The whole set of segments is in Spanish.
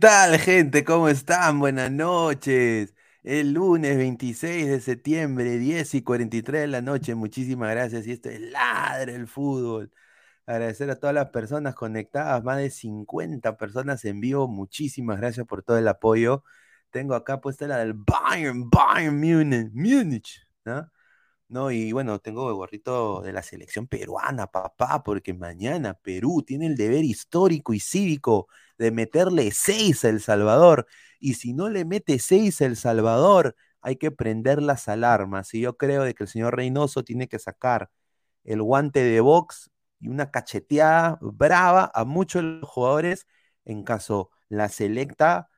Tal, gente? ¿Cómo están? Buenas noches. El lunes 26 de septiembre, 10 y 43 de la noche. Muchísimas gracias. Y esto es Ladre el Fútbol. Agradecer a todas las personas conectadas, más de 50 personas en vivo. Muchísimas gracias por todo el apoyo. Tengo acá puesta la del Bayern, Bayern Munich, Múnich, ¿no? No, y bueno, tengo el gorrito de la selección peruana, papá, porque mañana Perú tiene el deber histórico y cívico de meterle seis a El Salvador. Y si no le mete seis a El Salvador, hay que prender las alarmas. Y yo creo de que el señor Reynoso tiene que sacar el guante de box y una cacheteada brava a muchos de los jugadores en caso la selecta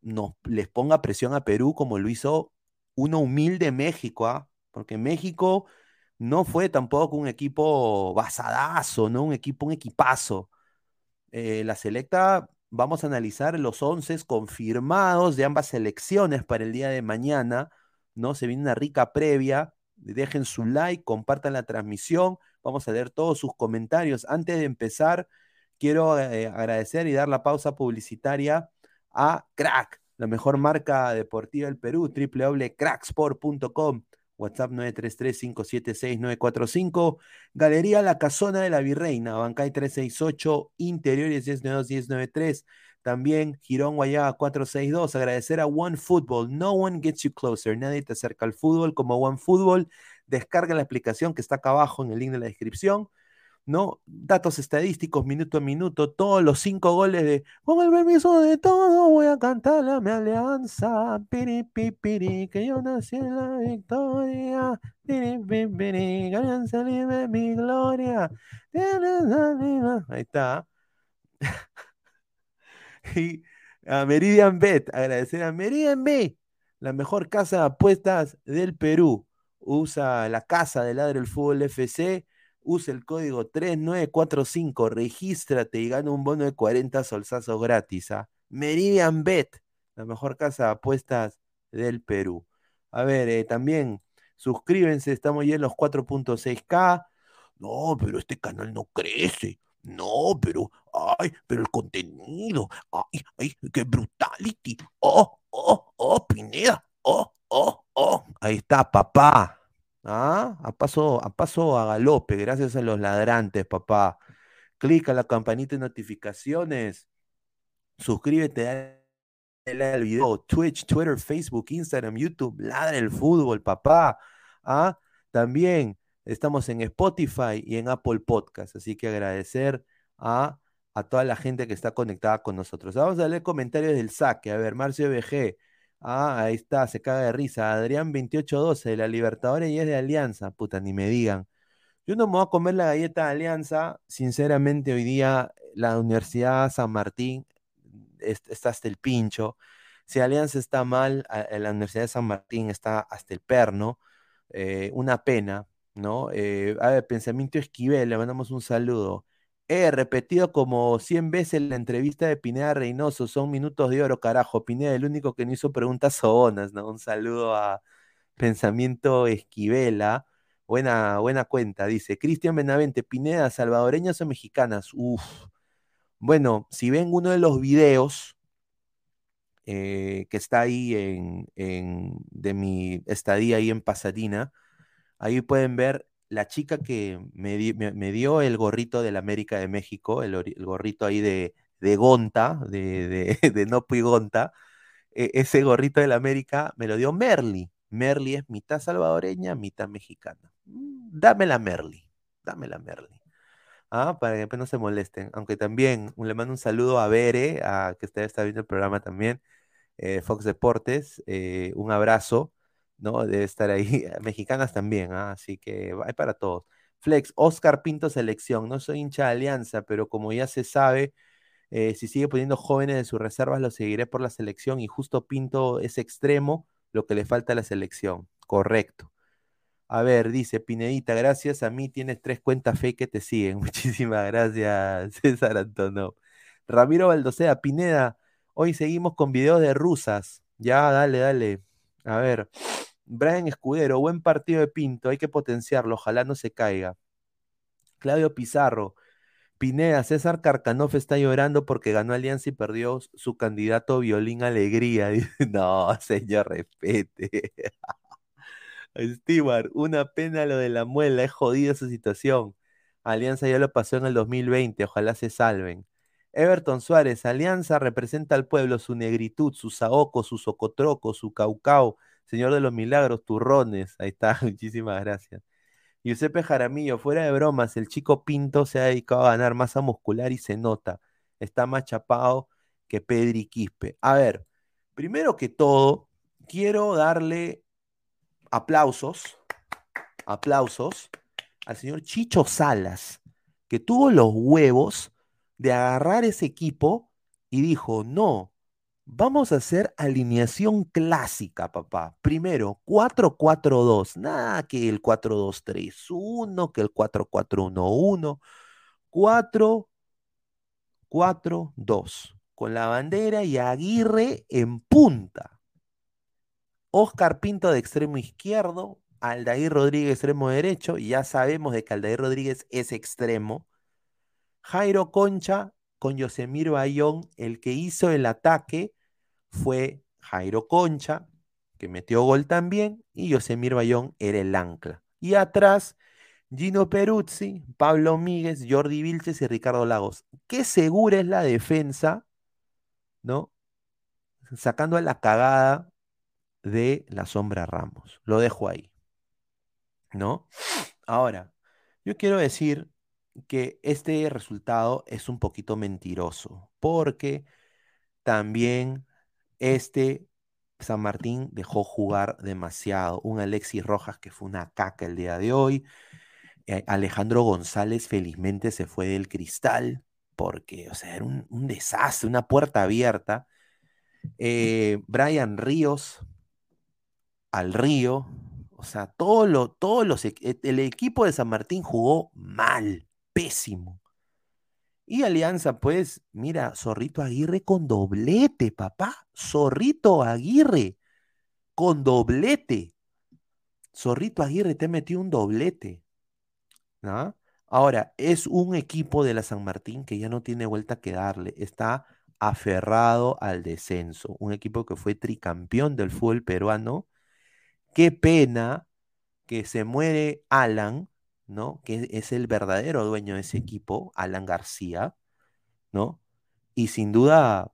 nos les ponga presión a Perú como lo hizo uno humilde México, ¿ah? porque México no fue tampoco un equipo basadazo, ¿no? Un equipo, un equipazo. Eh, la selecta vamos a analizar los once confirmados de ambas selecciones para el día de mañana, ¿no? Se viene una rica previa. Dejen su like, compartan la transmisión. Vamos a leer todos sus comentarios. Antes de empezar, quiero eh, agradecer y dar la pausa publicitaria a Crack, la mejor marca deportiva del Perú, www.cracksport.com. WhatsApp 933-576-945. Galería La Casona de la Virreina, Bancay 368, Interiores 1092-1093. También Girón Guayaga 462. Agradecer a One Football. No one gets you closer. Nadie te acerca al fútbol como One Football. Descarga la aplicación que está acá abajo en el link de la descripción. ¿No? Datos estadísticos minuto a minuto, todos los cinco goles de con el permiso de todo voy a cantar la mi alianza, piri, piri, piri, que yo nací en la victoria, piri, que alianza libre mi gloria. Ahí está. y a Meridian Bet, agradecer a Meridian Bet, la mejor casa de apuestas del Perú. Usa la casa del Ladre del Fútbol FC usa el código 3945, regístrate y gana un bono de 40 solsazos gratis. ¿ah? Meridian Bet, la mejor casa de apuestas del Perú. A ver, eh, también suscríbense, estamos ya en los 4.6K. No, pero este canal no crece. No, pero, ay, pero el contenido, ay, ay, qué brutality. Oh, oh, oh, Pineda, oh, oh, oh. Ahí está, papá. ¿Ah? A paso, a paso a galope, gracias a los ladrantes, papá. Clica la campanita de notificaciones. Suscríbete al video. Twitch, Twitter, Facebook, Instagram, YouTube. Ladra el fútbol, papá. ¿Ah? También estamos en Spotify y en Apple Podcast. Así que agradecer a, a toda la gente que está conectada con nosotros. Vamos a leer comentarios del saque. A ver, Marcio BG. Ah, ahí está, se caga de risa. Adrián 2812 de la Libertadores y es de Alianza. Puta, ni me digan. Yo no me voy a comer la galleta de Alianza. Sinceramente, hoy día la Universidad San Martín está hasta el pincho. Si Alianza está mal, la Universidad de San Martín está hasta el perno. Eh, una pena, ¿no? Eh, a ver, Pensamiento Esquivel, le mandamos un saludo. He repetido como 100 veces la entrevista de Pineda Reynoso, son minutos de oro, carajo. Pineda, el único que no hizo preguntas sobonas, ¿no? Un saludo a Pensamiento Esquivela. Buena, buena cuenta, dice. Cristian Benavente, Pineda, salvadoreñas o mexicanas. Uf. Bueno, si ven uno de los videos eh, que está ahí en, de mi estadía ahí en Pasadena, ahí pueden ver la chica que me, dio el gorrito del América de México, el, gorrito ahí de, de Gonta, de, de, de Nopu Gonta, e, ese gorrito del América me lo dio Merly. Merly es mitad salvadoreña, mitad mexicana. Mm, dame la Merly, dame la Merly. Ah, para que no se molesten. Aunque también le mando un saludo a Bere, a que usted está viendo el programa también, eh, Fox Deportes, eh, un abrazo. ¿No? Debe estar ahí. Mexicanas también, ¿ah? así que hay para todos. Flex, Oscar Pinto selección. No soy hincha de Alianza, pero como ya se sabe, eh, si sigue poniendo jóvenes de sus reservas, lo seguiré por la selección. Y justo Pinto es extremo, lo que le falta a la selección. Correcto. A ver, dice Pinedita, gracias a mí tienes tres cuentas fake que te siguen. Muchísimas gracias, César Antonio. Ramiro Baldosea, Pineda, hoy seguimos con videos de rusas. Ya, dale, dale. A ver. Brian Escudero, buen partido de Pinto, hay que potenciarlo, ojalá no se caiga. Claudio Pizarro, Pineda, César Carcanoff está llorando porque ganó Alianza y perdió su candidato Violín Alegría. no, señor, respete. Stewart, una pena lo de la muela, es jodida esa situación. Alianza ya lo pasó en el 2020, ojalá se salven. Everton Suárez, Alianza representa al pueblo, su negritud, su saoco, su socotroco, su caucao, Señor de los Milagros, turrones. Ahí está, muchísimas gracias. Giuseppe Jaramillo, fuera de bromas, el chico Pinto se ha dedicado a ganar masa muscular y se nota. Está más chapado que Pedri Quispe. A ver, primero que todo, quiero darle aplausos, aplausos al señor Chicho Salas, que tuvo los huevos de agarrar ese equipo y dijo, no, Vamos a hacer alineación clásica, papá. Primero, 4-4-2. Nada que el 4-2-3-1, que el 4-4-1-1. 4-4-2. Con la bandera y Aguirre en punta. Oscar Pinto de extremo izquierdo. Aldair Rodríguez extremo derecho. Ya sabemos de que Aldair Rodríguez es extremo. Jairo Concha con Yosemir Bayón, el que hizo el ataque fue Jairo Concha, que metió gol también, y Yosemir Bayón era el ancla. Y atrás, Gino Peruzzi, Pablo Míguez, Jordi Vilches y Ricardo Lagos. Qué segura es la defensa, ¿no? Sacando a la cagada de la sombra Ramos. Lo dejo ahí. ¿no? Ahora, yo quiero decir que este resultado es un poquito mentiroso, porque también este San Martín dejó jugar demasiado. Un Alexis Rojas que fue una caca el día de hoy. Eh, Alejandro González felizmente se fue del cristal, porque, o sea, era un, desastre, una puerta abierta. Eh, Brian Ríos al Río, o sea, todo lo, todos los, e, el equipo de San Martín jugó mal, pésimo. Y Alianza, pues, mira, Zorrito Aguirre con doblete, papá. Zorrito Aguirre con doblete. Zorrito Aguirre te metió un doblete. ¿no? Ahora, es un equipo de la San Martín que ya no tiene vuelta que darle. Está aferrado al descenso. Un equipo que fue tricampeón del fútbol peruano. Qué pena que se muere Alan, ¿no? Que es el verdadero dueño de ese equipo, Alan García, ¿no? Y sin duda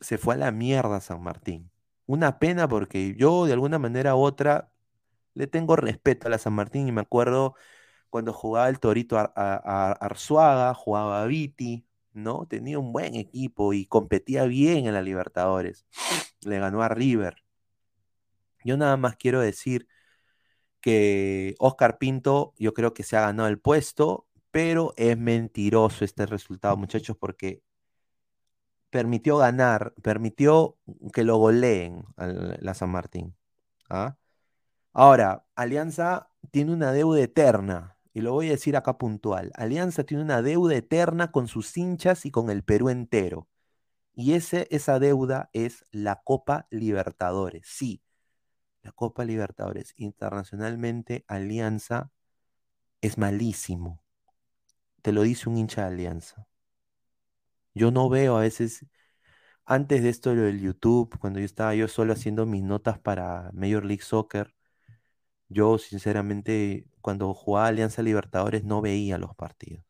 se fue a la mierda San Martín. Una pena porque yo de alguna manera u otra le tengo respeto a la San Martín y me acuerdo cuando jugaba el Torito a, Arzuaga, jugaba Viti, ¿no? Tenía un buen equipo y competía bien en la Libertadores. Le ganó a River. Yo nada más quiero decir Oscar Pinto, yo creo que se ha ganado el puesto, pero es mentiroso este resultado, muchachos, porque permitió ganar, permitió que lo goleen a la San Martín. ¿ah? Ahora, Alianza tiene una deuda eterna, y lo voy a decir acá puntual. Alianza tiene una deuda eterna con sus hinchas y con el Perú entero. Y ese, esa deuda es la Copa Libertadores. Sí, la Copa Libertadores. Internacionalmente, Alianza es malísimo. Te lo dice un hincha de Alianza. Yo no veo a veces, antes de esto lo del YouTube, cuando yo estaba yo solo haciendo mis notas para Major League Soccer, yo sinceramente cuando jugaba Alianza Libertadores no veía los partidos.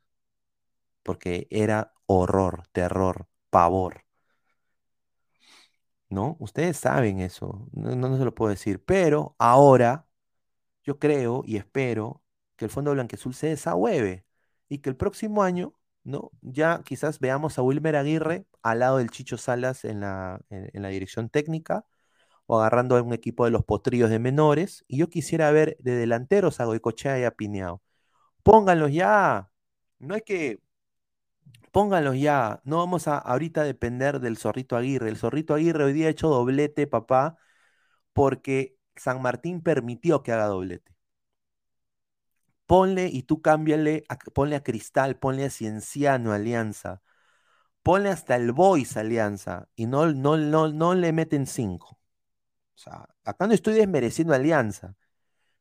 Porque era horror, terror, pavor. ¿No? Ustedes saben eso, no, se lo puedo decir, pero ahora yo creo y espero que el Fondo Blanquezul se desahueve y que el próximo año, ¿no? Ya quizás veamos a Wilmer Aguirre al lado del Chicho Salas en la, en, la dirección técnica o agarrando a un equipo de los potrillos de menores y yo quisiera ver de delanteros a Goicochea y a Pineao. Pónganlos ya, no es que pónganlos ya. No vamos a ahorita depender del Zorrito Aguirre. El Zorrito Aguirre hoy día ha hecho doblete, papá, porque San Martín permitió que haga doblete. Ponle y tú cámbiale, ponle a Cristal, ponle a Cienciano Alianza, ponle hasta el Boys Alianza y no, no, no, no le meten cinco. O sea, acá no estoy desmereciendo Alianza,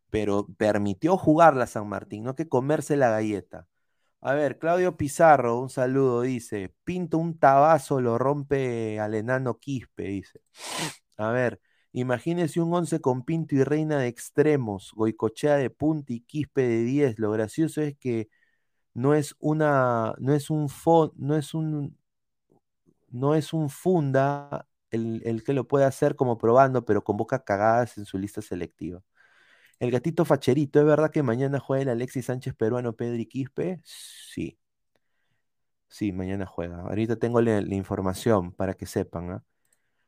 pero permitió jugarla San Martín, no que comerse la galleta. A ver, Claudio Pizarro, un saludo, dice, pinto un tabazo, lo rompe al enano Quispe, dice. A ver, imagínese un once con Pinto y Reina de extremos, Goicochea de punta y Quispe de 10. Lo gracioso es que no es una, no es un no es un, no es un funda el, el que lo puede hacer como probando, pero convoca cagadas en su lista selectiva. El gatito facherito, ¿es verdad que mañana juega el Alexis Sánchez peruano Pedri Quispe? Sí. Sí, mañana juega. Ahorita tengo la, información para que sepan. ¿ah?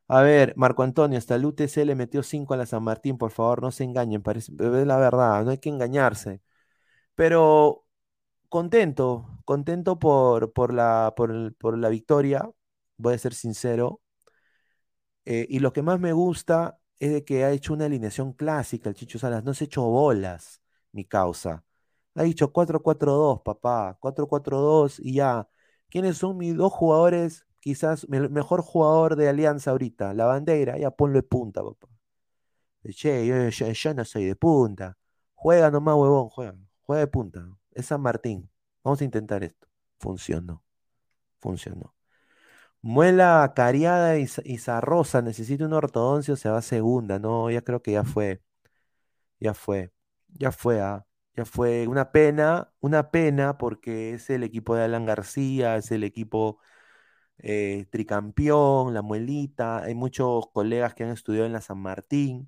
A ver, Marco Antonio, hasta el UTC le metió 5 a la San Martín, por favor, no se engañen, parece, es la verdad, no hay que engañarse. Pero contento, contento por, por, la, por, la victoria, voy a ser sincero. Eh, y lo que más me gusta es de que ha hecho una alineación clásica el Chicho Salas, no se ha hecho bolas, mi causa. Ha dicho 4-4-2, papá, 4-4-2 y ya. ¿Quiénes son mis dos jugadores, quizás el mejor jugador de Alianza ahorita? La bandera, ya ponlo de punta, papá. Che, yo, no soy de punta. Juega nomás, huevón, juega. Juega de punta. Es San Martín. Vamos a intentar esto. Funcionó. Funcionó. Muela cariada y, y zarrosa, necesita un ortodoncio, se va segunda. No, ya creo que ya fue. Ya fue. Ya fue, ah, Ya fue. Una pena, una pena, porque es el equipo de Alan García, es el equipo eh, tricampeón, la muelita. Hay muchos colegas que han estudiado en la San Martín,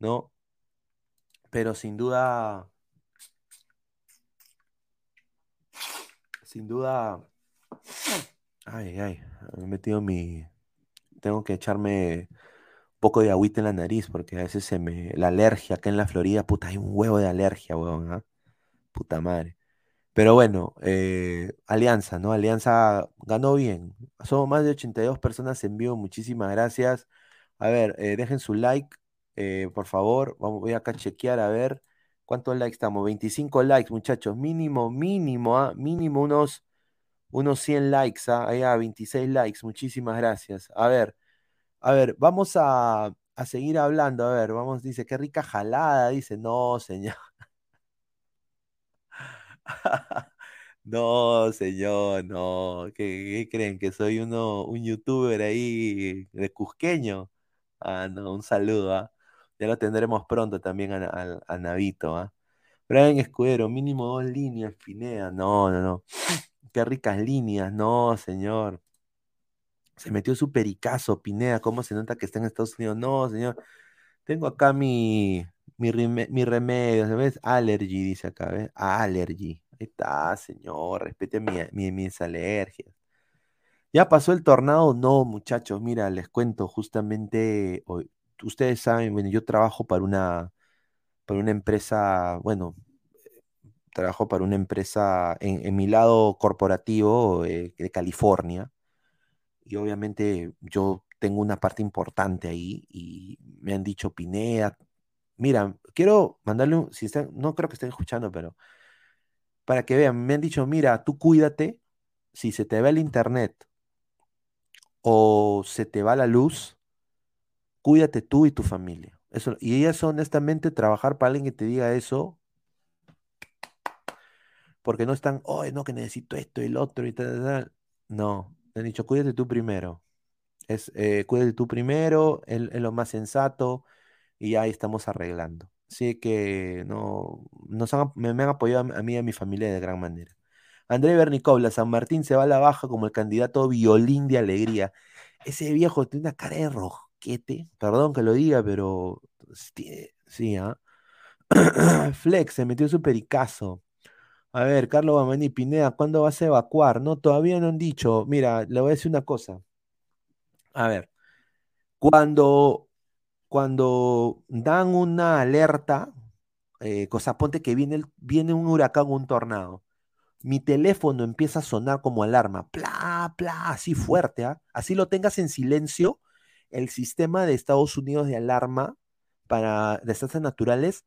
¿no? Pero sin duda, sin duda. Ay, ay, me he metido mi. Tengo que echarme un poco de agüita en la nariz porque a veces se me. La alergia acá en la Florida, puta, hay un huevo de alergia, huevón, ¿ah? Puta madre. Pero bueno, eh, Alianza, ¿no? Alianza ganó bien. Somos más de 82 personas en vivo, muchísimas gracias. A ver, eh, dejen su like, eh, por favor. Vamos, voy acá a chequear a ver cuántos likes estamos. 25 likes, muchachos. Mínimo, mínimo, ¿ah? Mínimo unos, unos 100 likes, ¿ah? Ahí a 26 likes. Muchísimas gracias. A ver, a ver, vamos a, a seguir hablando. A ver, vamos, dice, qué rica jalada. Dice, no, señor. No, señor, no. ¿Qué, creen? ¿Que soy uno, un youtuber ahí de Cusqueño? Ah, no, un saludo, ¿ah? Ya lo tendremos pronto también a Navito, ¿ah? Brian Escudero, mínimo dos líneas, Pineda. No, no, no. Qué ricas líneas, no, señor. Se metió su pericazo, Pineda. ¿Cómo se nota que está en Estados Unidos? No, señor. Tengo acá mi, mi, mi remedio, ¿sabes? Allergy, dice acá, ¿ves? Allergy. Ahí está, señor. Respete mi- mi- mis alergias. ¿Ya pasó el tornado? No, muchachos. Mira, les cuento justamente hoy. Ustedes saben, bueno, yo trabajo para una, para una empresa, bueno, trabajo para una empresa en, en mi lado corporativo eh, de California. Y obviamente yo tengo una parte importante ahí y me han dicho Pineda. Mira, quiero mandarle un, si están, no creo que estén escuchando, pero para que vean, me han dicho, mira, tú cuídate, si se te va el internet o se te va la luz, cuídate tú y tu familia. Eso, y eso, honestamente, trabajar para alguien que te diga eso, porque no están, oh, no, que necesito esto y el otro y tal, tal, tal". No, han dicho, cuídate tú primero. Es, eh, cuídate tú primero, es, es lo más sensato y ahí estamos arreglando. Así que no, nos han- me, han apoyado a, mí y a mi familia de gran manera. André Bernicobla, San Martín se va a la baja como el candidato violín de alegría. Ese viejo tiene una cara de rosquete, perdón que lo diga, pero sí, sí, ¿ah? Flex se metió su pericazo. A ver, Carlos Bamani Pineda, ¿cuándo vas a evacuar? No, todavía no han dicho. Mira, le voy a decir una cosa. A ver, cuando, cuando dan una alerta, eh, cosa, ponte que viene, el- viene un huracán o un tornado, mi teléfono empieza a sonar como alarma, pla, pla, así fuerte, ¿ah? Así lo tengas en silencio, el sistema de Estados Unidos de alarma para desastres naturales,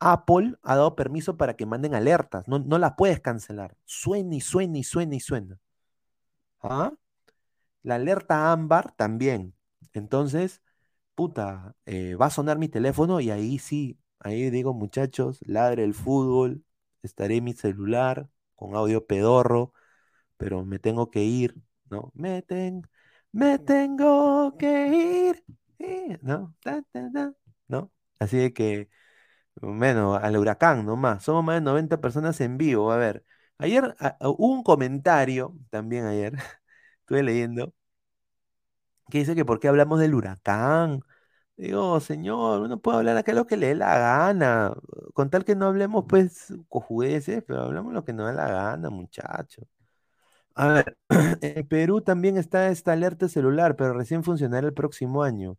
Apple ha dado permiso para que manden alertas, no, no la puedes cancelar, suena y suena y suena y suena. ¿Ah? La alerta ámbar también. Entonces, puta, eh, va a sonar mi teléfono y ahí sí, ahí digo, muchachos, ladre el fútbol, estaré en mi celular con audio pedorro, pero me tengo que ir, ¿no? Me, me tengo que ir, ¿no? Así de que, bueno, al huracán nomás, somos más de 90 personas en vivo, a ver, ayer hubo un comentario, también ayer, estuve leyendo que dice que por qué hablamos del huracán. Digo, señor, uno puede hablar acá lo que le dé la gana, con tal que no hablemos pues cojudeces, pero hablamos lo que nos dé la gana, muchachos. A ver, en Perú también está esta alerta celular, pero recién funcionará el próximo año.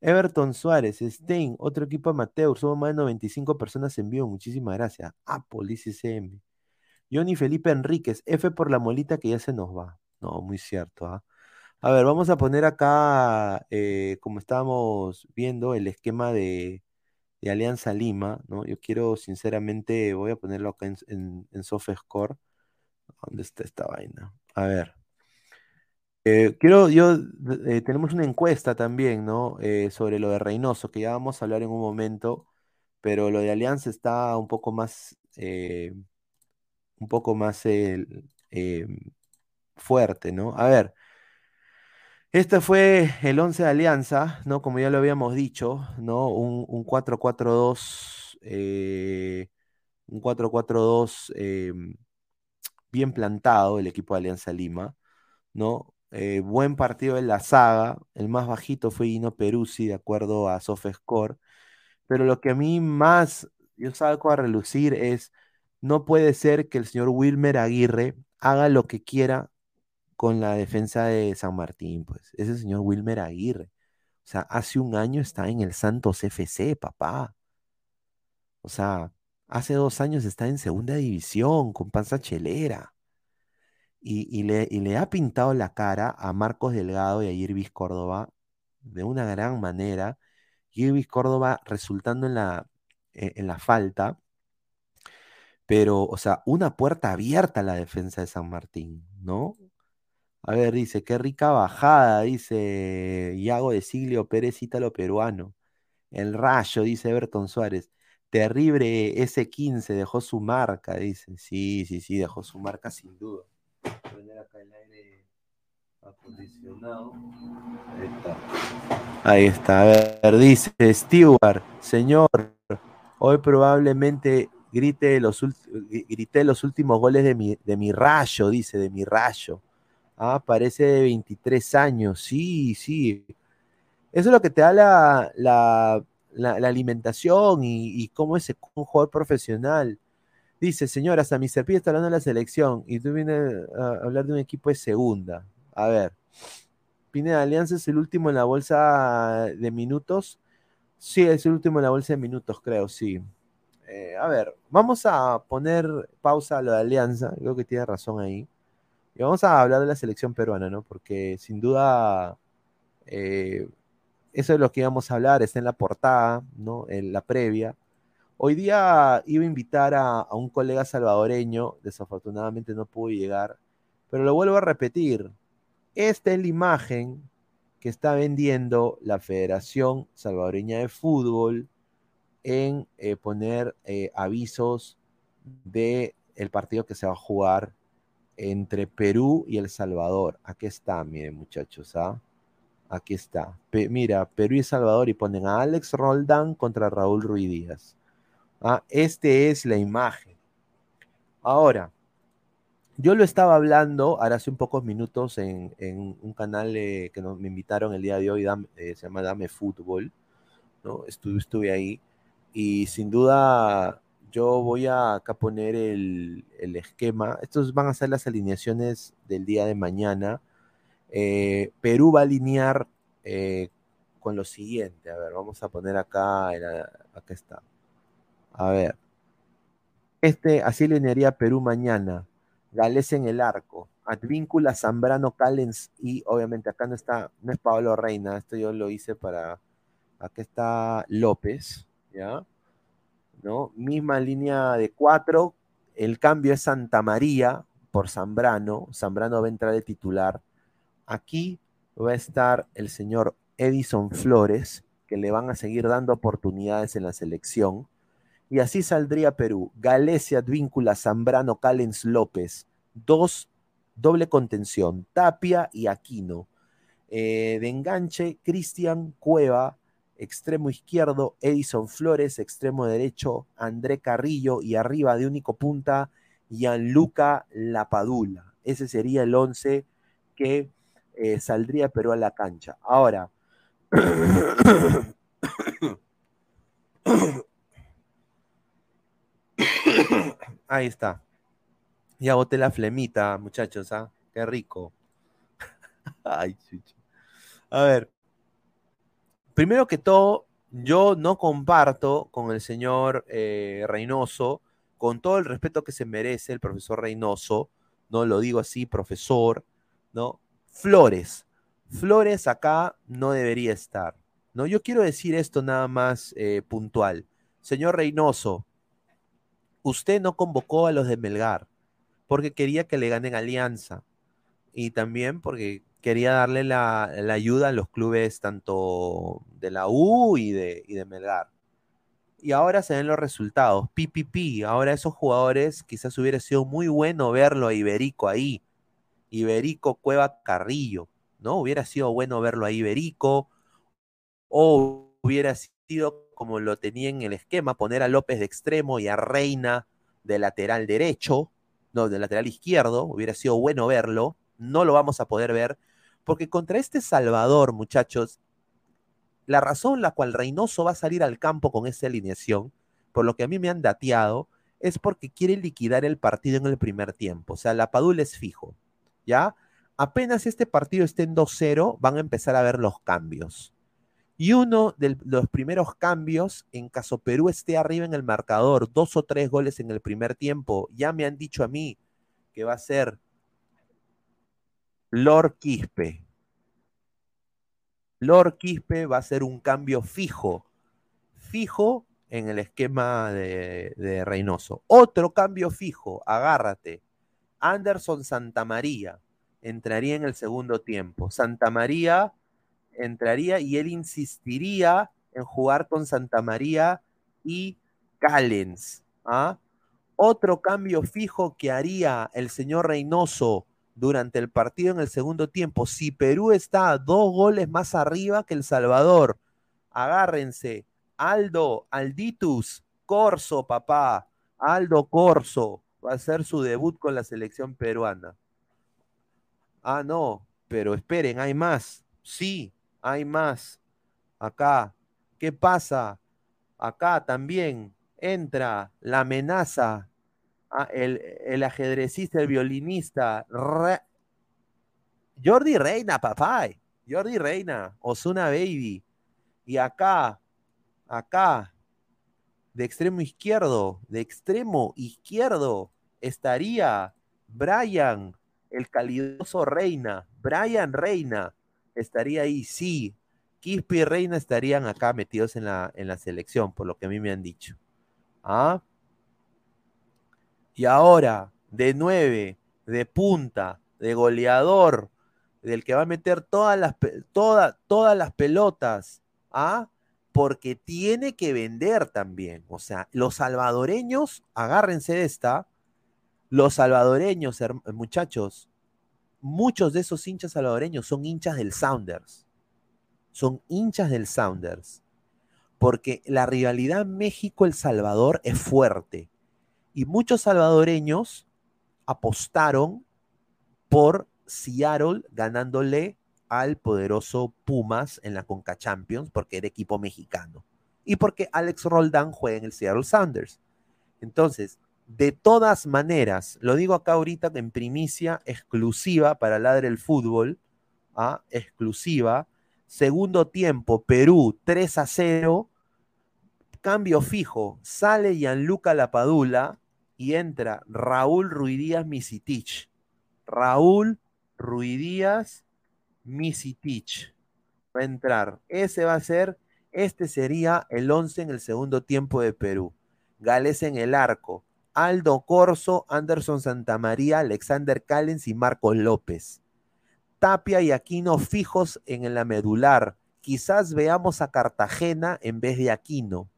Everton Suárez, Stein, otro equipo amateur, somos más de 95 personas en vivo, muchísimas gracias. Apple, dice CM. Johnny Felipe Enríquez, F por la molita que ya se nos va. No, muy cierto, ¿ah? A ver, vamos a poner acá, eh, como estábamos viendo, el esquema de, Alianza Lima, ¿no? Yo quiero, sinceramente, voy a ponerlo acá en, en, en. ¿Dónde está esta vaina? A ver. Eh, quiero, yo, eh, tenemos una encuesta también, ¿no? Eh, sobre lo de Reynoso, que ya vamos a hablar en un momento, pero lo de Alianza está un poco más, eh, un poco más eh, fuerte, ¿no? A ver. Este fue el 11 de Alianza, ¿no? Como ya lo habíamos dicho, ¿no? Un, un 4-4-2, eh, un 4-4-2 eh, bien plantado el equipo de Alianza Lima, ¿no? Eh, buen partido en la saga, el más bajito fue Gino Peruzzi, de acuerdo a SofaScore, pero lo que a mí más yo salgo a relucir es no puede ser que el señor Wilmer Aguirre haga lo que quiera con la defensa de San Martín, pues. Ese señor Wilmer Aguirre. O sea, hace un año está en el Santos FC, papá. O sea, hace dos años está en segunda división con panza chelera. Y, le, ha pintado la cara a Marcos Delgado y a Irvis Córdoba de una gran manera. Irvis Córdoba resultando en la, e, en la falta. Pero, o sea, una puerta abierta a la defensa de San Martín, ¿no? A ver, dice, qué rica bajada, dice Iago de Siglio Pérez, ítalo peruano. El rayo, dice Everton Suárez. Terrible S15, dejó su marca, dice. Sí, sí, sí, dejó su marca sin duda. Acá el aire acondicionado. Ahí está. Ahí está. A ver, dice Stewart, señor, hoy probablemente grite los, grité los últimos goles de mi, de mi rayo, dice, de mi rayo. Ah, parece de 23 años. Sí, sí. Eso es lo que te da la, la, alimentación y, cómo es un jugador profesional. Dice, señora, mi Pí está hablando de la selección y tú vienes a hablar de un equipo de segunda. A ver, de Alianza es el último en la bolsa de minutos. Sí, es el último en la bolsa de minutos, creo, sí. Eh, a ver, vamos a poner pausa a lo de Alianza. Creo que tiene razón ahí. Y vamos a hablar de la selección peruana, ¿no? Porque sin duda eh, eso es lo que íbamos a hablar, está en la portada, ¿no? En la previa. Hoy día iba a invitar a, un colega salvadoreño, desafortunadamente no pudo llegar, pero lo vuelvo a repetir. Esta es la imagen que está vendiendo la Federación Salvadoreña de Fútbol en eh, poner eh, avisos de el partido que se va a jugar entre Perú y El Salvador. Aquí está, miren muchachos, ¿ah? Aquí está. mira, Perú y Salvador y ponen a Alex Roldán contra Raúl Ruiz Díaz. ¿Ah? Este es la imagen. Ahora, yo lo estaba hablando ahora hace un pocos minutos en, un canal que me invitaron el día de hoy, eh, se llama Dame Fútbol. ¿no? Estuve, estuve ahí y sin duda yo voy a acá poner el, esquema. Estos van a ser las alineaciones del día de mañana. Eh, Perú va a alinear eh, con lo siguiente. A ver, vamos a poner acá, acá está. A ver. Este, así alinearía Perú mañana. Gales en el arco. Advíncula, Zambrano, Callens y obviamente acá no está, no es Pablo Reina, esto yo lo hice para, acá está López, ¿ya? ¿no? Misma línea de cuatro, el cambio es Santa María por Zambrano, Zambrano va a entrar de titular. Aquí va a estar el señor Edison Flores, que le van a seguir dando oportunidades en la selección. Y así saldría Perú. Galecia, Advíncula, Zambrano, Callens, López. Dos, doble contención. Tapia y Aquino. Eh, de enganche, Cristian Cueva, extremo izquierdo, Edison Flores, extremo derecho, André Carrillo y arriba de único punta, Gianluca Lapadula. Ese sería el 11 que eh, saldría Perú a la cancha. Ahora, ahí está. Ya boté la flemita, muchachos, ¿ah? Qué rico. Ay, A ver, primero que todo, yo no comparto con el señor eh, Reynoso, con todo el respeto que se merece el profesor Reynoso, no lo digo así, profesor, ¿no? Flores. Flores acá no debería estar. ¿no? Yo quiero decir esto nada más eh, puntual. Señor Reynoso, usted no convocó a los de Melgar porque quería que le ganen alianza y también porque quería darle la, ayuda a los clubes tanto de la U y de, de Melgar. Y ahora se ven los resultados. PPP, ahora esos jugadores quizás hubiera sido muy bueno verlo a Iberico ahí. Iberico Cueva Carrillo, ¿no? Hubiera sido bueno verlo a Iberico. O hubiera sido como lo tenía en el esquema, poner a López de extremo y a Reina de lateral derecho, no, de lateral izquierdo. Hubiera sido bueno verlo. No lo vamos a poder ver porque contra este Salvador, muchachos, la razón la cual Reynoso va a salir al campo con esa alineación, por lo que a mí me han dateado, es porque quiere liquidar el partido en el primer tiempo. O sea, la Padula es fijo, ¿ya? Apenas este partido esté en 2-0, van a empezar a ver los cambios. Y uno de los primeros cambios, en caso Perú esté arriba en el marcador, dos o tres goles en el primer tiempo, ya me han dicho a mí que va a ser Lord Quispe. Lord Quispe va a ser un cambio fijo, fijo en el esquema de, Reynoso. Otro cambio fijo, agárrate. Anderson Santamaría entraría en el segundo tiempo. Santamaría entraría y él insistiría en jugar con Santamaría y Callens. ¿ah? Otro cambio fijo que haría el señor Reynoso durante el partido en el segundo tiempo, si Perú está dos goles más arriba que El Salvador, agárrense, Aldo, Alditus, Corso, papá, Aldo Corso, va a hacer su debut con la selección peruana. Ah, no, pero esperen, hay más. Sí, hay más. Acá, ¿qué pasa? Acá también entra la amenaza, ah, el, el, ajedrecista, el violinista. Jordi Reina, papá. Jordi Reina, Osuna Baby. Y acá, acá, de extremo izquierdo, de extremo izquierdo, estaría Brian, el calidoso Reina, Brian Reina, estaría ahí, sí. Quispe y Reina estarían acá metidos en la, en la selección, por lo que a mí me han dicho. ¿Ah? Y ahora, de nueve, de punta, de goleador, del que va a meter todas las, toda, todas las pelotas, ¿ah? Porque tiene que vender también. O sea, los salvadoreños, agárrense de esta, los salvadoreños, muchachos, muchos de esos hinchas salvadoreños son hinchas del Sounders. Son hinchas del Sounders. Porque la rivalidad México-El Salvador es fuerte. Y muchos salvadoreños apostaron por Seattle ganándole al poderoso Pumas en la Conca Champions porque era equipo mexicano. Y porque Alex Roldán juega en el Seattle Sounders. Entonces, de todas maneras, lo digo acá ahorita en primicia exclusiva para Ladre el Fútbol, ¿ah? exclusiva. Segundo tiempo, Perú 3 a 0. Cambio fijo, sale Gianluca Lapadula y entra Raúl Ruidíaz Misitich. Raúl Ruidíaz Misitich. Va a entrar. Ese va a ser, este sería el 11 en el segundo tiempo de Perú. Gales en el arco. Aldo Corso, Anderson Santamaría, Alexander Callens y Marcos López. Tapia y Aquino fijos en la medular. Quizás veamos a Cartagena en vez de Aquino.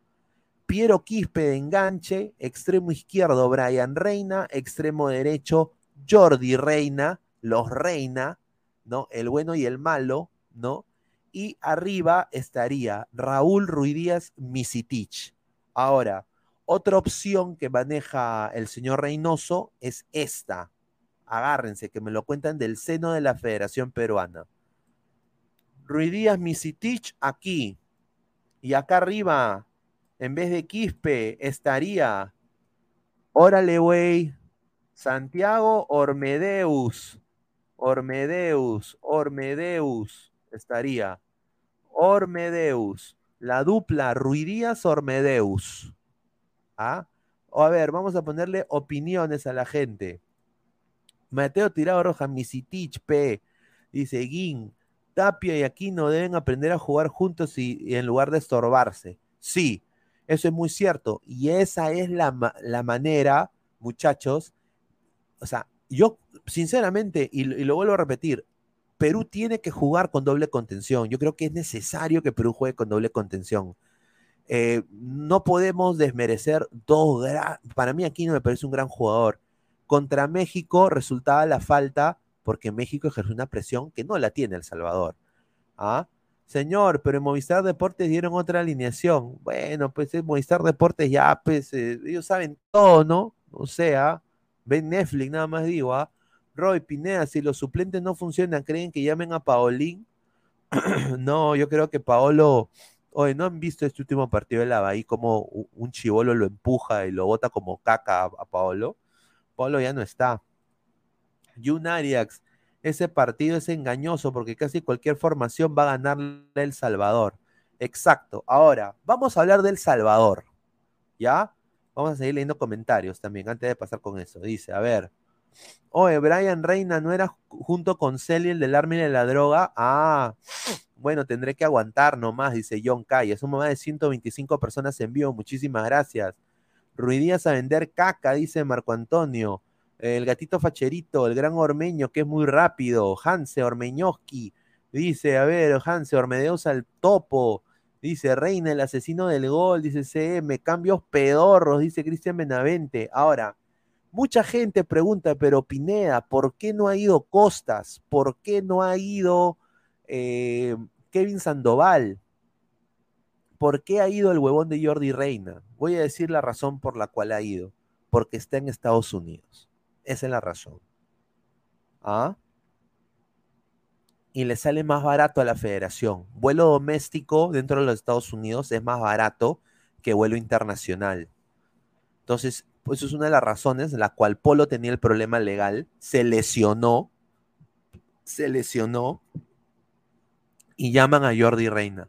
Piero Quispe de enganche, extremo izquierdo Brian Reina, extremo derecho Jordi Reina, los Reina, ¿no? El bueno y el malo, ¿no? Y arriba estaría Raúl Ruidíaz Misitich. Ahora, otra opción que maneja el señor Reynoso es esta. Agárrense, que me lo cuentan del seno de la Federación Peruana. Ruidías Misitich aquí. Y acá arriba, en vez de Quispe, estaría. Órale, güey. Santiago Ormedeus. Ormedeus. Ormedeus. Estaría. Ormedeus. La dupla Ruidías Ormedeus. ¿Ah? O a ver, vamos a ponerle opiniones a la gente. Mateo Tirado Roja, Misitich P. Dice Guin, Tapia y Aquino deben aprender a jugar juntos y, en lugar de estorbarse. Sí, eso es muy cierto. Y esa es la, la manera, muchachos. O sea, yo, sinceramente, y, y lo vuelvo a repetir, Perú tiene que jugar con doble contención. Yo creo que es necesario que Perú juegue con doble contención. Eh, no podemos desmerecer dos Para mí aquí no me parece un gran jugador. Contra México resultaba la falta porque México ejerció una presión que no la tiene El Salvador. ¿Ah? Señor, pero en Movistar Deportes dieron otra alineación. Bueno, pues en Movistar Deportes ya, pues eh, ellos saben todo, ¿no? O sea, ven Netflix, nada más digo, ¿ah? Roy Pineda, si los suplentes no funcionan, ¿creen que llamen a Paolín? no, yo creo que Paolo Oye, ¿no han visto este último partido de la Bahía como un chivolo lo empuja y lo bota como caca a, Paolo? Paolo ya no está. Jun Arias, ese partido es engañoso porque casi cualquier formación va a ganarle El Salvador. Exacto. Ahora, vamos a hablar del Salvador. ¿Ya? Vamos a seguir leyendo comentarios también antes de pasar con eso. Dice, a ver. Oye, Brian Reina no era ju- junto con Celi el del arma y de la droga. Ah, bueno, tendré que aguantar nomás, dice John Calle. Somos más de 125 personas en vivo. Muchísimas gracias. Ruidías a vender caca, dice Marco Antonio. El gatito facherito, el gran ormeño, que es muy rápido. Hanse Ormeñoski. Dice, a ver, Hanse Ormedeus al topo. Dice Reina, el asesino del gol. Dice CM, cambios pedorros, dice Cristian Benavente. Ahora, mucha gente pregunta, pero Pineda, ¿por qué no ha ido Costas? ¿Por qué no ha ido eh, Kevin Sandoval? ¿Por qué ha ido el huevón de Jordi Reina? Voy a decir la razón por la cual ha ido. Porque está en Estados Unidos. Esa es la razón. ¿Ah? Y le sale más barato a la federación. Vuelo doméstico dentro de los Estados Unidos es más barato que vuelo internacional. Entonces, eso es una de las razones en la cual Polo tenía el problema legal, se lesionó, se lesionó y llaman a Jordi Reina.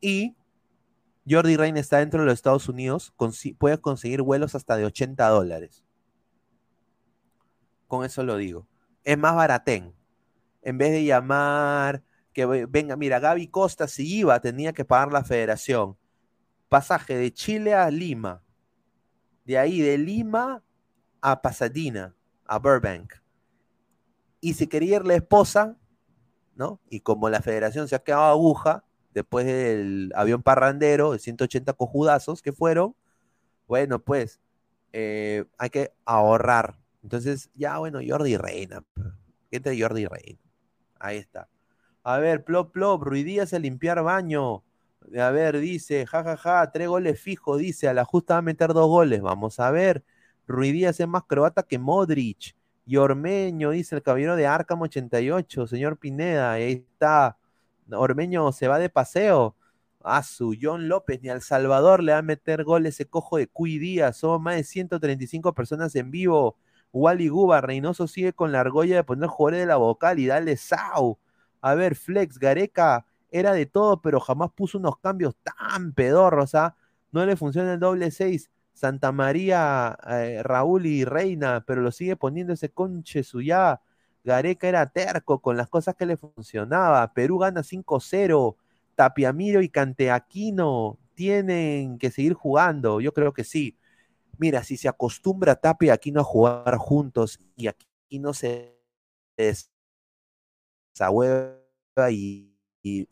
y Jordi Reina está dentro de los Estados Unidos, puede conseguir vuelos hasta de 80 dólares. Con eso lo digo. Es más baratén. En vez de llamar, que ve- venga, mira, Gaby Costa si iba, tenía que pagar la federación. Pasaje de Chile a Lima. De ahí de Lima a Pasadena, a Burbank. Y si quería ir la esposa, ¿no? Y como la federación se ha quedado aguja, después del avión parrandero de 180 cojudazos que fueron, bueno, pues eh, hay que ahorrar. Entonces, ya, bueno, Jordi Reina. Gente Jordi Reina. Ahí está. A ver, plop, plop, Ruidías a limpiar baño. A ver, dice, jajaja, ja, ja, tres goles fijos, dice, a la justa va a meter dos goles. Vamos a ver. Ruidías es más croata que Modric. Y Ormeño, dice el caballero de Arkham 88, señor Pineda, ahí está. Ormeño se va de paseo. A su John López, ni al Salvador le va a meter gol ese cojo de Cuy Díaz. Somos más de 135 personas en vivo. Wally Guba, Reynoso sigue con la argolla de poner jugadores de la vocal y dale Sau. A ver, Flex, Gareca era de todo, pero jamás puso unos cambios tan pedorros, ¿ah? No le funciona el doble 6. Santa María, eh, Raúl y Reina, pero lo sigue poniendo ese conche suya. Gareca era terco con las cosas que le funcionaba. Perú gana 5-0. Tapiamiro y Canteaquino tienen que seguir jugando. Yo creo que sí. Mira, si se acostumbra Tapia Aquino a jugar juntos y Aquino se desahueva y, y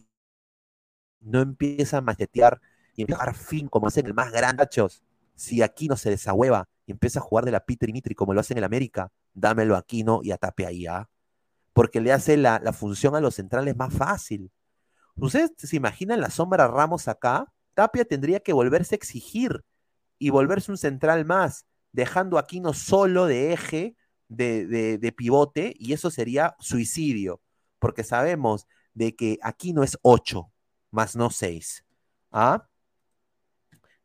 no empieza a machetear y empieza a jugar fin como hacen el más grande. Si Aquino se desahueva y empieza a jugar de la Pitri Mitri como lo hace en el América, dámelo a Aquino y a Tapia ahí, ¿ah? Porque le hace la, función a los centrales más fácil. ¿Ustedes se imaginan la sombra Ramos acá? Tapia tendría que volverse a exigir y volverse un central más, dejando a Aquino solo de eje, de, de, de pivote, y eso sería suicidio, porque sabemos de que Aquino es 8, más no 6. ¿Ah?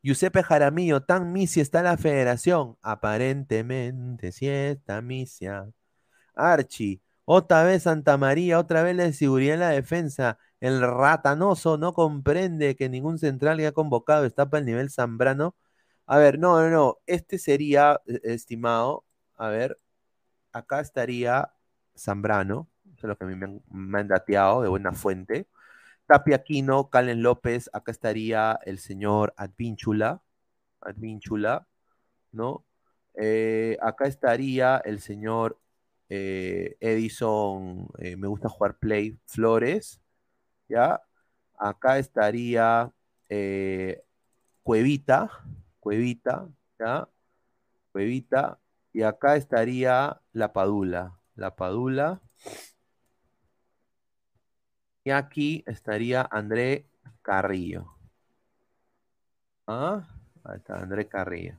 Giuseppe Jaramillo, tan misia está la federación. Aparentemente, sí está misia. Archie, otra vez Santa María, otra vez la de seguridad en la defensa. El ratanoso no comprende que ningún central que ha convocado está para el nivel Zambrano. A ver, no, no, no. Este sería, eh, estimado, a ver, acá estaría Zambrano, eso es lo que a mí me han, me han dateado de buena fuente. Tapia Aquino, Calen López, acá estaría el señor Advínchula, Advínchula, ¿no? Eh, acá estaría el señor eh, Edison, eh, me gusta jugar Play Flores, ¿ya? Acá estaría Cuevita, Cuevita, ¿ya? Cuevita, y acá estaría La Padula, La Padula. Y aquí estaría André Carrillo. ¿Ah? Ahí está, André Carrillo.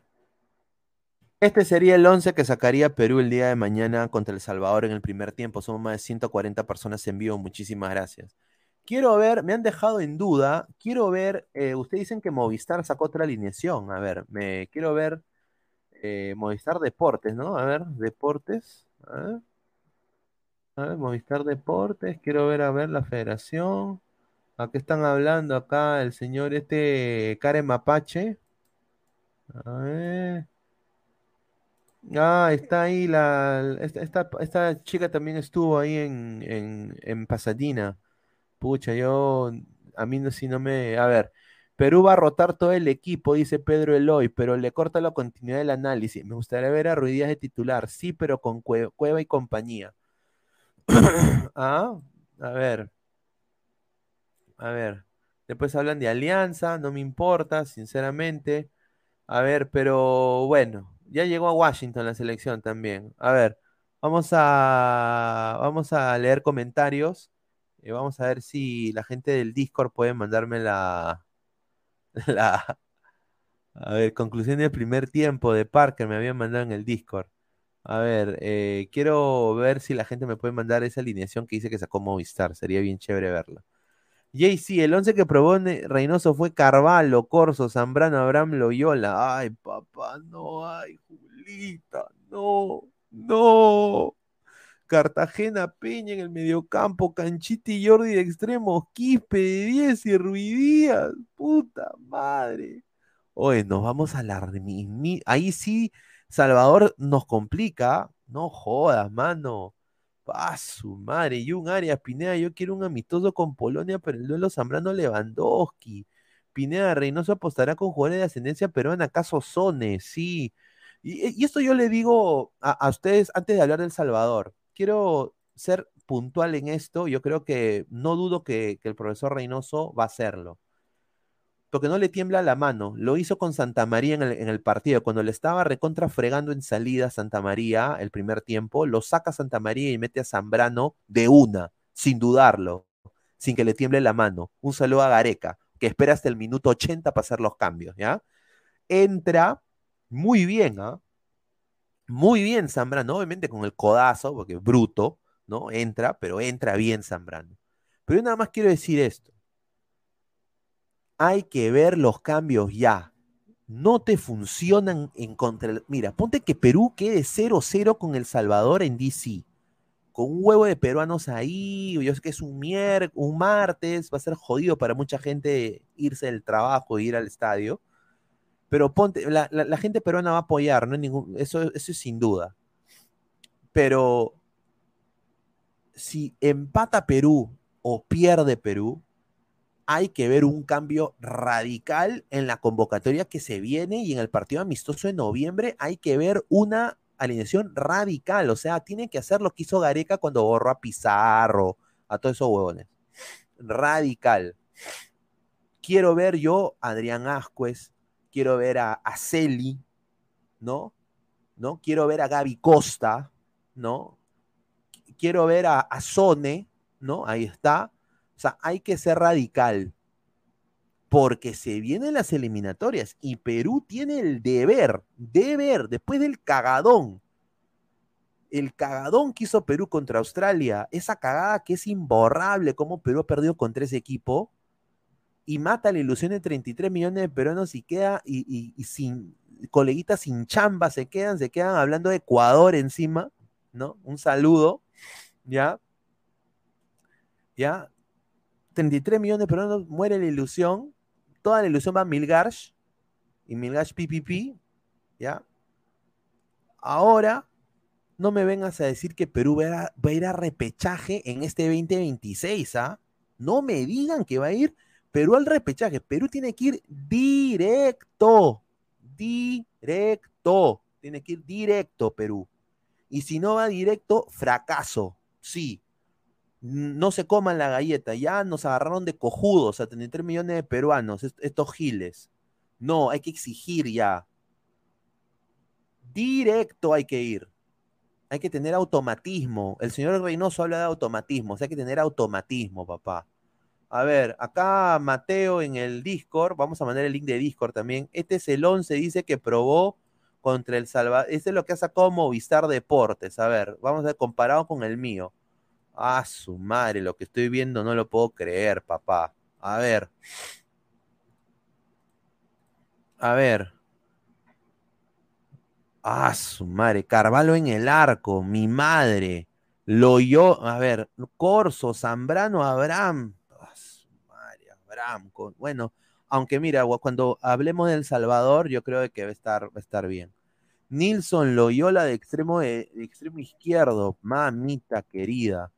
Este sería el 11 que sacaría Perú el día de mañana contra El Salvador en el primer tiempo. Somos más de 140 personas en vivo. Muchísimas gracias. quiero ver, me han dejado en duda, quiero ver, eh, ustedes dicen que Movistar sacó otra alineación, a ver, me quiero ver eh, Movistar Deportes, ¿no? A ver, Deportes, ver, Movistar Deportes, quiero ver, a ver, la federación, ¿a qué están hablando acá el señor este Karen Mapache? A ver. Ah, está ahí la. Esta, esta, chica también estuvo ahí en, en, en Pasadena. Pucha, yo. A mí no, si no me. A ver. Perú va a rotar todo el equipo, dice Pedro Eloy, pero le corta la continuidad del análisis. Me gustaría ver a Ruiz Díaz de titular, sí, pero con Cue- Cueva y compañía. ah, a ver. A ver. Después hablan de alianza, no me importa, sinceramente. A ver, pero bueno, ya llegó a Washington la selección también. A ver, vamos a, vamos a leer comentarios. y vamos a ver si la gente del Discord puede mandarme la, la, a ver, conclusión del primer tiempo de Parker me habían mandado en el Discord. A ver, eh, quiero ver si la gente me puede mandar esa alineación que dice que sacó Movistar. Sería bien chévere verla. JC, el 11 que probó Ne- Reynoso fue Carvalho, Corso, Zambrano, Abraham, Loyola. Ay, papá, no, ay, Julita, no, no. Cartagena, Peña en el mediocampo, Canchita y Jordi de extremos, Quispe de 10 y Ruidías. Puta madre. Oye, nos vamos a la Ahí sí, Salvador nos complica. No jodas, mano. Ah, su madre. Y un área, Pineda, yo quiero un amistoso con Polonia, pero el duelo Zambrano Lewandowski. Pineda Reynoso apostará con jugadores de ascendencia peruana, ¿acaso Sone? Sí. Y, y esto yo le digo a, a ustedes antes de hablar del Salvador. Quiero ser puntual en esto. Yo creo que no dudo que, que el profesor Reynoso va a hacerlo porque no le tiembla la mano. Lo hizo con Santa María en el, partido. Cuando le estaba recontra fregando en salida Santa María el primer tiempo, lo saca Santa María y mete a Zambrano de una, sin dudarlo, sin que le tiemble la mano. Un saludo a Gareca, que espera hasta el minuto 80 para hacer los cambios, ¿ya? Entra muy bien, ¿ah? Muy bien Zambrano, obviamente con el codazo, porque es bruto, ¿no? Entra, pero entra bien Zambrano. Pero yo nada más quiero decir esto hay que ver los cambios ya. No te funcionan en contra. Mira, ponte que Perú quede 0-0 con El Salvador en DC. Con un huevo de peruanos ahí. Yo sé que es un miércoles, un martes. Va a ser jodido para mucha gente irse del trabajo e ir al estadio. Pero ponte, la, gente peruana va a apoyar, no ningún, eso, eso es sin duda. Pero si empata Perú o pierde Perú, hay que ver un cambio radical en la convocatoria que se viene y en el partido amistoso de noviembre hay que ver una alineación radical. O sea, tiene que hacer lo que hizo Gareca cuando borró a Pizarro, a todos esos huevones. Radical. Quiero ver yo a Adrián Ascuez, quiero ver a, a Celi, ¿no? ¿no? Quiero ver a Gaby Costa, ¿no? Quiero ver a, a Sone, ¿no? Ahí está. O sea, hay que ser radical. Porque se vienen las eliminatorias y Perú tiene el deber, deber, después del cagadón. El cagadón que hizo Perú contra Australia, esa cagada que es imborrable, como Perú ha perdido con tres equipos y mata la ilusión de 33 millones de peruanos y queda, y, y- y sin, coleguitas sin chamba se quedan, se quedan hablando de Ecuador encima, ¿no? Un saludo, ¿ya? ¿Ya? 33 millones de peruanos, muere la ilusión, toda la ilusión va a Milgash, y Milgash PPP, ¿ya? Ahora, no me vengas a decir que Perú va a, va a ir a repechaje en este 2026, ¿ah? No me digan que va a ir Perú al repechaje. Perú tiene que ir directo, directo, tiene que ir directo Perú. Y si no va directo, fracaso, sí. No se coman la galleta, ya nos agarraron de cojudos a 33 millones de peruanos, est- estos giles. No, hay que exigir ya. Directo hay que ir. Hay que tener automatismo. El señor Reynoso habla de automatismo, o sea, hay que tener automatismo, papá. A ver, acá Mateo en el Discord, vamos a mandar el link de Discord también. Este es el 11, dice que probó contra el Salvador. Este es lo que ha sacado Movistar Deportes. A ver, vamos a ver, comparado con el mío. Ah, su madre, lo que estoy viendo no lo puedo creer, papá. A ver. A ver. Ah, su madre. Carvalho en el arco, mi madre. Loyo, a ver, Corso, Zambrano, Abraham. Ah, su madre, Abraham. bueno, aunque mira, cuando hablemos del Salvador, yo creo que va a estar, estar bien. Nilson Loyola de extremo, de, extremo izquierdo, mamita querida.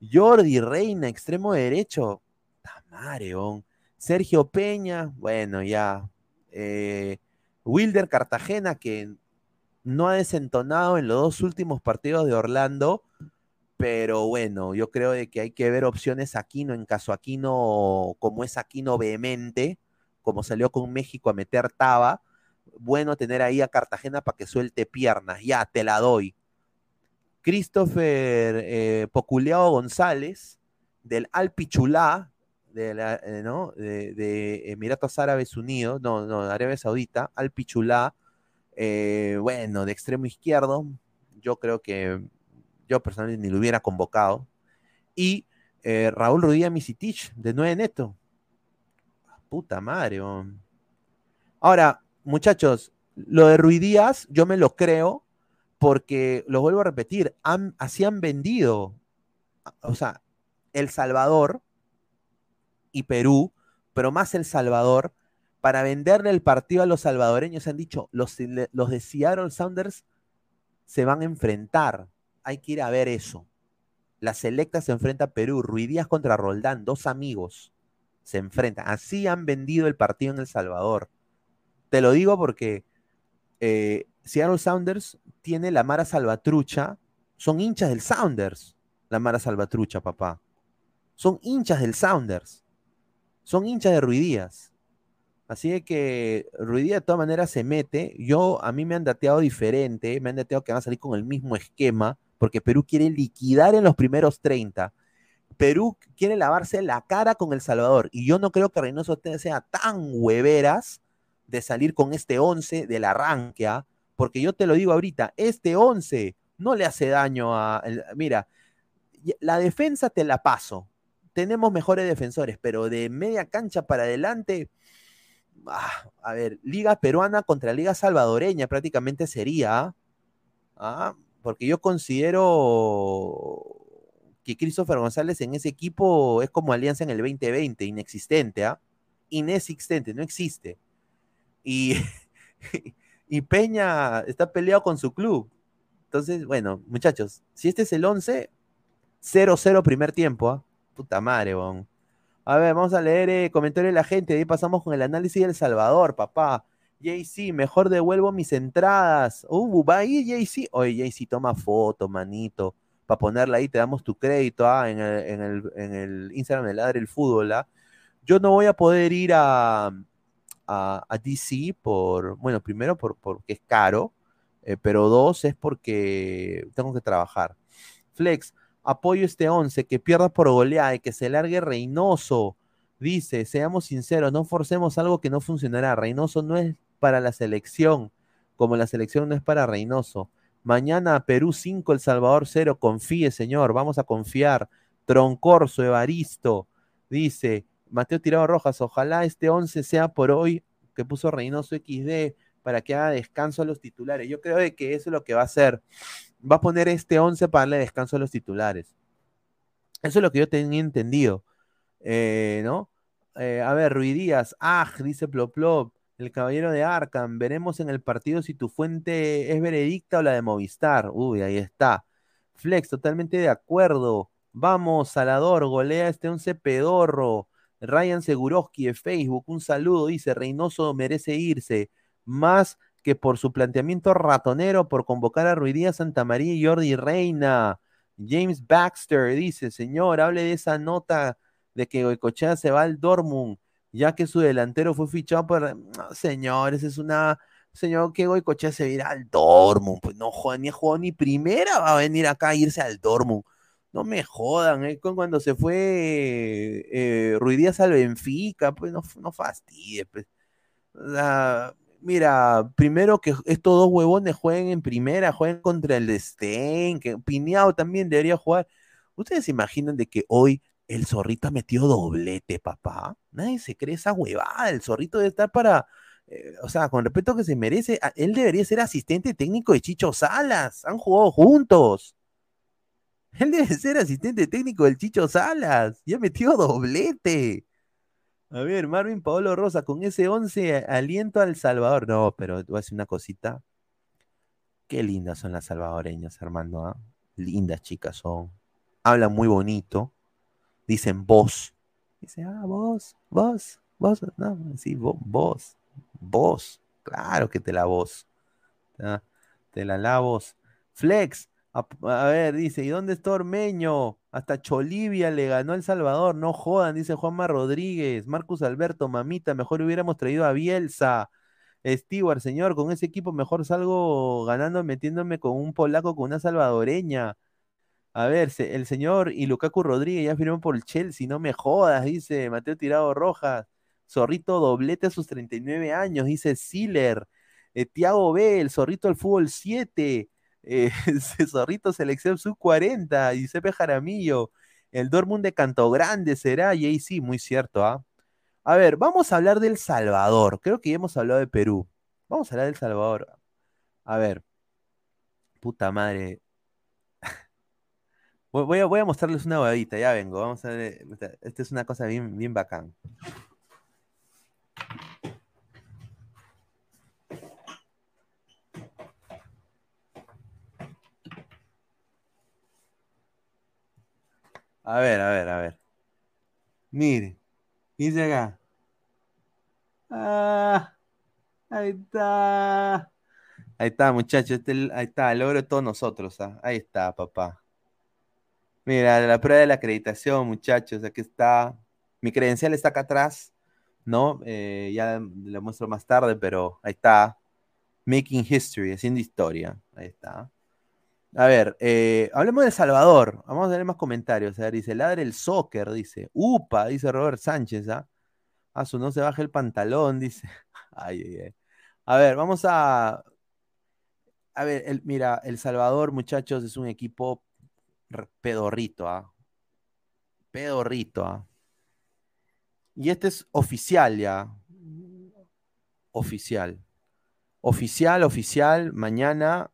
Jordi Reina, extremo derecho. Tamareón. Sergio Peña, bueno, ya. Eh, Wilder Cartagena, que no ha desentonado en los dos últimos partidos de Orlando, pero bueno, yo creo de que hay que ver opciones Aquino en caso Aquino, como es Aquino vehemente, como salió con México a meter taba, bueno tener ahí a Cartagena para que suelte piernas, ya, te la doy. Christopher eh, Poculeado González, del Alpichulá, de, eh, ¿no? de, Emiratos Árabes Unidos, no, no, Arabia Saudita, Alpichulá, eh, bueno, de extremo izquierdo, yo creo que yo personalmente ni lo hubiera convocado. Y eh, Raúl Rudía Misitich, de 9 neto. Puta madre. Ahora, muchachos, lo de Ruidías, yo me lo creo porque, lo vuelvo a repetir, así han vendido, o sea, El Salvador y Perú, pero más El Salvador, para venderle el partido a los salvadoreños, han dicho, los, los de Seattle Sounders se van a enfrentar hay que ir a ver eso. La selecta se enfrenta a Perú, Ruidías contra Roldán, dos amigos se enfrentan. Así han vendido el partido en El Salvador. Te lo digo porque eh, Seattle Sounders tiene la Mara Salvatrucha, son hinchas del Sounders, la Mara Salvatrucha, papá. Son hinchas del Sounders. Son hinchas de Ruidías. Así que Ruidías de todas maneras se mete. Yo, a mí me han dateado diferente, me han dateado que van a salir con el mismo esquema porque Perú quiere liquidar en los primeros 30. Perú quiere lavarse la cara con El Salvador y yo no creo que Reynoso sea tan hueveras de salir con este 11 del arranque, ¿ah? porque yo te lo digo ahorita, este 11 no le hace daño a... mira, la defensa te la paso, tenemos mejores defensores, pero de media cancha para adelante, ah, a ver, liga peruana contra liga salvadoreña prácticamente sería, ¿ah? ¿ah? porque yo considero que Christopher González en ese equipo es como Alianza en el 2020, inexistente, ¿ah? Inexistente, no existe. Y, Peña está peleado con su club. Entonces, bueno, muchachos, si este es el 11, 0-0 primer tiempo, ¿ah? Puta madre, bon. A ver, vamos a leer eh, comentarios de la gente. Ahí pasamos con el análisis del Salvador, papá. JC, mejor devuelvo mis entradas. Uh, va ahí JC. Oye, JC, toma foto, manito. Para ponerla ahí, te damos tu crédito ah, en, el, Instagram de Ladre el Fútbol. Ah. Yo no voy a poder ir a, a, DC por, bueno, primero por, porque es caro, eh, pero dos es porque tengo que trabajar. Flex, apoyo este 11, que pierda por goleada y que se largue Reynoso. Dice, seamos sinceros, no forcemos algo que no funcionará. Reynoso no es para la selección, como la selección no es para Reynoso. Mañana Perú 5, El Salvador 0. Confíe, señor, vamos a confiar. Troncorso, Evaristo, dice Mateo Tirado Rojas, ojalá este 11 sea por hoy que puso Reynoso XD para que haga descanso a los titulares. Yo creo que eso es lo que va a hacer. Va a poner este 11 para darle descanso a los titulares. Eso es lo que yo tenía entendido. Eh, ¿No? Eh, a ver, Ruidías, ah, dice Plop Plop. El caballero de Arkham. Veremos en el partido si tu fuente es veredicta o la de Movistar. Uy, ahí está. Flex, totalmente de acuerdo. Vamos, Salador, golea este once pedorro. Ryan Seguroski de Facebook, un saludo, dice, Reynoso merece irse, más que por su planteamiento ratonero por convocar a Ruidía Santa María y Jordi Reina. James Baxter dice, señor, hable de esa nota de que Goicochea se va al Dortmund ya que su delantero fue fichado por. señores, es una. Señor, que Goicochea se irá al Dortmund. Pues no ni jugado ni primera va a venir acá a irse al Dortmund. No me jodan, ¿eh? cuando se fue eh, Ruidías al Benfica, pues no, no. Pues. mira, primero que estos dos huevones jueguen en primera, jueguen contra el Stein, que Pineado también debería jugar. ¿Ustedes se imaginan de que hoy el zorrito ha metido doblete, papá? Nadie se cree esa huevada. El zorrito debe estar para, eh, o sea, con respeto que se merece, él debería ser asistente técnico de Chicho Salas. Han jugado juntos. Él debe ser asistente técnico del Chicho Salas. Y ha metido doblete. A ver, Marvin Paolo Rosa, con ese 11 aliento al Salvador. No, pero a decir una cosita. Qué lindas son las salvadoreñas, Armando. ¿ah? Lindas chicas son. Hablan muy bonito. Dicen vos. Dice, ah, vos, vos, vos. No, sí, vos, vos, vos. Claro que te la vos. ¿ah? Te la la vos. Flex. A, ver, dice, ¿y dónde está Ormeño? Hasta Cholivia le ganó El Salvador. No jodan, dice Juanma Rodríguez. Marcus Alberto, mamita, mejor hubiéramos traído a Bielsa. Stewart, señor, con ese equipo mejor salgo ganando metiéndome con un polaco, con una salvadoreña. A ver, el señor y Lukaku Rodríguez ya firmó por el Chelsea, no me jodas, dice Mateo Tirado Rojas. Zorrito doblete a sus 39 años, dice Siller. Eh, Tiago B, el zorrito del fútbol 7. Eh, zorrito selección sub 40, Giuseppe Jaramillo. El Dortmund de Canto Grande será, y sí, muy cierto, ¿ah? A ver, vamos a hablar del Salvador. Creo que ya hemos hablado de Perú. Vamos a hablar del Salvador. A ver. Puta madre. Voy a, voy a mostrarles una huevita, ya vengo. Vamos a ver. Esta es una cosa bien, bien bacán. A ver, a ver, a ver. Mire. Dice acá. Ah, ahí está. Ahí está, muchachos. Este, ahí está, el logro de todos nosotros. ¿ah? Ahí está, papá. Mira, la prueba de la acreditación, muchachos. Aquí está. Mi credencial está acá atrás, ¿no? Eh, ya lo muestro más tarde, pero ahí está. Making history, haciendo historia. Ahí está. A ver, eh, hablemos de Salvador. Vamos a tener más comentarios. A ver, dice, ladre el soccer, dice. Upa, dice Robert Sánchez, ¿ah? A su no se baje el pantalón, dice. Ay, ay, ay. A ver, vamos a. A ver, el, mira, El Salvador, muchachos, es un equipo pedorrito, ¿ah? Pedorrito, ¿ah? Y este es oficial ya. Oficial. Oficial, oficial. Mañana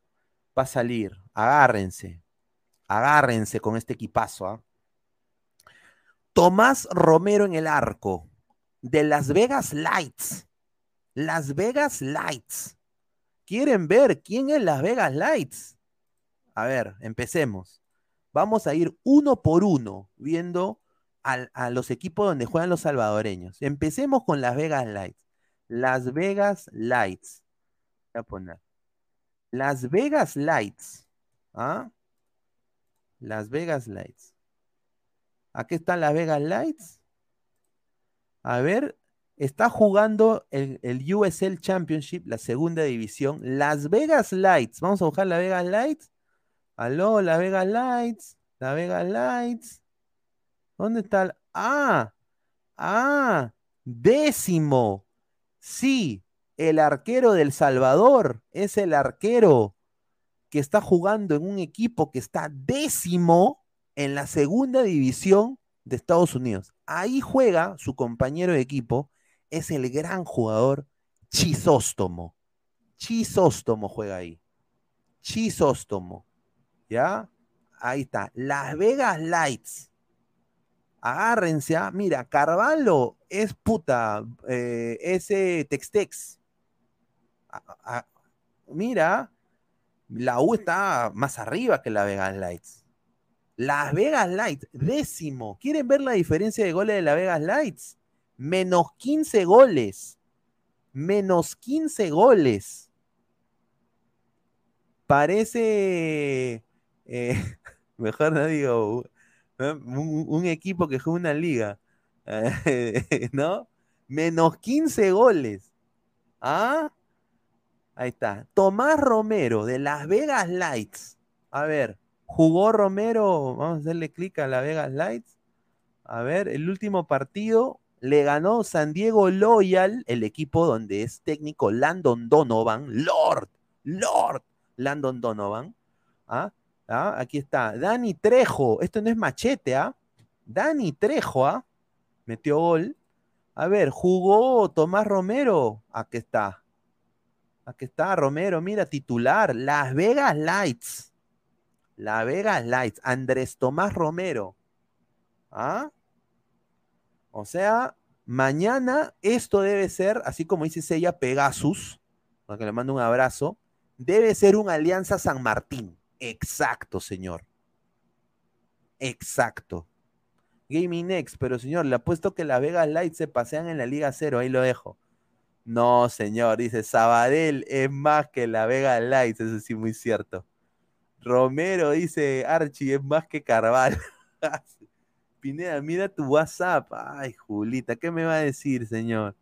va a salir. Agárrense. Agárrense con este equipazo. ¿ah? Tomás Romero en el arco. De Las Vegas Lights. Las Vegas Lights. ¿Quieren ver quién es Las Vegas Lights? A ver, empecemos. Vamos a ir uno por uno viendo a, a, los equipos donde juegan los salvadoreños. Empecemos con Las Vegas Lights. Las Vegas Lights. Voy a poner. Las Vegas Lights. ¿Ah? Las Vegas Lights. Aquí están Las Vegas Lights. A ver, está jugando el, el, USL Championship, la segunda división. Las Vegas Lights. Vamos a buscar Las Vegas Lights. Aló, Las Vegas Lights. Las Vegas Lights. ¿Dónde está? El... Ah, ah, décimo. Sí, el arquero del Salvador es el arquero que está jugando en un equipo que está décimo en la segunda división de Estados Unidos. Ahí juega su compañero de equipo, es el gran jugador Chisóstomo. Chisóstomo juega ahí. Chisóstomo. ¿Ya? Ahí está. Las Vegas Lights. Agárrense. ¿ah? Mira, Carvalho es puta. Eh, ese Textex. Mira, la U está más arriba que la Vegas Lights. Las Vegas Lights, décimo. ¿Quieren ver la diferencia de goles de la Vegas Lights? Menos 15 goles. Menos 15 goles. Parece, eh, mejor no digo, un, un, equipo que juega una liga. ¿No? Menos 15 goles. ¿Ah? Ahí está. Tomás Romero de Las Vegas Lights. A ver, jugó Romero. Vamos a hacerle clic a Las Vegas Lights. A ver, el último partido le ganó San Diego Loyal, el equipo donde es técnico Landon Donovan. Lord, Lord, Landon Donovan. ¿Ah? ¿Ah? Aquí está. Dani Trejo. Esto no es machete, ¿ah? Dani Trejo, ¿ah? Metió gol. A ver, jugó Tomás Romero. Aquí está. Aquí está Romero, mira, titular. Las Vegas Lights. Las Vegas Lights. Andrés Tomás Romero. ¿Ah? O sea, mañana esto debe ser, así como dice ella, Pegasus, para que le mando un abrazo, debe ser una alianza San Martín. Exacto, señor. Exacto. Gaming Next, pero señor, le apuesto que la Vegas Lights se pasean en la Liga Cero, ahí lo dejo. No, señor, dice Sabadell es más que la Vega Lights, eso sí, muy cierto. Romero dice Archie es más que Carval. Pineda, mira tu WhatsApp. Ay, Julita, ¿qué me va a decir, señor?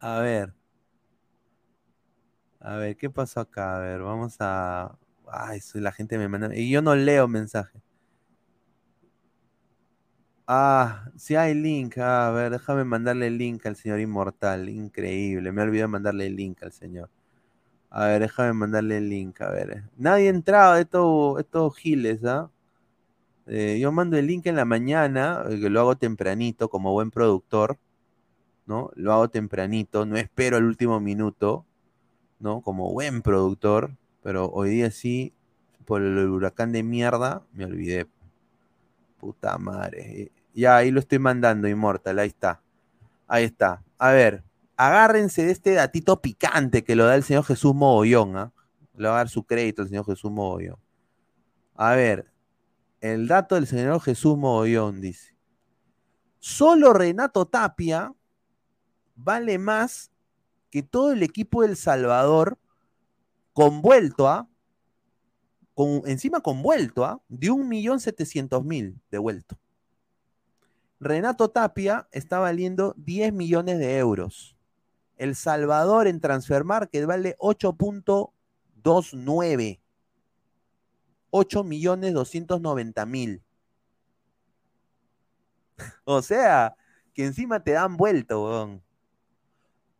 A ver. A ver, ¿qué pasó acá? A ver, vamos a. Ay, la gente me manda. Y yo no leo mensajes. Ah, sí hay link. Ah, a ver, déjame mandarle el link al señor Inmortal. Increíble. Me olvidé mandarle el link al señor. A ver, déjame mandarle el link. A ver. Nadie ha entrado de estos, estos giles, ¿ah? Eh, yo mando el link en la mañana, eh, que lo hago tempranito como buen productor, ¿no? Lo hago tempranito, no espero el último minuto, ¿no? Como buen productor, pero hoy día sí, por el huracán de mierda, me olvidé. Puta madre. Ya ahí lo estoy mandando, Inmortal, ahí está. Ahí está. A ver, agárrense de este datito picante que lo da el señor Jesús Mogollón, ¿ah? Le va a dar su crédito al señor Jesús Mogollón. A ver, el dato del señor Jesús Mogollón dice: Solo Renato Tapia vale más que todo el equipo del Salvador convuelto a, con, encima convuelto a, de un millón setecientos mil devuelto. Renato Tapia está valiendo 10 millones de euros. El Salvador en Transfer Market vale 8.29. 8 millones 290 mil. o sea, que encima te dan vuelto, weón.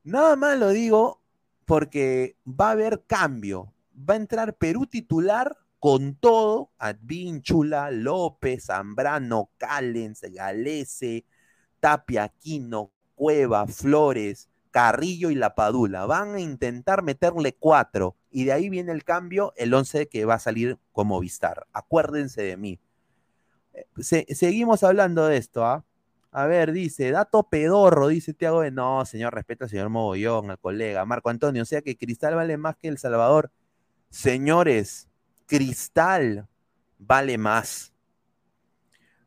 Nada más lo digo porque va a haber cambio. Va a entrar Perú titular con todo, Advínchula, López, Zambrano, Callens, Galese, Tapia, Aquino, Cueva, Flores, Carrillo y La Padula. Van a intentar meterle cuatro y de ahí viene el cambio, el 11 que va a salir como Vistar. Acuérdense de mí. Eh, seguimos hablando de esto, ¿ah? A ver, dice, dato pedorro, dice Tiago no, señor, respeta al señor Mogollón, al colega, Marco Antonio, o sea que Cristal vale más que El Salvador. Señores, Cristal vale más.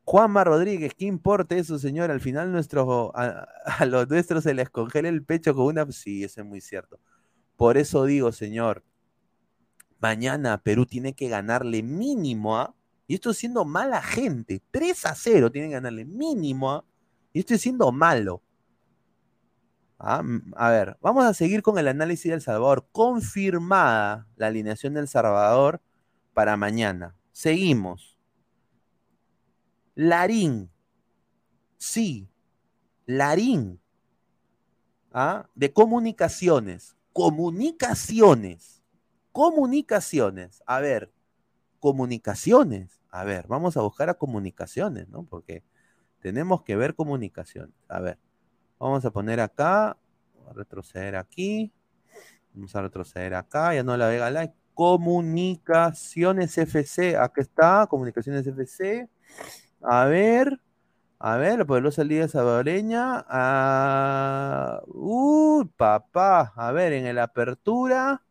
Juanma Rodríguez, ¿qué importa eso, señor? Al final nuestro, a, los nuestros se les congela el pecho con una... Sí, eso es muy cierto. Por eso digo, señor, mañana Perú tiene que ganarle mínimo a... Y estoy siendo mala gente. 3 a 0 tiene que ganarle mínimo a... Y estoy siendo malo. Ah, a ver, vamos a seguir con el análisis del Salvador. Confirmada la alineación del Salvador para mañana. Seguimos. Larín. Sí. Larín. ¿Ah? De comunicaciones. Comunicaciones. Comunicaciones. A ver. Comunicaciones. A ver, vamos a buscar a comunicaciones, ¿no? Porque tenemos que ver comunicaciones. A ver. Vamos a poner acá. a retroceder aquí. Vamos a retroceder acá. Ya no la vega like. Comunicaciones FC. Acá está. Comunicaciones FC. A ver, a ver, la poderosa Liga Salvadoreña. Ah, uh, papá. A ver, en el apertura.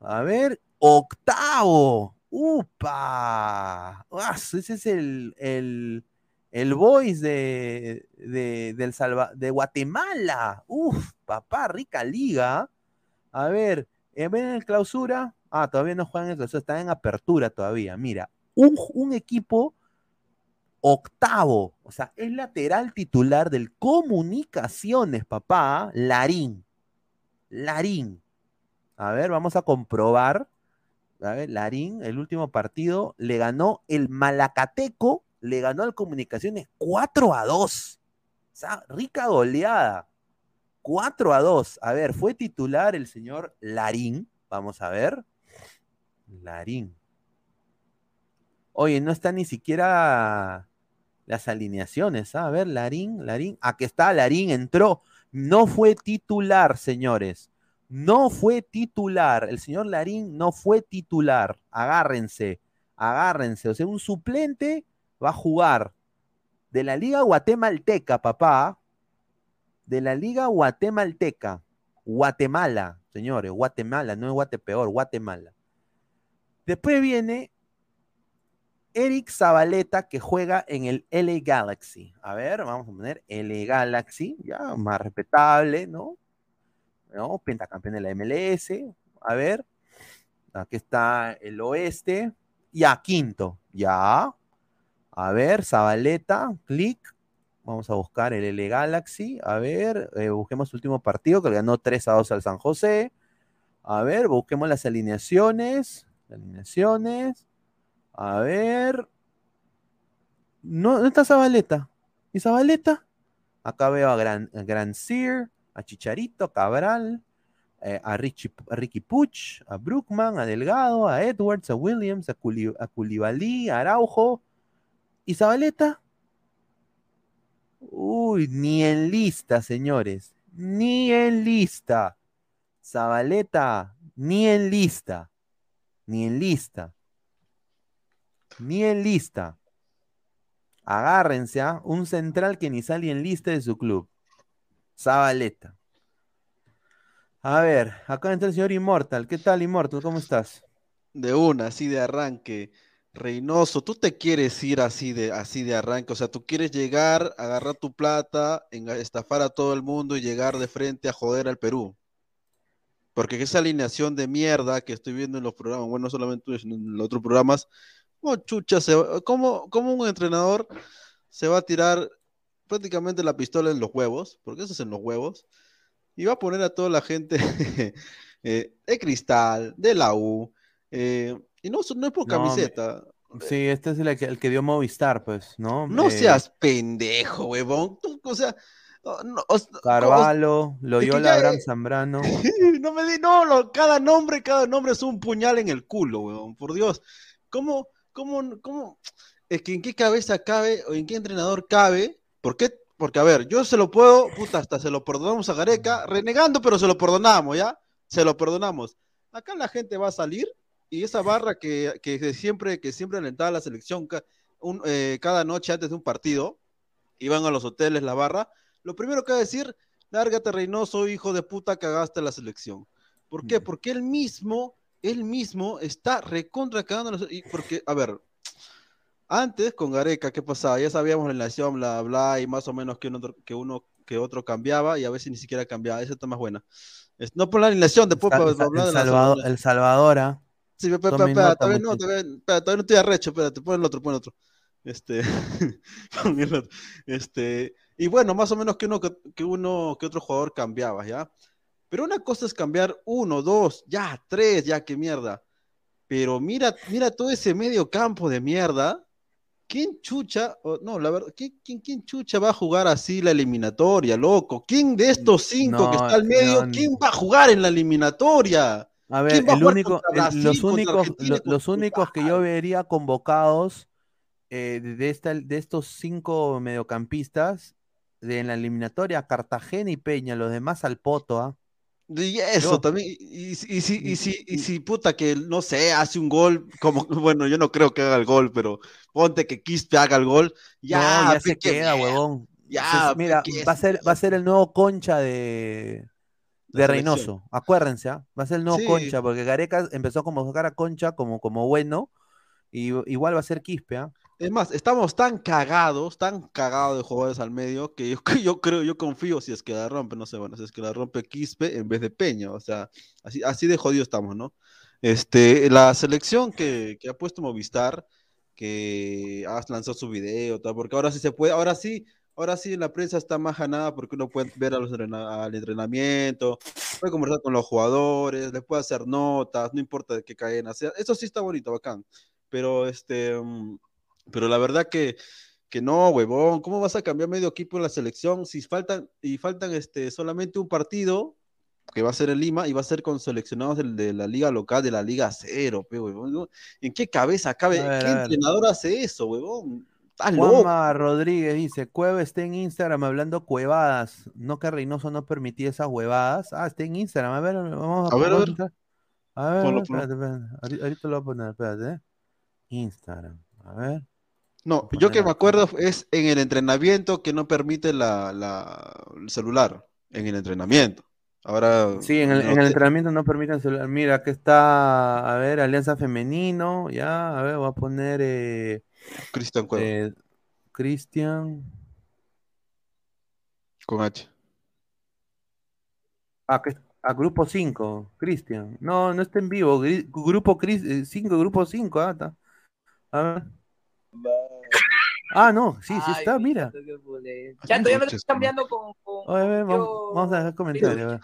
A ver, octavo. ¡Upa! ¡Ah! Ese es el, el, el voice de, de, del Salva, de Guatemala. ¡Uf! Papá, rica liga. A ver, ¿ven en el clausura? Ah, todavía no juegan el clausura, están en apertura todavía. Mira, un, un equipo octavo, o sea, es lateral titular del Comunicaciones, papá, Larín. Larín. A ver, vamos a comprobar. A ver, Larín, el último partido, le ganó el Malacateco, le ganó al Comunicaciones 4 a 2. O sea, rica goleada. 4 a 2. A ver, fue titular el señor Larín. Vamos a ver. Larín. Oye, no está ni siquiera las alineaciones. ¿ah? A ver, Larín, Larín. Aquí está, Larín entró. No fue titular, señores. No fue titular. El señor Larín no fue titular. Agárrense, agárrense. O sea, un suplente va a jugar de la Liga Guatemalteca, papá. De la Liga Guatemalteca. Guatemala, señores, Guatemala, no es Guatepeor, Guatemala. Después viene Eric Zabaleta que juega en el LA Galaxy. A ver, vamos a poner LA Galaxy, ya más respetable, ¿no? ¿No? Pentacampeón de la MLS. A ver, aquí está el oeste. Ya, quinto, ya. A ver, Zabaleta, clic. Vamos a buscar el L Galaxy. A ver, eh, busquemos el último partido que ganó 3 a 2 al San José. A ver, busquemos las alineaciones. Alineaciones. A ver. No, está Zabaleta. ¿Y Zabaleta? Acá veo a Gran, a Gran Sear, a Chicharito, a Cabral, eh, a Ricky Puch, a Brookman, a Delgado, a Edwards, a Williams, a, Culi, a Culibalí, a Araujo. ¿Y Zabaleta? Uy, ni en lista, señores. Ni en lista. Zabaleta, ni en lista. Ni en lista. Ni en lista. Agárrense a un central que ni sale en lista de su club. Zabaleta. A ver, acá entra el señor Immortal. ¿Qué tal, Immortal? ¿Cómo estás? De una, así de arranque. Reynoso, tú te quieres ir así de, así de arranque, o sea, tú quieres llegar, agarrar tu plata, estafar a todo el mundo y llegar de frente a joder al Perú. Porque esa alineación de mierda que estoy viendo en los programas, bueno, no solamente en los otros programas, como chucha, se, como, un entrenador se va a tirar prácticamente la pistola en los huevos, porque eso es en los huevos, y va a poner a toda la gente eh, de cristal, de la U, eh, y no, no es por camiseta. Sí, este es el que, el que dio Movistar, pues, ¿no? No eh, seas pendejo, huevón. o sea, no, Carvalho, Loyola, Abraham Zambrano. no me di, no, cada nombre, cada nombre es un puñal en el culo, huevón, por Dios. ¿Cómo, cómo, cómo? Es que en qué cabeza cabe o en qué entrenador cabe. ¿Por qué? Porque, a ver, yo se lo puedo, puta, hasta se lo perdonamos a Gareca, renegando, pero se lo perdonamos, ¿ya? Se lo perdonamos. Acá la gente va a salir y esa barra que, siempre, que siempre alentaba la selección eh, cada noche antes de un partido, iban a los hoteles la barra, lo primero que va a decir, lárgate Reynoso, hijo de puta, cagaste la selección. ¿Por qué? Porque él mismo, él mismo está recontra cagando y porque, a ver, antes con Gareca, ¿qué pasaba? Ya sabíamos la nación, bla, bla, y más o menos que, uno, que uno que otro cambiaba y a veces ni siquiera cambiaba. Esa está más buena. No por la alineación, después el, el, Salvador, el Salvadora. Sí, espera, espera, todavía no, todavía no estoy arrecho, espérate, pon el otro, pon el otro. Este, pon el otro. Este, y bueno, más o menos que uno que, uno que otro jugador cambiaba, ¿ya? Pero una cosa es cambiar uno, dos, ya, tres, ya, qué mierda. Pero mira, mira todo ese medio campo de mierda. ¿Quién chucha? no, la verdad, ¿quién, quién, chucha va a jugar así la eliminatoria, loco? ¿Quién de estos cinco que está al medio, quién va a jugar en la eliminatoria? A ver, el único, los únicos, los, únicos que yo vería convocados eh, de, esta, de estos cinco mediocampistas de, en la eliminatoria, Cartagena y Peña, los demás al Poto, ¿ah? Y eso también, y, y, si, y, si, y si puta que, no sé, hace un gol, como, bueno, yo no creo que haga el gol, pero ponte que Quispe haga el gol, ya, ya se queda, huevón. Ya, mira, va a, ser, va a ser el nuevo concha de, de Reynoso. Acuérdense, ¿ah? va a ser el nuevo Concha, porque Gareca empezó como sacar a Concha como, como bueno, y igual va a ser Quispe. ¿ah? Es más, estamos tan cagados, tan cagados de jugadores al medio, que yo, yo, creo, yo confío si es que la rompe, no sé, bueno, si es que la rompe Quispe en vez de Peña, o sea, así, así de jodido estamos, ¿no? Este, la selección que, que ha puesto Movistar, que ha lanzado su video, porque ahora sí se puede, ahora sí, ahora sí la prensa está más ganada porque uno puede ver a los al entrenamiento, puede conversar con los jugadores, les puede hacer notas, no importa de qué cadena sea. Eso sí está bonito, bacán. Pero este, mm, pero la verdad que, que no, huevón, ¿cómo vas a cambiar medio equipo en la selección si faltan y faltan este solamente un partido que va a ser en Lima y va a ser con seleccionados del- de, la liga local, de la liga cero, pe, huevón. ¿no? ¿En qué cabeza cabe? Ver, ¿Qué entrenador hace eso, huevón? Estás loco. Juanma Rodríguez dice, Cueva está en Instagram hablando cuevadas. No que Reynoso no permitía esas huevadas. Ah, está en Instagram. A ver, vamos a, A ver, a ver. A ver, Ponlo, espérate, espérate. Ahorita, ahorita lo voy a poner, espérate. ¿eh? Instagram. A ver. No, yo que me acuerdo es en el entrenamiento que no permite la, la- el celular, en el entrenamiento. Ahora, Sí, en el, no en el entrenamiento no permiten celular. Mira, aquí está, a ver, Alianza Femenino, ya, a ver, voy a poner eh, Cristian Cueva, eh, Cristian. con H. Ah, que- ah, grupo 5, Cristian. No, no está en vivo. Grupo 5, grupo 5, ah, está. A ver. Ah, no, sí, sí está, mi mira. chato, ya me Conches, estás cambiando con. con Oye, a ver, yo- vamos, vamos a dejar comentarios.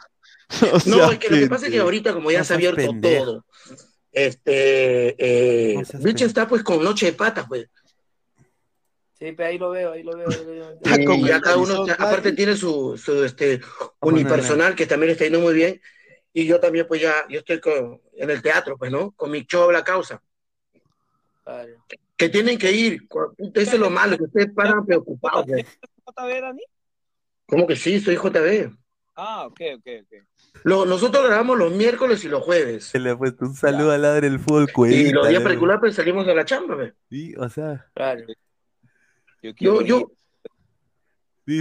O sea, No, es que lo que pasa es que ahorita, como ya No se ha abierto pendejo. todo, este, eh, No está pues con Noche de Patas, pues. Sí, pero ahí lo veo, ahí lo veo. Ahí lo veo. Y ya cada uno, aparte tiene su, su este, unipersonal que también está yendo muy bien. Y yo también, pues ya, yo estoy con, en el teatro, pues, ¿no? Con mi show La Causa. Claro. Que tienen que ir. Eso es lo malo, que ustedes paran preocupados. pues. JB, Dani? ¿Cómo que sí? Soy JB. Ah, ok, ok, ok. Lo- nosotros grabamos los miércoles y los jueves. Se le ha puesto un saludo al ladre del fútbol Y cuevita. los días particulares pues, salimos a la chamba, pues. Sí, o sea, Claro. Yo Yo, quiero yo, ir.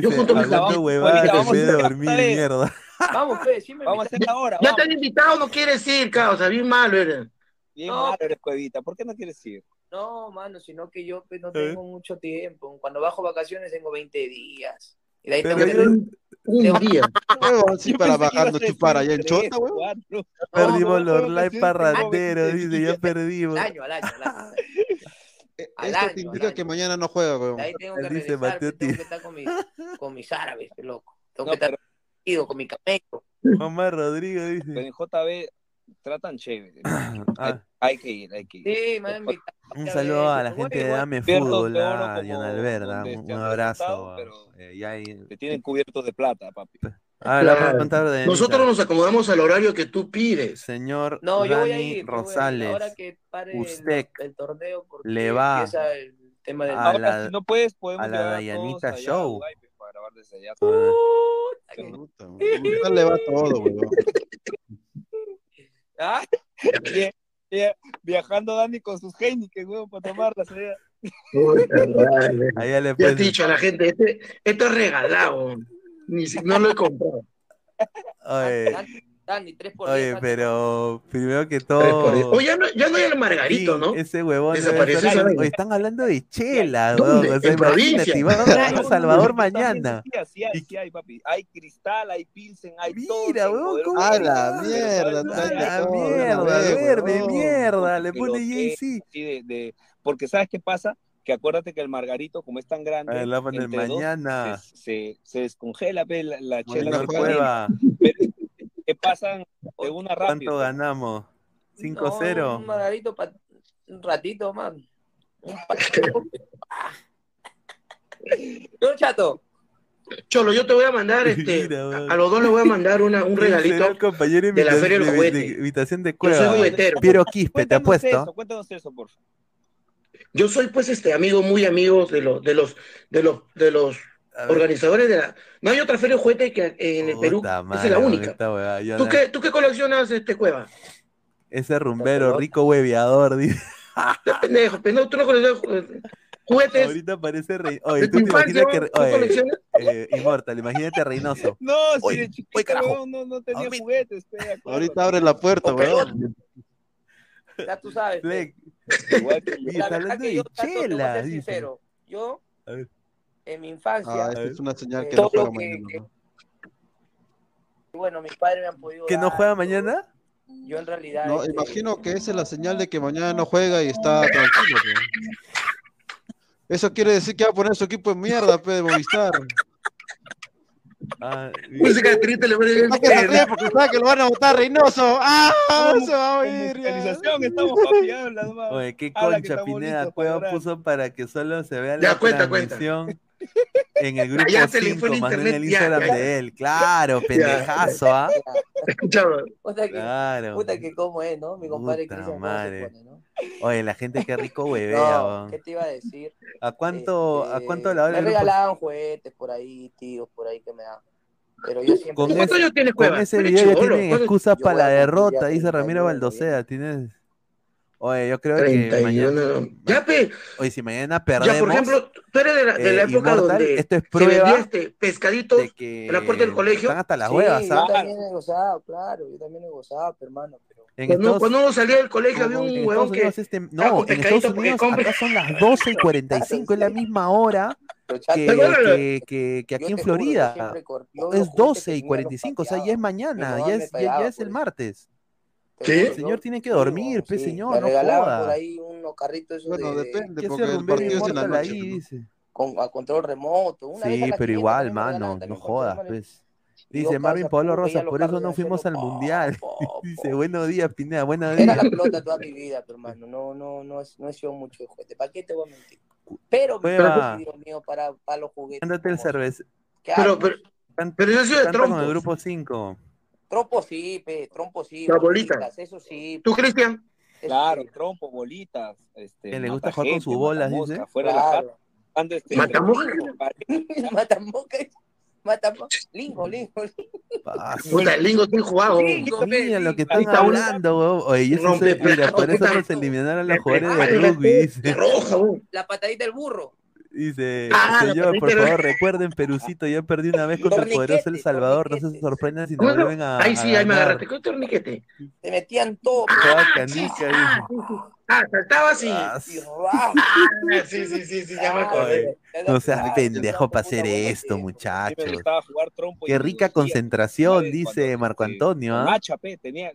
dice, junto a mis amigos, huevadas ahorita en vamos vez de a- dormir, dale. mierda. Vamos, Fe, sí me Vamos a hacer ahora. ya vamos. te han invitado, no quieres ir, causa, bien malo eres. Bien No. malo eres, Cuevita. ¿Por qué no quieres ir? No, mano, sino que yo pues, no ver. tengo mucho tiempo. Cuando bajo vacaciones tengo 20 días. Y de ahí Pero tengo que yo- Un día. Sí, Yo para decir chupar allá en Chota, huevón. cuatro. Perdimos No, los no, live no, parranderos, no, dice, ya perdimos. al año, al año, al año. Eh, Al Esto año, te al indica año. que mañana no juega, De huevón. ahí tengo que dice, regresar, Mateo pues, tengo que estar con mis, con mis árabes, loco. Tengo No, que estar pero, ido con mi camello. Rodríguez pero dice. en JB tratan chévere. Hay, Ah, hay que ir, hay que ir. Sí, me han invitado. un saludo a ves, la gente de Dame Fútbol, a como Dion Alberda, donde un, abrazo. eh, ya ahí- Te tienen cubiertos de plata, papi. Ah, a Claro. contar de Nosotros nos acomodamos al horario que tú pides. Señor No, yo voy a Dani ir. yo voy a ir. Rosales, Ahora que pare usted el torneo, porque le va empieza el tema del. a Ahora, la- si no puedes, podemos a la a Dayanita allá a Show. Para grabar desde allá. Ah, le va todo. Ah, Via- via- Viajando Dani con sus Heineken, weón, para tomarlas allá. Puta madre. Allá le Ya te he dicho a la gente, este, esto es regalado. Ni si, no lo he comprado. Oye, Dani, Dani, 3 por oye, 10. pero primero que todo. Oye, ya no, ya no hay el Margarito, Sí, ¿no? Ese huevón Desapareció estar-. Oye, están hablando de chela, ¿Dónde? weón. O sea, En imagínate, van a Salvador mañana. Sí, sí hay, sí hay, papi. Hay cristal, hay pilsen, hay todo. Mira, sin weón, poder ¿cómo A la Pero mierda, ¿sabes A la mierda, verde, huevón. mierda. Le pone JC. porque ¿sabes qué pasa? Que acuérdate que el margarito, como es tan grande, A ver, la va a poner entre dos mañana. se, se, se descongela pe, la, la chela. Que pasan de una rápido. ¿cuánto ganamos? No, 5-0. un Margarito pa- un ratito, man. Un Yo, chato. Cholo, yo te voy a mandar, este, Mira, a los dos les voy a mandar una, un ¿Quién será regalito. de la Feria del de- de- Juguete. de Invitación de Yo Cueva. soy juguetero. Piero Quispe, te apuesto. eso, cuéntanos eso, por favor. Yo soy, pues, este amigo, muy amigo de los, de los, de los, de los. Organizadores de la. No hay otra feria de juguete que en el Perú. Puta Esa es la única. esta weá, yo ¿Tú no- qué, ¿Tú qué coleccionas, este Cueva? Ese rumbero, rico hueveador, dice. Pendejo, pendejo, tú no coleccionas eh, juguetes Ahorita parece rey. Oye, de tú tu te imaginas que. ¿tú Oye, coleccionas? eh, Inmortal, imagínate Reynoso. No, si Oye, de oye, chiquito carajo. weón, no, no tenía Ahorita- juguetes, pe, acuérdate. Ahorita abre la puerta, O peor, weón. Ya tú sabes. Fleck, Igual que yo. y La está verdad hablando que de yo, Chato, te voy a chela. ser dice. sincero. Yo, A ver. En mi infancia, Ah, esta es una señal que Todo no juega que- mañana. que- ¿no? bueno, mis padres me han podido ¿Que no juega mañana? Yo en realidad... No, este, imagino que esa es la señal de que mañana no juega y está tranquilo. pe. Eso quiere decir que va a poner su equipo en mierda, pe, de Movistar. Ah, Música triste le voy a decir. Ah, que porque sabe que lo van a votar Reynoso. ¡Ah! Se va a oír. ya. musicalización estamos papi. Oye, qué concha Pineda Cueva puso para que solo se vea Ya, la cuenta, cuenta. En el grupo Ya se le fue 5, el mandó en el ya, Instagram ya. de él. Claro, pendejazo, ¿ah? Escuchame, Puta que, Claro. puta que cómo es, ¿no? Mi compadre Puta Cristian, ¿cómo madre. se pone, no? Oye, la gente qué rico huevea, No. ¿qué te iba a decir? ¿A cuánto, ¿A Este, cuánto la hora Me regalaban juguetes por ahí, tíos, por ahí que me dan. Pero yo siempre... Con ¿Cuántos ese, años tienes, con Cueva? ese Eres video ya tienen ¿cuántos- excusas para la derrota, ya dice Ramiro 31 Baldosea. Tienes. Oye, yo creo que mañana. 31. Ya, pe, Oye, si mañana ya, perdemos. por ejemplo, tú eres de la, de la eh, época Immortal, donde esto es se vendía este que en la puerta del colegio. están hasta las Sí, huevas, yo ¿sabes? también he gozado, claro, yo también he gozado, hermano, pero... En Cuando, Estados, cuando uno salía del colegio había un huevón que este- Ah, no, en pescadito Estados Unidos compra. acá son las 12 y 45, es la misma hora que, que, que, que yo aquí en juro, yo Florida. yo Es juguetes 12 que y tenía los 45, o sea, ya es mañana, ya es, ya, ya es el martes. Juro, El señor tiene que dormir, pe, sí. señor, Me no regalaban joda. por ahí unos carritos esos Bueno, de, depende, ¿Qué porque el partido es en la noche. ahí? pues. Dice. con, a control remoto. Una Sí, pero 500 igual, mano, no jodas, pues. Dice Marvin Pablo Rosas, por eso no fuimos al po, mundial. po, Dice, po. buenos días, Pineda, buenos Era días. la pelota toda mi vida, pero hermano. No, no, no, es- no he sido mucho de juguete. ¿Para qué te voy a mentir? Pero. Dios mío, para, para los juguetes. Ándate el cerveza. ¿Qué Pero, pero, pero yo sido de con el grupo 5. Trompo sí, pe, trompo sí. Bolitas, Eso sí. ¿Tú, Cristian? eso Claro, sí. trompo, bolitas. Este, Que le gusta jugar con sus bolas, dice. Fuera de la. Claro. Cuando este. Matamoca. Matamoca. Lingo, lingo. Ah, Puta, el lingo tiene jugado. Lingo, Mira lo que lingo. están hablando, weón. Oye, Rompe sé, mira, por eso nos eliminaron los jugadores de rugby, dice. Roja. La patadita del burro. Dice, Ah, señor, por pero- favor, recuerden, Perucito, yo perdí una vez contra el poderoso El Salvador, no se sorprendan si nos ¿Cómo no? vuelven a, Ahí sí, a ahí me agarraste. ¿Qué torniquete? Te metían todo. Toda Ah, canica, ah, sí, sí. Ah, saltabas y. Ah. Ah, sí, sí, sí, sí, ya me acordé. No seas Ah, pendejo para hacer esto, muchachos. Qué rica concentración, dice Marco este, Antonio, ¿ah? tenía,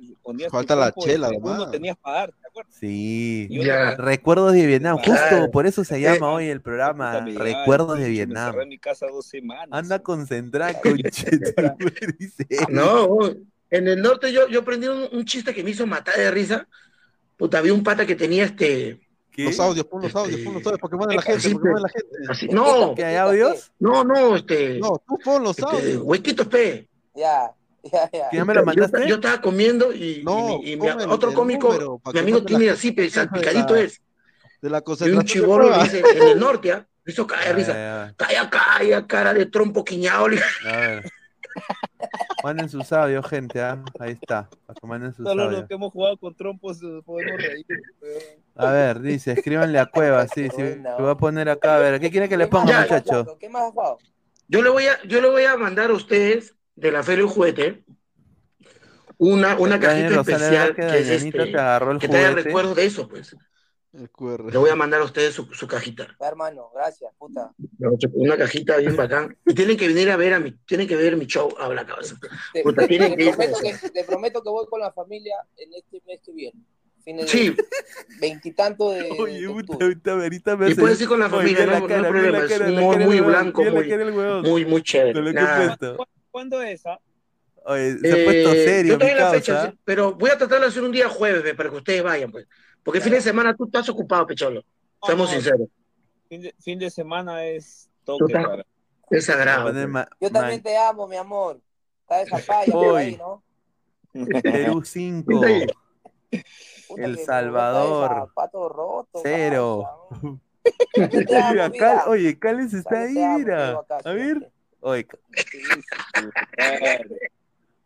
Falta la chela, nomás. tenías para dar, ¿te acuerdas? Sí. Recuerdos de Vietnam, justo por eso se llama Eh, hoy el programa, Recuerdos de Vietnam. encerré en mi casa dos semanas. Anda concentrado, conchete, dice. No, en el norte yo, yo aprendí un, un chiste que me hizo matar de risa. Puta, había un pata que tenía este. ¿Qué? Los audios, pon los audios, pon los audios, porque manda la gente, porque manda la gente. así- no, ¿Que hay audios? no, no, este. No, tú pon los este, audios. huequitos, pe. Ya, ya, ya. ¿Que ya me lo Yo- mandaste? Yo, estaba comiendo y, No, y mi- y mi- pon el- otro cómico, número, mi amigo tiene así, pe, de salpicadito la- es. De la Y un de chivolo dice, en el norte, ¿ah? Me hizo caer A de risa. Calla, calla, cara de trompo quiñado. le- a ver. Manden sus audios, gente, ¿ah? Ahí está, para que manden sus Solo los que hemos jugado con trompos eh, podemos reír. A ver, dice, escríbanle a Cueva, sí, sí, te voy a poner acá, a ver, ¿qué quiere que le ¿Qué más ponga, has jugado, muchacho? Flaco? ¿Qué más has jugado? Yo le voy a, yo le voy a mandar a ustedes de la Feria del Juguete una, una cajita especial Vázquez, que es este, te agarró el que traiga juguete. recuerdos de eso, pues. El QR. Le voy a mandar a ustedes su, su cajita. Ya, hermano, gracias, puta. Una cajita bien bacán. Y tienen que venir a ver a mi, tienen que ver mi show a la cabeza. Te, Puta, tiene te que ir. prometo que, te prometo que voy con la familia en este mes que viene. Fines de Sí, veintitanto de, de Oye, puta, octubre. ahorita, ahorita me y hace- puedes ir con la familia, no, la no hay cara, mira problema. Es humor muy blanco, muy, muy, muy chévere. Con lo que he Nada. puesto. ¿Cu- ¿Cuándo es? ah? Oye, se ha puesto Eh, serio, yo la fecha, pero voy a tratar de hacer un día jueves ve, para que ustedes vayan, pues. Porque el fin de semana tú estás ocupado, Pecholo. Seamos No, no, sinceros. Fin de, fin de semana es toque estás- para. Es sagrado. pues. Yo también te amo, mi amor. Está esa Hoy. ahí, ¿no? Perú 5, Puta El Salvador. roto. Cero. te amo. Cal- oye, Cales está ahí, amo, mira. acá A ver. Oye,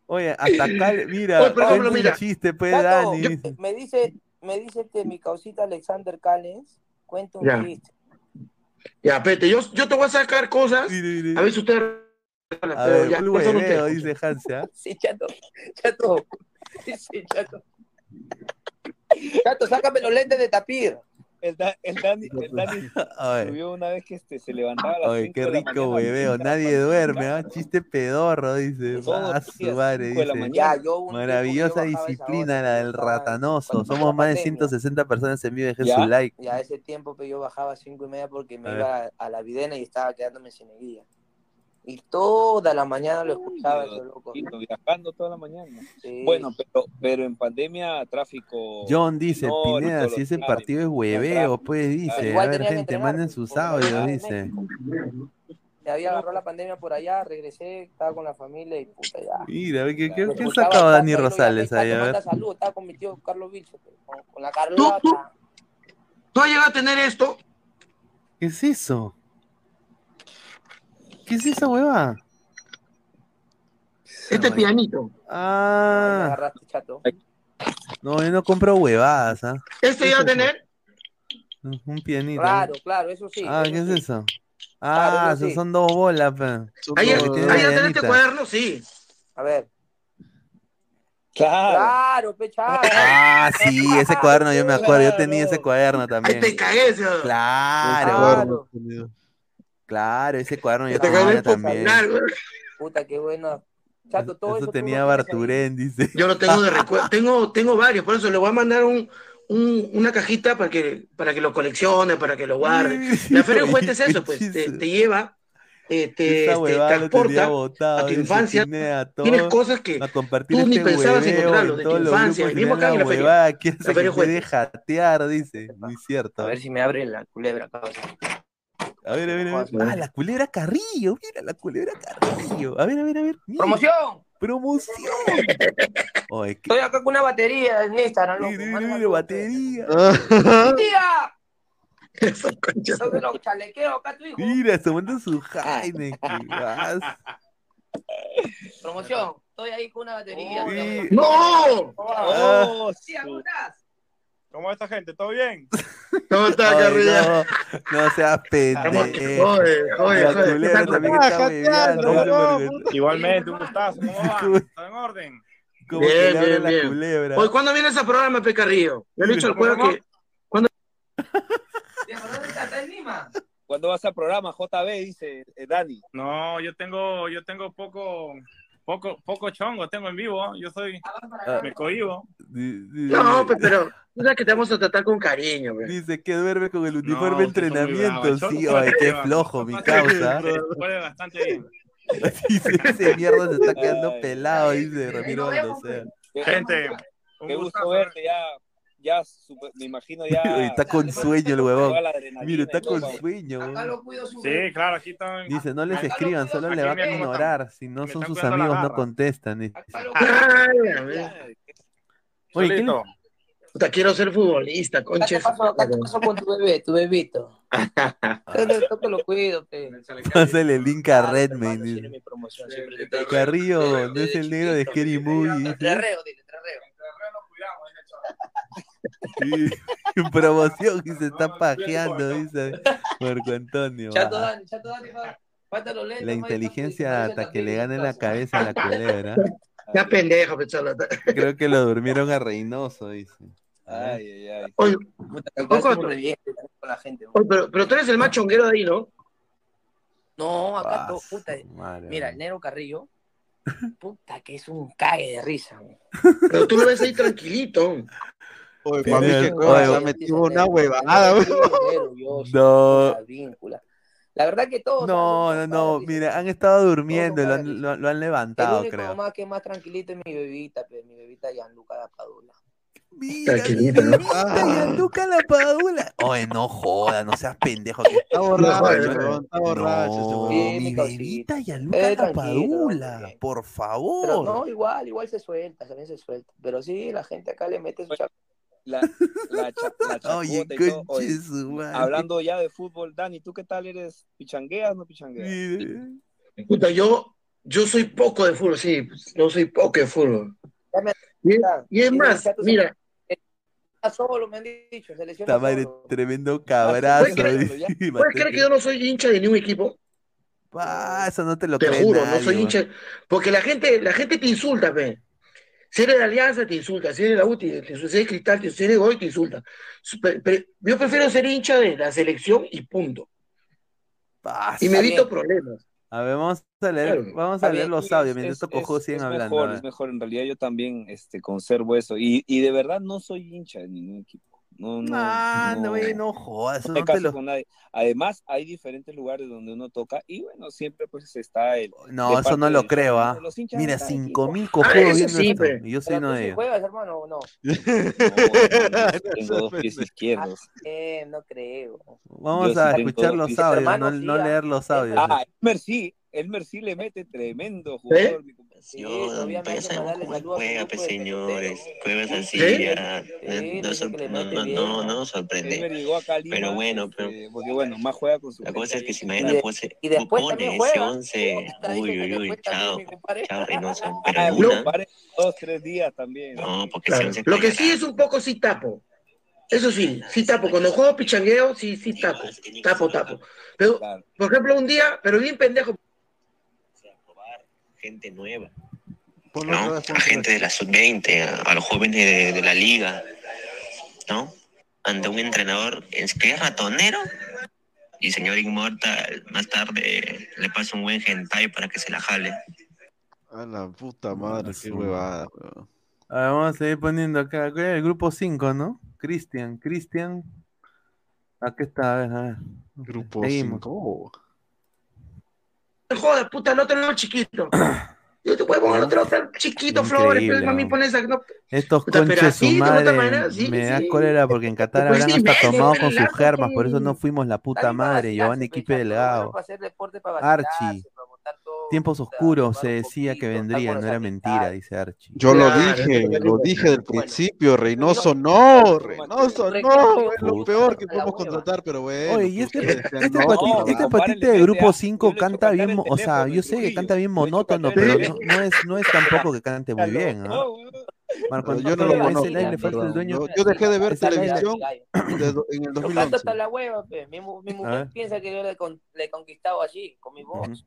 oye, hasta Cal, mira, Oye, por ejemplo, mira. chiste, pues, Dani. yo- me dice, me dice este mi causita Alexander Callens, cuenta un Ya. chiste. Ya, Pete, yo, yo te voy a sacar cosas. A ver si. A ver, ya, no te- dice ¿ah? Sí, chato, chato, sí, chato. Chato, sácame los lentes de tapir. El, Da- el Dani, el Dani subió una vez que este, se levantaba a las ay, 5 qué rico mañana. hueveo, nadie duerme, ¿ah? Chiste pedorro, dice. Ah, su madre, dice. Ya, yo Maravillosa disciplina la del ratanoso. Somos más de pandemia. 160 personas en vivo, dejen su like. Ya ese tiempo yo bajaba a cinco y media porque me A iba a, a la videna y estaba quedándome sin guía. Y toda la mañana lo escuchaba Uy, loco. Viajando toda la mañana. Sí. Bueno, pero, pero en pandemia tráfico. John dice, Pineda, si ese partido es hueveo, pues dice. A ver, gente, entrenar, manden sus audios, dice. Me había agarrado la pandemia por allá, regresé, estaba con la familia y puta ya. Mira, ¿qué, qué, qué sacaba Dani Rosales ahí? A ver. saludos, estaba con mi tío Carlos Vilcho, pues, con, con la Carlota. ¿Tú has llegado a tener esto? ¿Qué es eso? ¿Qué es esa hueva? Este pianito. Ah. agarraste, chato. No, yo no compro huevadas, ¿ah? ¿Este iba a tener? Un pianito. Claro, claro, eso sí. Ah, ¿qué es eso? Ah, Claro, eso son dos bolas, pe. ¿Ahí tenés este cuaderno? Sí. A ver. Claro. Claro, pecha. Ah, sí, ese cuaderno yo me acuerdo, yo tenía ese cuaderno también. Ahí te cagué, señor. Claro, claro, ese cuaderno yo tenía también. Puta, qué bueno. Chato, todo Eso eso. tenía. Barturén, dice. Yo lo tengo de recuerdo. tengo, tengo varios, por eso le voy a mandar un, un- una cajita para que, para que lo coleccione, para que lo guarde. La feria de juguetes es eso, pues, te, te lleva, eh, te, te tenía transporta botado. a tu infancia. todo, Tienes cosas que tú ni este pensabas hueveo encontrarlo en de tu infancia, mira acá en la feria. La feria de te juguetes. jatear, dice. Muy cierto. A ver si me abre la culebra, cabrón. A ver, a ver, a ver. Ah, la culebra Carrillo, mira, la culebra Carrillo. A ver, a ver, a ver. mira. ¡Promoción! ¡Promoción! Oye, qué Estoy acá con una batería en Instagram, loco. mira, Mándame mira, batería. ¡Tía! Yo de los chalequeos acá, tu hijo. Mira, tomando su Heineken. Promoción. Estoy ahí con una batería. Sí. ¡No! Oh, ¿cómo estás? ¿Cómo está gente? ¿Todo bien? ¿Cómo está, Carrilla? no, no seas pendejo. Está jateando, bebiendo. huevón, Igualmente, un gustazo. ¿Cómo va? ¿Todo en orden? Bien, le bien, bien. culebra. Oye, ¿cuándo viene ese programa, Pecarrillo? Me han dicho el juego que. Tía, ¿dónde estás? ¿Estás en Lima? ¿Cuándo vas al programa? JB, dice eh, Dani. No, yo tengo, yo tengo poco, poco, poco chongo, tengo en vivo. Yo soy, Ah. me cohibo. No, pues, pero. Sabes que te vamos a tratar con cariño, güey. Dice que duerme con el uniforme No, de es entrenamiento. Sí, no oye, qué flojo, mi causa. Puede bastante bien. Dice, ese mierda se está quedando Ay, pelado, dice Ramiro Baldosea. Gente, un gusto verte, ya, ya, super- me imagino ya. Oye, está con sueño el huevón. Mira, está con sueño. huevón. Sí, claro, aquí están. Dice, no les Acá escriban, lo- solo le van a están- ignorar. Si no son sus amigos, no contestan. dice. Ay, Oye, ¿qué le- Solito. Puta, quiero ser futbolista, ¿Qué conche. ¿Qué pasó con tu bebé, tu bebito? Yo te lo cuido, pe. Pásale el link a te digo. Carrillo no es el negro de Scary Movie. Trarreo, dile, trarreo. Sí, promoción y se está pajeando, dice Marco Antonio. Chato va. Dani, chato Dani, fa- falta los lentes. La inteligencia hasta que le gane la cabeza a la culebra. Ya pendejo, pecholo. Creo que lo durmieron a Reynoso, dice. Ay, ay, ay. Oye, Puta, que con la gente. pero, pero tú eres el más chonguero de ahí, ¿no? No, acá Ah, todo, puta. madre Mira, el negro Carrillo, puta, que es un cague de risa. ¿no? Pero tú lo ves ahí tranquilito. Oye, se ha oye, metido una huevada, No. la víncula. La verdad que todos. No, no, no, mira, han estado durmiendo, lo han, lo, lo han El levantado, único creo. más que más tranquilito es mi bebita, pe, mi bebita Gianluca da Padula. Mira, Tranquilito, mi ¿no? bebita Gianluca la Padula. Oye, no jodas, no seas pendejo. que- Está borracho, weón, está borracho No. Sí, mi bebita Gianluca Eh, la Padula, por Pero favor. no, igual, igual se suelta, también se suelta. Pero sí, la gente acá le mete su chaco. La, la, cha- la Oye, chacota y todo. conche Oye, su madre. hablando ya de fútbol, Dani, ¿tú qué tal eres? ¿Pichangueas o no pichangueas? Puta, yo, yo soy poco de fútbol, sí. Yo soy poco de fútbol. Y, es más, mira, Está solo, me han dicho, se lesiona Esta madre, solo. tremendo cabrazo. ¿Puedes creer- dice, ¿puedes Mateo, creer que yo no soy hincha de ningún equipo? Eso no te lo Te juro, nadie, no soy hincha. Porque la gente, la gente te insulta, ve. Si eres de Alianza, te insulta. Si eres de la U, te insulta. Si eres Cristal, te, si eres de Goy, te insulta. Yo prefiero ser hincha de la selección y punto. Pa, Y me evito bien. problemas. A ver, vamos a leer, Claro. vamos a leer bien, los audios es- mientras es- estos cojos es- siguen es hablando. Mejor, es mejor, en realidad yo también este, conservo eso. Y, y de verdad no soy hincha de ningún equipo. No, no. Ah, no, no, güey, no jodas, eso no hay no te caso lo... con nadie. Además, hay diferentes lugares donde uno toca y bueno, siempre pues está el. No, eso no lo del- creo, ¿ah? Mira, de cada cinco equipo. mil Ah, cojudos viendo sí, esto. yo soy uno de ellos. juegas, hermano, o no? No, hermano, tengo dos pies izquierdos. Eh, no creo. Vamos Yo a sí escuchar los audios, Hermano, no, sí, no leer los audios. Ah, Elmer sí, Elmer sí le mete tremendo jugador. mi compadre. Sí, obviamente mandarle saludos a juega, pues señores, juegas así ¿Sí? ya, no, no, no, no, sorprende. Lima, Pero bueno, pero este, porque bueno, más juega con su la cosa es que si mañana pose, y después pone ese juega. 11, Está uy, uy, uy, chao, chao Reynoso, pero Ah, una, dos, tres días también. no, porque Claro. ese 11 Lo que sí es un poco sí tapo. Eso sí, sí tapo. Cuando juego pichangueo, sí, sí tapo. Tapo, tapo. Pero, por ejemplo, un día, pero bien pendejo gente nueva. ¿no? A gente de la sub-20, a, los jóvenes de, la liga, ¿no? Ante un entrenador que es ratonero y señor Inmortal más tarde le pasa un buen hentai para que se la jale. A la puta madre, qué huevada, bro. A ver, vamos a seguir poniendo acá. El grupo 5, ¿no? Cristian, Cristian. Aquí está, a ver, a ver. Grupo 5 no jodas, puta, no te lo chiquito. Yo te huevo, poner te lo chiquito, Flores, pero mami pones. Estos puta, me da cólera porque en Qatar pues habrán hasta tomado con sus germas, por eso no fuimos la puta madre, Giovanni Equipe Delgado, Archie, Tiempos oscuros se decía que vendría, no era mentira, dice Archie. Yo lo dije, lo dije del principio, Reynoso no, Reynoso Re- no, es lo peor que podemos contratar, pero bueno. Oye, y que este, este, este le de grupo a- 5 yo le he hecho canta bien, o sea, yo sé que canta bien Lo monótono, pero no, no es, no es tampoco que cante muy bien. Marco yo no lo conozco, live le falta el perdón. dueño. Yo, yo dejé de ver televisión en el Yo canto 2011. hasta la hueva, pe. Mi, mi mujer piensa que yo le, con- le he conquistado allí, con mi voz.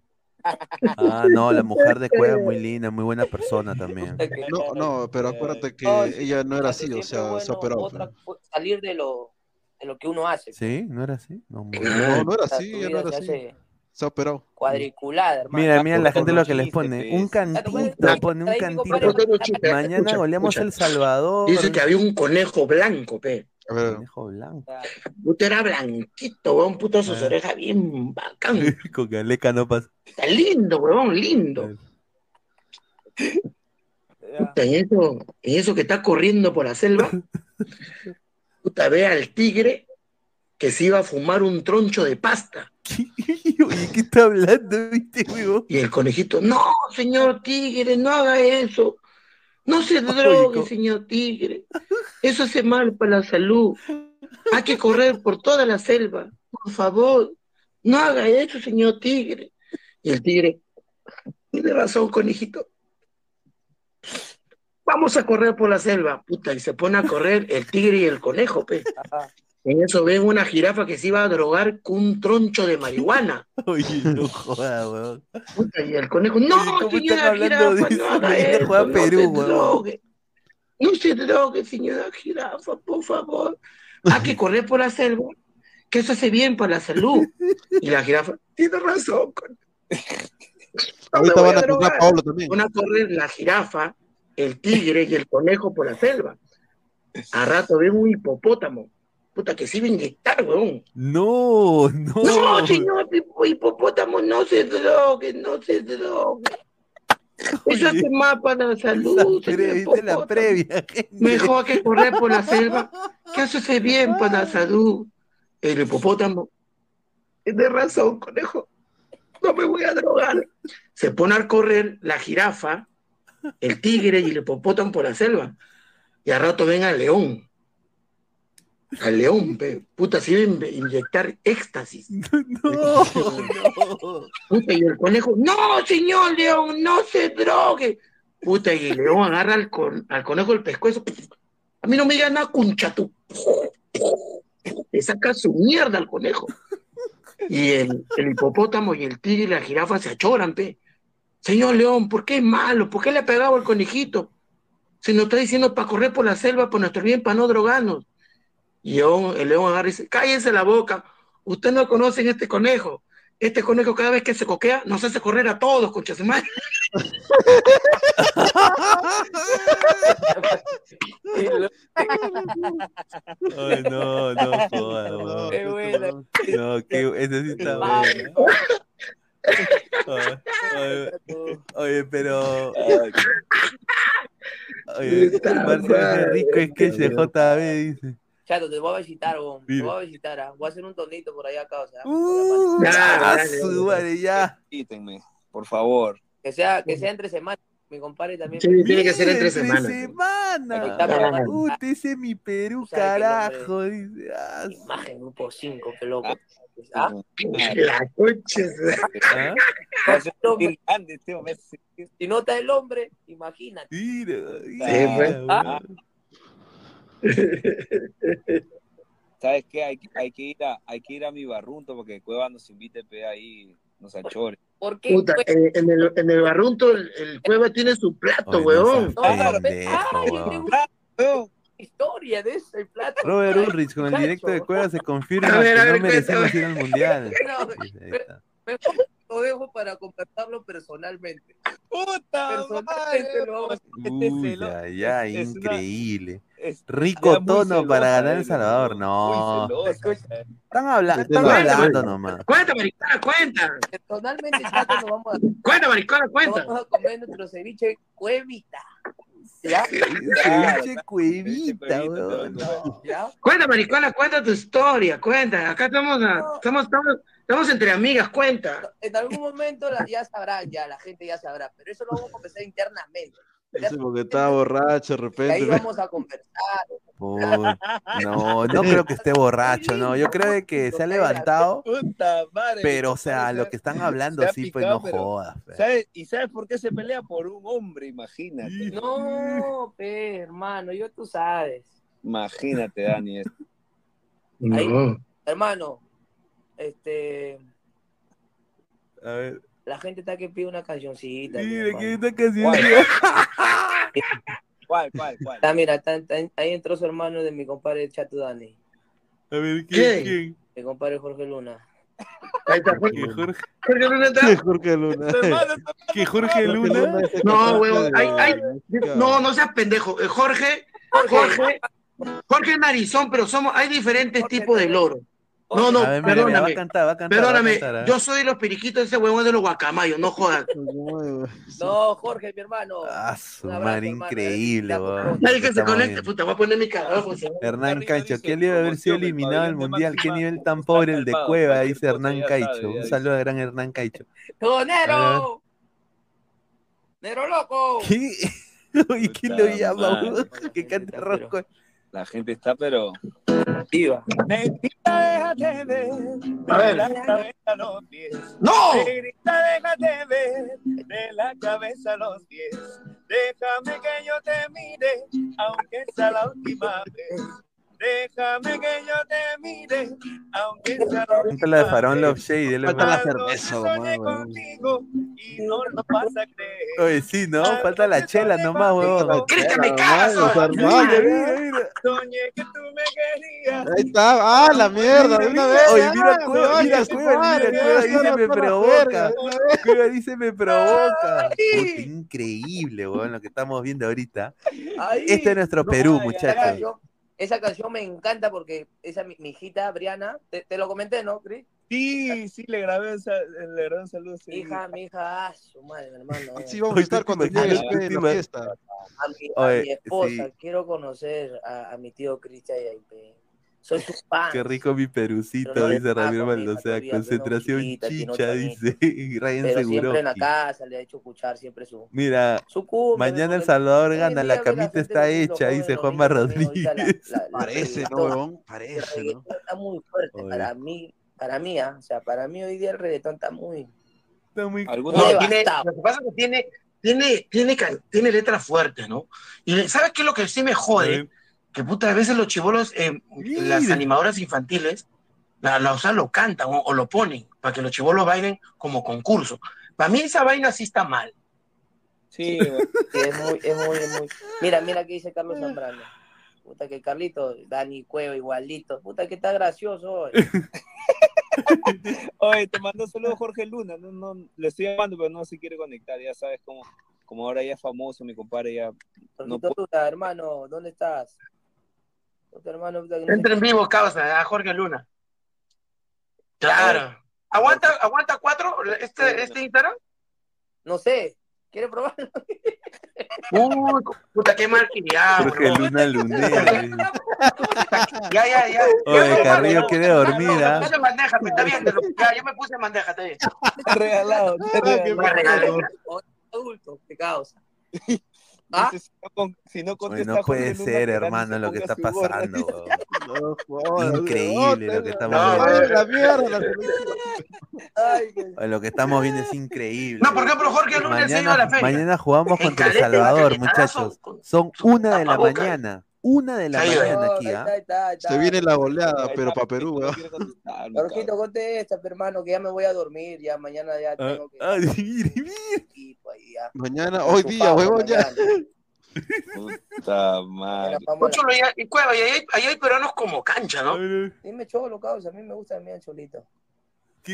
Ah, no, la mujer de Cueva muy linda, muy buena persona también. No, no, pero acuérdate que No, ella no era así, o sea, se operó. otra fu- salir de lo, de lo que uno hace. ¿Sí? ¿No era así? No, muy- No, no era así, ella no era así. hace Se operó. cuadriculada, hermano. Mira, mira la gente lo que les pone. pues. Un pues, cantito, pone un cantito. Mañana goleamos. El Salvador. Dice que había un conejo blanco, pe. A ver, Conejo blanco. Era blanquito, weón, puto, sus Ah. orejas bien bacán. Con Galeca no pasa. Está lindo, weón, lindo. Puta, en eso, en eso que está corriendo por la selva, puta, ve al tigre que se iba a fumar un troncho de pasta. Oye, ¿qué está hablando, viste, huevón? Y el conejito, no, señor tigre, no haga eso. No se drogue, señor tigre. Eso hace mal para la salud. Hay que correr por toda la selva. Por favor, no haga eso, señor tigre. Y el tigre, tiene razón, conejito. Vamos a correr por la selva. Puta, y se pone a correr el tigre y el conejo, pe. En eso ven una jirafa que se iba a drogar con un troncho de marihuana. Oye, no joda, weón. Puta, y el conejo, no, ¿cómo están señora de jirafa, eso? no haga eso, juega no Perú, se drogue. No se drogue, señora jirafa, por favor. Hay que correr por la selva, que eso hace bien para la salud. Y la jirafa, tiene razón. con- No me ahorita van a a drogar. a Pablo también. Van a correr la jirafa, el tigre y el conejo por la selva. A rato ven un hipopótamo. Puta, que se iba a inyectar, weón. No, no. No, señor hipo- hipopótamo, no se drogue, no se drogue. Eso hace mal para la salud, Pre- señor ¿Viste la previa, gente? Mejor que correr por la selva, eso hace bien para la salud. El hipopótamo, tiene razón, conejo, no me voy a drogar. Se pone a correr la jirafa, el tigre y el hipopótamo por la selva. Y al rato ven al león. Al león, pe. puta, se iba a in- inyectar éxtasis. No, no. Puta, y el conejo, no, señor León, no se drogue. Puta, y el león agarra al, con- al conejo el pescuezo. A mí no me digas nada, cuncha tú. Le saca su mierda al conejo. Y el, el hipopótamo y el tigre y la jirafa se achoran, pe. Señor León, ¿por qué es malo? ¿Por qué le ha pegado al conejito? Se nos está diciendo para correr por la selva, por nuestro bien, para no drogarnos. Y León- el león agarra y dice, cállese la boca. Usted no conoce este conejo. Este conejo cada vez que se coquea nos hace correr a todos, concha su madre. Ay, no, no, joda, weón. Qué buena. No, que ese sí está bueno. Oye, oye, oye, pero. Oye, qué madre, rico es que ese JB dice. Chato, te voy a visitar, weón. Te voy a visitar. ah. Voy a hacer un tonito por allá acá, o sea. Uh, ah, dale, madre, ya. Quítenme, por favor. Que sea, que sea entre semanas. Mi compadre también. Sí, tiene que ser entre Entre semanas. semana. Puta, ese es mi Perú, carajo. Dice, ah, Imagen, grupo 5, qué loco. ¿Ah? La concha. ¿ah? Este. Si no está el hombre, imagínate. Mira, Sí, pues. mira, Ah. ¿Sabes qué? Hay, que- hay, que ir a, hay que ir a mi barrunto porque Cueva nos invite pe, ahí, nos achores. ¿Por qué? Puta, eh, en, el, en el barrunto el, el cueva tiene su plato, weón. pero- ah, weón. historia de ese plato. Robert Ulrich con el directo de Cueva se confirma A ver, que a ver, no merecemos ir al mundial. No, mejor lo dejo para conversarlo personalmente. ¡Puta Personalmente lo vamos a Este Uy, celo- ya, ya, es- es una- increíble. es- Rico tono celosa para ganar El eres, Salvador. No, celosa. están, habla- están Cuenta, hablando cuenta. nomás. Cuenta, maricona, cuenta. Personalmente, nos vamos a, Cuenta, maricona, nos cuenta. vamos a comer nuestro ceviche cuevita. ¿Ya? Ceviche cuevita, cuevita, weón. no. ¿Ya? Cuenta, maricona, cuenta tu historia, cuenta. Acá estamos, a- estamos, estamos, estamos entre amigas, cuenta. En algún momento la- ya sabrán, ya la gente ya sabrá, pero eso lo vamos a conversar internamente. Porque estaba borracho de Y ahí repente. vamos a conversar. No, no creo que esté borracho, no. Yo creo de que se ha levantado, Puta madre. pero o sea, lo que están hablando ha sí, pues no jodas. ¿Sabes? ¿Y sabes por qué se pelea? Por un hombre, imagínate. No, pe, hermano, yo tú sabes. Imagínate, Dani. Ahí. Hermano, este, A ver, la gente está que pide una cancioncita. mi mira que. ¿Cuál, cuál, cuál? Ah, mira, está- está- ahí entró su hermano de mi compadre Chato Dani, A ver, ¿quién? ¿Quién? ¿Quién? mi compadre Jorge Luna. Ahí está, ¿Que Jorge. Jorge, Jorge Luna está- Jorge Luna. Que Jorge Luna? No, hay- No, no seas pendejo. Eh, Jorge, Jorge, Jorge es narizón, pero somos, hay diferentes Jorge tipos de loro. No, no, A ver, mira, mira, va a perdóname. cantar, va a cantar. va a Perdóname, cantar, ¿ah? yo soy de los periquitos de ese huevón de los guacamayos, no jodas. No, Jorge, mi hermano. Ah, su madre, hermano. increíble, por Nadie que se conecte, puta, voy a poner mi cara. pues, Hernán Arriba Cancho, dice, ¿qué le debe haber sido eliminado de mundial? ¿Qué nivel tan pobre el de calmado, Cueva? Dice Hernán Caicho. sabe, Un saludo a gran Hernán Caicho. ¡Tonero! ¡Nero loco! ¿Qué? ¿Y quién lo llama? Que cante rojo. La gente está, pero. Viva. Negrita, déjate ver. A ver. De la cabeza a los pies. ¡No! Negrita, déjate ver. De la cabeza a los pies. Déjame que yo te mire, aunque sea la última vez. Déjame que yo te mire, aunque sea la de Faraón vez. Love Shade. Falta la cerveza, weón. y no lo vas a creer. Oye, sí, ¿no? Falta la chela nomás, weón. ¿Crees que me Hermano, cagas? hermano. Mira, mira, mira. Soñé que tú me querías. Ahí está. ¡Ah, la mierda! De una vez. Oye, mira, Cueva, mira, Cueva, mira, Cueva dice me provoca. Cueva dice me provoca. Increíble, weón, lo que estamos viendo ahorita. Este es nuestro Perú, muchachos. Esa canción me encanta porque esa mi, mi hijita Briana, te, te lo comenté, ¿no, Cris? Sí, sí, le grabé un, sal- le grabé un saludo. sí. Hija, mi hija, ah, su madre, hermano. Sí, vamos a estar ¿tú te cuando llegue ¿Tú pe, te la ima- fiesta. A mi, a Oye, mi esposa, sí. quiero conocer a, a mi tío Cristian Yaipe. Soy su fan. Qué rico mi perucito, no dice Ramiro no, Concentración chiquita, chicha, dice. Ryan Pero siempre en la casa le ha hecho escuchar siempre su, Mira, su cumbia. mañana El Salvador en gana, la camita está hecha, dice Juanma Rodríguez. la- la Parece, ¿no, huevón? Parece, ¿no? está muy fuerte Oye. para mí, para mí, ah, o sea, para mí hoy día el reggaetón está muy, Está muy lo que pasa es que tiene, tiene, tiene, tiene letras fuertes, ¿no? Y ¿sabes qué es lo que sí me jode? Que puta, a veces los chivolos, eh, las animadoras infantiles, la, la, o sea, lo cantan o, o lo ponen para que los chivolos bailen como concurso. Para mí esa vaina sí está mal. Sí, güey. Sí, es muy, es muy, muy. Mira, mira que dice Carlos Zambrano. Puta que Carlito, Dani Cueva igualito. Puta que está gracioso hoy. Oye, te mando saludos Jorge Luna. No, no, le estoy llamando, pero no se quiere conectar. Ya sabes cómo, como ahora ya es famoso, mi compadre ya. No Luna, hermano, ¿dónde estás? Otro hermano, puta, que no Entra sé en vivo, causa, a Jorge Luna. Claro. ¿Aguanta, aguanta cuatro este, este Instagram? No sé, ¿quiere probarlo? Uy, puta, qué mal criado. Jorge Luna Lunera. Ya, ya, ya. Oye, Carrillo no, quiere no, dormir, no, ¿ah? Me puse en bandeja, me está viendo. Ya, yo me puse en bandeja, está bien. Te regalado, te regalado. Adulto, qué causa. ¿Ah? Si no, con- si no Oye, contesta no puede Jorge ser, hermano, lo que está pasando. Increíble lo que estamos viendo. Lo que estamos viendo es increíble. No, por ejemplo, Jorge Luna se iba a la Mañana, feria. mañana jugamos contra El Salvador, muchachos. Son una de la mañana. Una de la mañana No, aquí, ¿ah? está, está, está. Se viene la goleada, pero está, para Perú, no weón. mi Jorgito, contesta, hermano, que ya me voy a dormir, ya mañana ya Ah, tengo que ah. Mañana, hoy día, huevón, ya. Puta madre. Cholo, y, y Cueva, y ahí, hay- ahí hay peruanos como cancha, ¿no? Dime cholo, causa, a mí me gusta también cholito.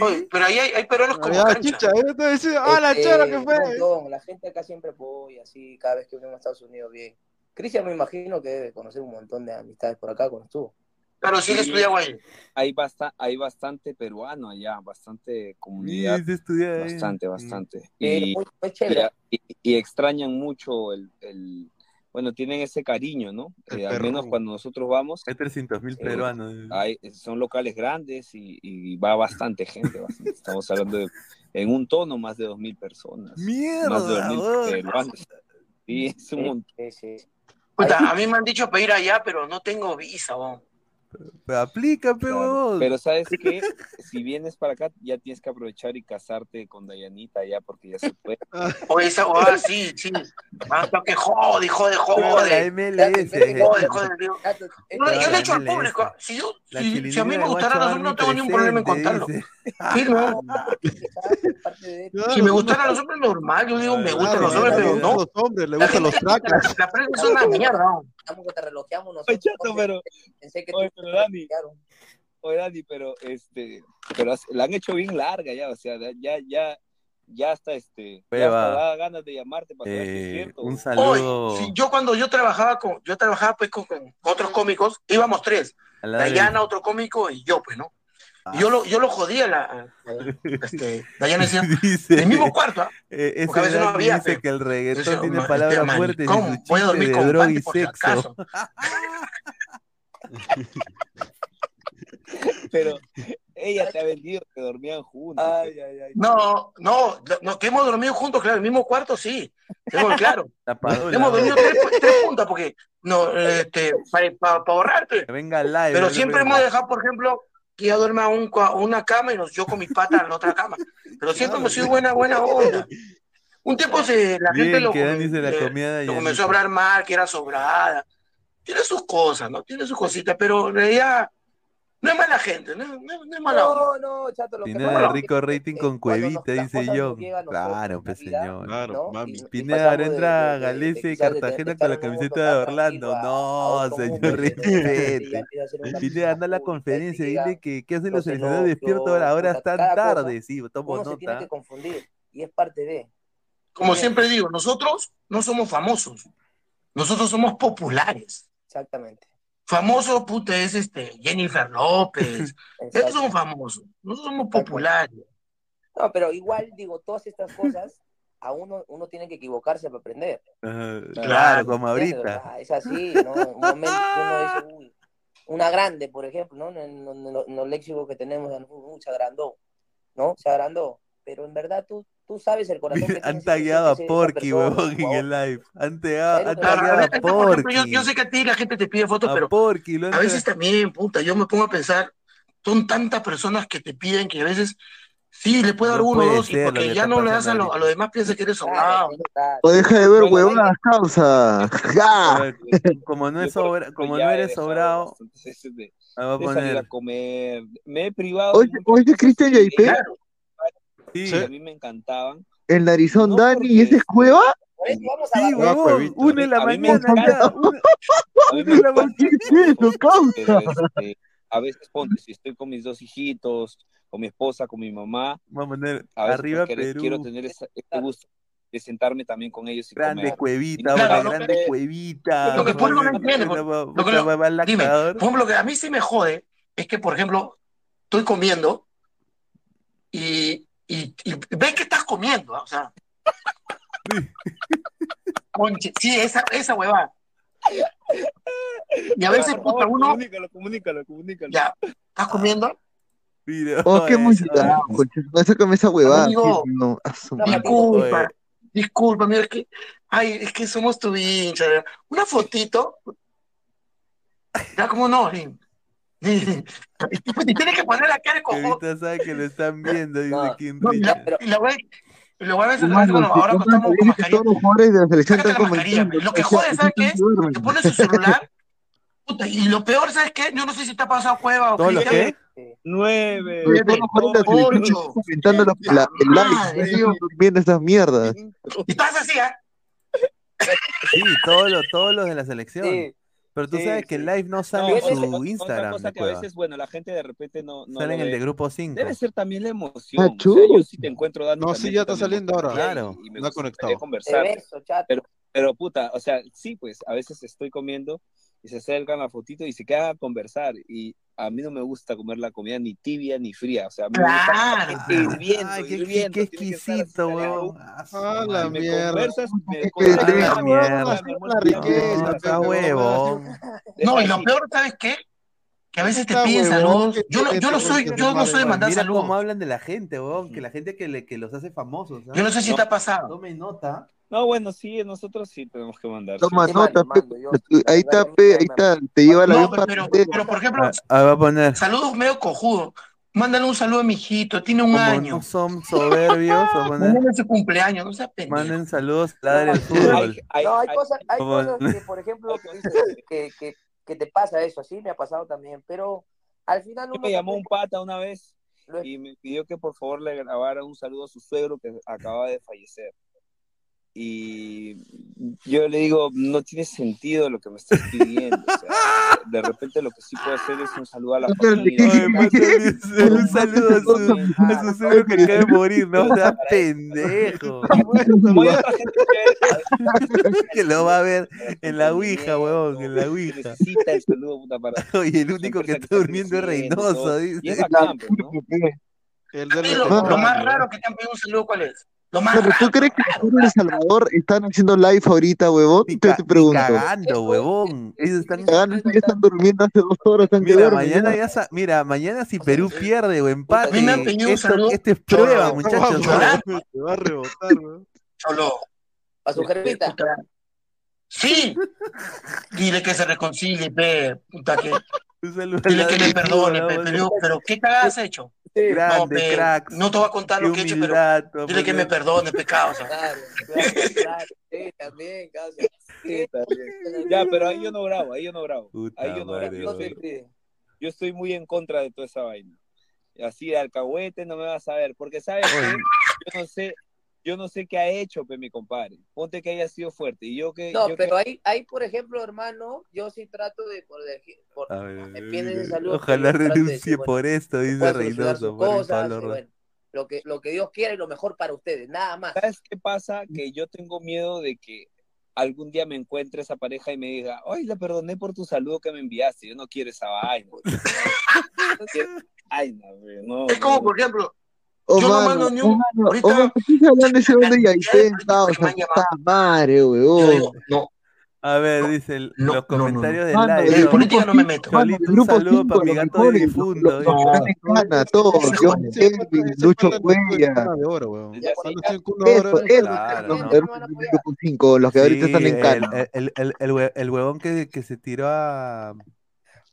Oye, pero ahí hay, hay peruanos como Ya, cancha. chicha, te decía, ah, la Este, chora que fue. montón, La gente acá siempre apoya, así, cada vez que venimos a Estados Unidos, bien. Cristian me imagino que debe conocer un montón de amistades por acá cuando estuvo. Claro, sí, él Sí. estudiaba ahí. Hay, basta, hay bastante peruano allá, bastante comunidad. Se estudia ahí. Bastante, bastante. Eh, Y, muy, muy chévere. y, y extrañan mucho el, el- bueno, tienen ese cariño, ¿no? Eh, al menos cuando nosotros vamos, Hay 300 mil Eh, peruanos. hay, son locales grandes y, y va bastante gente. bastante. Estamos hablando de, en un tono, más de 2.000 personas. Mierda, más de 2.000 weón. peruanos. Sí, es un Sí, montón. sí, sí. Puta, a mí me han dicho para ir allá, pero no tengo visa, weón. Pero aplica, pe, Claro. huevón. Pero sabes que si vienes para acá, ya tienes que aprovechar y casarte con Dayanita ya, porque ya se puede. Oye, esa huevada, sí, sí. Ah, pero que jode, jode, La jode. MLS. Jode, jode, digo. Gato, Yo, este- yo le he dicho al público, si, yo, La si, si a mí me gustara hombres, no tengo ningún problema en contarlo. Sí, no. Si me gustaran los hombres, normal. Yo digo, me gustan los hombres, le pero gustan no. los hombres, le La gustan los tracas. la, la prensa es una mierda. Estamos que te relojeamos nosotros. Oye, chato, pero, Pensé que oye, tú- pero Dani, oye, Dani, pero este, pero la han hecho bien larga ya, o sea, ya, ya, ya hasta este, ya hasta da ganas de llamarte para Eh, cierto. un Hoy, saludo sí, yo cuando yo trabajaba con, yo trabajaba pues con, con otros cómicos, íbamos tres, Dayana, otro cómico y yo, pues, ¿no? Y yo lo, yo lo jodía, la, a- a- este, Dayana decía, Dice, en el mismo cuarto, ¿ah? eh, ese porque a veces no había, dice pero- que el reggaetón Decía, tiene "Ma- palabras este fuertes su voy a dormir de con droga y sexo. Pero ella te ha vendido que dormían juntos. Ay, ay, ay. No, no, no, que hemos dormido juntos, claro, en el mismo cuarto, sí, tengo claro. Tapadura, hemos dormido tres, tres puntas, porque, no, este, para, para, para ahorrarte. Que venga live. Pero siempre hemos dejado, por ejemplo, que ella duerma un, una cama y nos, yo con mi pata en la otra cama. Pero siempre hemos sido buena, buena onda. Un tiempo se, la gente lo, eh, lo comenzó a hablar mal, que era sobrada. Tiene sus cosas, ¿no? Tiene sus cositas, pero en realidad no es mala gente, no, no- no es mala. No, no, chato, lo que Pineda pasa de es rico rating con Cuevita, dice yo. Claro, pues señor. Claro, ¿no? mami. Y- y Pineda ahora entra a Galese y Cartagena con la camiseta de Orlando. No, señor, respete. Pineda, anda a la conferencia, llega dile que, que hacen los seleccionados despiertos elogios, a horas puta, tan cada cosa, tarde. Sí, tomo se tiene nota. que confundir y es parte de. Como siempre digo, nosotros no somos famosos, nosotros somos populares. Exactamente. Famoso, puta, es este, Jennifer López. Esos son famosos, nosotros somos populares. No, pero igual digo, todas estas cosas, a uno, uno tiene que equivocarse para aprender. Ajá, Claro, como ahorita. es así, ¿no? Un momento uno dice, uy, una grande, por ejemplo, ¿no? En, en- en- en los léxicos que tenemos, uh, se agrandó, ¿no? Se agrandó. Pero en verdad tú, tú sabes el corazón que Han tagueado a Porky, huevón, en el live. Han tagueado, a yo, Porky. yo sé que a ti la gente te pide fotos, A pero Porky, lo han a veces también, puta, yo me pongo a pensar, son tantas personas que te piden que a veces sí le puedo dar No uno o puede dos, y porque que ya no le das a lo, a lo demás, piensa que eres sobrado. claro. O deja de ver huevonas, causa. ¡Ja! Como no, es sobra- como no eres sobrado, me voy a salir a poner. comer. Me he privado Oye, Cristian JP, Claro, Sí, que a mí me encantaban. el narizón No Dani, ¿y ese porque es cueva? Sí, huevón. Una de la mañana. Una, de la encanta mañana. Este, a veces ponte, si estoy con mis dos hijitos, con mi esposa, con mi mamá, Vamos a poner a veces arriba quiero, Perú. quiero tener esa- ese gusto de sentarme también con ellos y Grande comer. cuevita, claro, grande lo- cuevita. Lo que por ejemplo no entiende, lo que lo- mamá dime, por ejemplo, lo que a mí sí me jode es que, por ejemplo, estoy comiendo y, y, y ves que estás comiendo, ¿ah? o sea. Conche, sí, esa, esa huevada. Y a veces, puta, uno, Comunícalo, comunícalo, comunícalo. ya, estás comiendo, Mira, Oh, qué concha. No sé con esa huevada. Amigo, no, a disculpa, Oye. disculpa, mira, es que, ay, es que somos tu hincha. Una fotito, ya como no, ni, ni tienes que poner la cara de cojón. Cuevita sabe que lo están viendo, dice No, Kim No, y la, Richard. y la wea- y la wea a veces Hermano, cuando- si ahora que compran estamos con felices que mascarilla, todos los jugadores de la selección sácate están la mascarilla. Lo que jode, ¿sabes qué? Te pones su celular, puta, y lo peor, ¿sabes qué? Yo no sé si te ha pasado cueva o. Nueve. Todo los jugadores de la ocho. el live, durmiendo esas mierdas. Y estás así, ¿ah? Sí, todos los, todos los de la selección. Sí. Pero tú Sí, sabes que el sí. live no No, sale en otra- su otra Instagram cosa que a veces, bueno, la gente de repente no, no Sale en el de grupo 5. Debe ser también la emoción. Ah, o sea, yo sí te encuentro dando No, sí, ya está saliendo ahora. Claro. y, y me No conectado. Conversar. beso. Pero, pero puta, o sea, sí, pues a veces estoy comiendo y se acercan la fotito y se quedan a conversar. Y a mí no me gusta comer la comida ni tibia ni fría. O sea, me Claro. gusta hirviendo, Ay, qué, hirviendo. qué exquisito, weón. Ah, la me mierda. conversas, me conversas, la mierda. La riqueza, No, y lo peor, ¿sabes qué? Que a veces te piden saludos. Yo no, yo no soy, yo no soy de mandar Mira saludos. cómo hablan de la gente, weón. Que la gente que, le, que los hace famosos. ¿ah? Yo no sé si No. te ha pasado. Tome nota. No, bueno, sí, nosotros sí tenemos que mandar. Toma Sí, nota, Ahí está, pe, ahí está. Te lleva la No, pero, para pero, pero, por ejemplo, Ah, ah, va a poner. saludos medio cojudos. Mándale un saludo a mi hijito, tiene un Como año. no son soberbios. Mándale su cumpleaños, no seas pendejo. Manden saludos a ladre el Hay- fútbol. hay- No, hay hay- cosas, hay cosas que, por ejemplo, que, dices que, que, te pasa eso, sí, me ha pasado también, pero al final uno me llamó un pata una vez y me pidió que por favor le grabara un saludo a su suegro que acaba de fallecer. Y yo le digo, no tiene sentido lo que me estás pidiendo. O sea, de repente lo que sí puedo hacer es un saludo a la familia. Mándale un, saludo a su, a su suegro que acaba de morir, ¿no? O sea, pendejo. Otra gente que- lo va a ver en la Ouija, huevón, en la Ouija. necesita el saludo, puta, para Oye, el único que está durmiendo es Reynoso, Y es dice. pues, ¿no? El de Lo, más raro que te han pedido un saludo, ¿cuál es? Lo más Pero. ¿tú crees que de El Salvador están haciendo live ahorita, huevón? Ni Te, pregunto. cagando, huevón. Ellos están Cagando, ya están durmiendo hace dos horas. Están Mira, mañana ya. sa- mira, mañana si Perú pierde o empate, esto, esto es prueba, Cholo, muchachos. cholo. Te va a rebotar, weón. Cholo. a su jefita. Sí. Dile que se reconcilie, pe. Puta que. Dile que me perdone, pe. pero ¿qué cagada has hecho? No, Grande, pe. cracks. No te voy a contar lo que he hecho, pero dile que me perdone, pecado. Claro, claro, claro. Sí, también, causa. Sí, también. Ya, pero ahí yo no grabo, ahí yo no grabo. Puta Ahí yo no grabo. Yo No estoy, pide. yo estoy muy en contra de toda esa vaina. Así de alcahuete no me vas a ver, porque sabes que Oye. yo no sé, yo no sé qué ha hecho, pe, mi compadre. Ponte que haya sido fuerte. Y yo que. No, yo pero que- ahí, ahí, por ejemplo, hermano, yo sí trato de, por, de- por- A ver, me piden ese saludo, Ojalá de renuncie decir, bueno, por esto, dice Reynoso. Por cosas, Pablo bueno, lo que, lo que Dios quiere y lo mejor para ustedes, nada más. ¿Sabes qué pasa? Que yo tengo miedo de que algún día me encuentre esa pareja y me diga, ay, la perdoné por tu saludo que me enviaste. Yo no quiero esa vaina. No quiero- Ay, no, no. Es como, no. por ejemplo, Yo no mando ni oh, un- mano, ahorita- oh, ¿por qué estás hablando de ese hombre han llamado. Puta madre, yo huevón. digo, no, A ver, dice el- no, los no, no, comentarios no. del live. en ¿no? política no me meto. Un grupo saludo cinco, para mi los gato de difunto. todos, ese Lucho Cuella. weón. Los que ahorita están en Cana. el, el, el, el, hue- el huevón que, que se tiró a,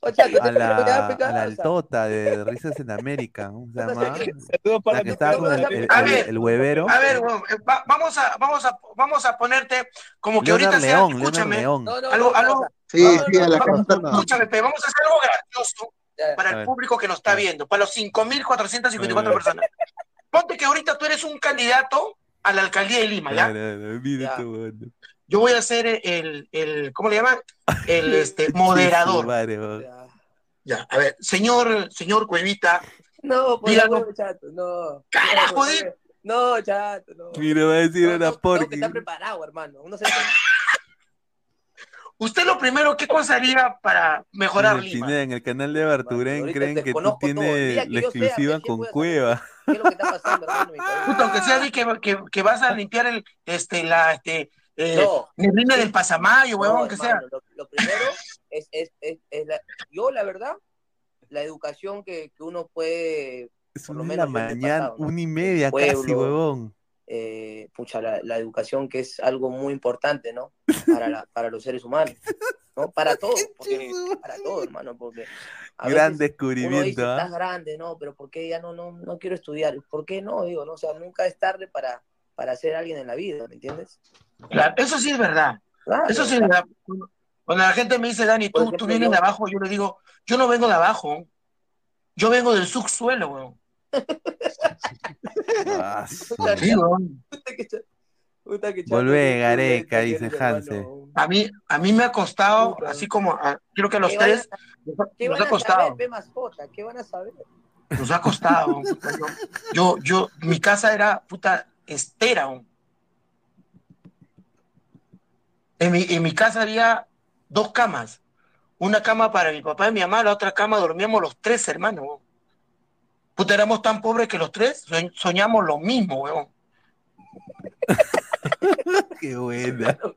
O sea, que a la, ya, a la altota de Risas en América. ¿Cómo se llama? Saludos para La que mi estaba perro, con el, huevero. A ver, eh, va- vamos a, vamos a, vamos a ponerte como que Leonard ahorita sea, León, escúchame, León. no, no, algo, algo, Sí, sí, a la no. escúchame, pe, vamos a hacer algo gracioso ya. para el público que nos está viendo, para los 5.454 A ver. personas. Ponte que ahorita tú eres un candidato a la alcaldía de Lima, ¿ya? No, mira Ya. Yo voy a ser el, el ¿cómo le llaman? El este, moderador, ya. A ver, señor, señor Cuevita. No, por díganos- favor, chato, no. Carajo, No, de- No, chato, no. Mira, va a decir una Tengo que porqui. estar preparado, hermano. Uno se Usted lo primero, ¿qué cosa haría para mejorar En el, Lima? En el canal de Barturén creen que tú tienes que la sea exclusiva Messi, con Cueva. ¿Qué es lo que está pasando, hermano? Puta, aunque sea di que, que, que vas a limpiar el, este, la, este, eh, No. neblina del pasamayo, No, huevón, que sea. Lo, lo primero es, es, es, es la, yo, la verdad, la educación que, que uno puede, Es por lo la menos en el mañana, pasado, ¿no? una y media Pueblo, casi, huevón. eh, pucha, la, la educación que es algo muy importante, ¿no? Para, la, para los seres humanos, ¿no? Para todo, porque, para todo, hermano, porque a Gran veces uno dice, descubrimiento, ¿ah? estás grande, ¿no? Pero ¿por qué ya no, no, no quiero estudiar? ¿Por qué no? Digo, no, o sea, nunca es tarde para, para ser alguien en la vida, ¿me entiendes? Claro, eso sí es verdad. Claro, Eso sí es verdad. Cuando la gente me dice, Dani, tú, tú vienes yo- de abajo, yo le digo, yo no vengo de abajo. Yo vengo del subsuelo, weón. Ah, Sí, Volvé, Gareca, dice Hanse. A mí, a mí me ha costado, Puta. así como, a- creo que a los ¿Qué van a- tres, nos ha- ¿Qué nos van ha a costado. saber, pe mascota? ¿Qué van a saber? Nos ha costado. yo, yo, yo- mi casa era puta estera. weón. En mi, en mi casa había dos camas. Una cama para mi papá y mi mamá, la otra cama dormíamos los tres hermanos. weón. Puta, éramos tan pobres que los tres soñ- soñamos lo mismo, weón. Qué buena.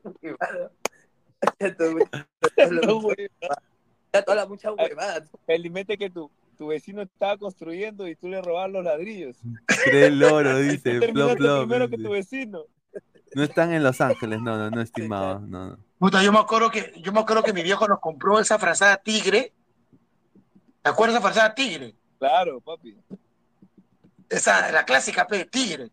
Chato, habla mucha huevada. Felizmente que tu, tu vecino estaba construyendo y tú le robabas los ladrillos. Tres loros, tú dice. Terminaste plop, primero que dice. tu vecino. No están en Los Ángeles, no, no, no, estimado. No, no. Puta, yo me acuerdo que, yo me acuerdo que mi viejo nos compró esa frazada tigre. ¿Te acuerdas de esa frazada tigre? Claro, papi. Esa, la clásica, pe, tigre.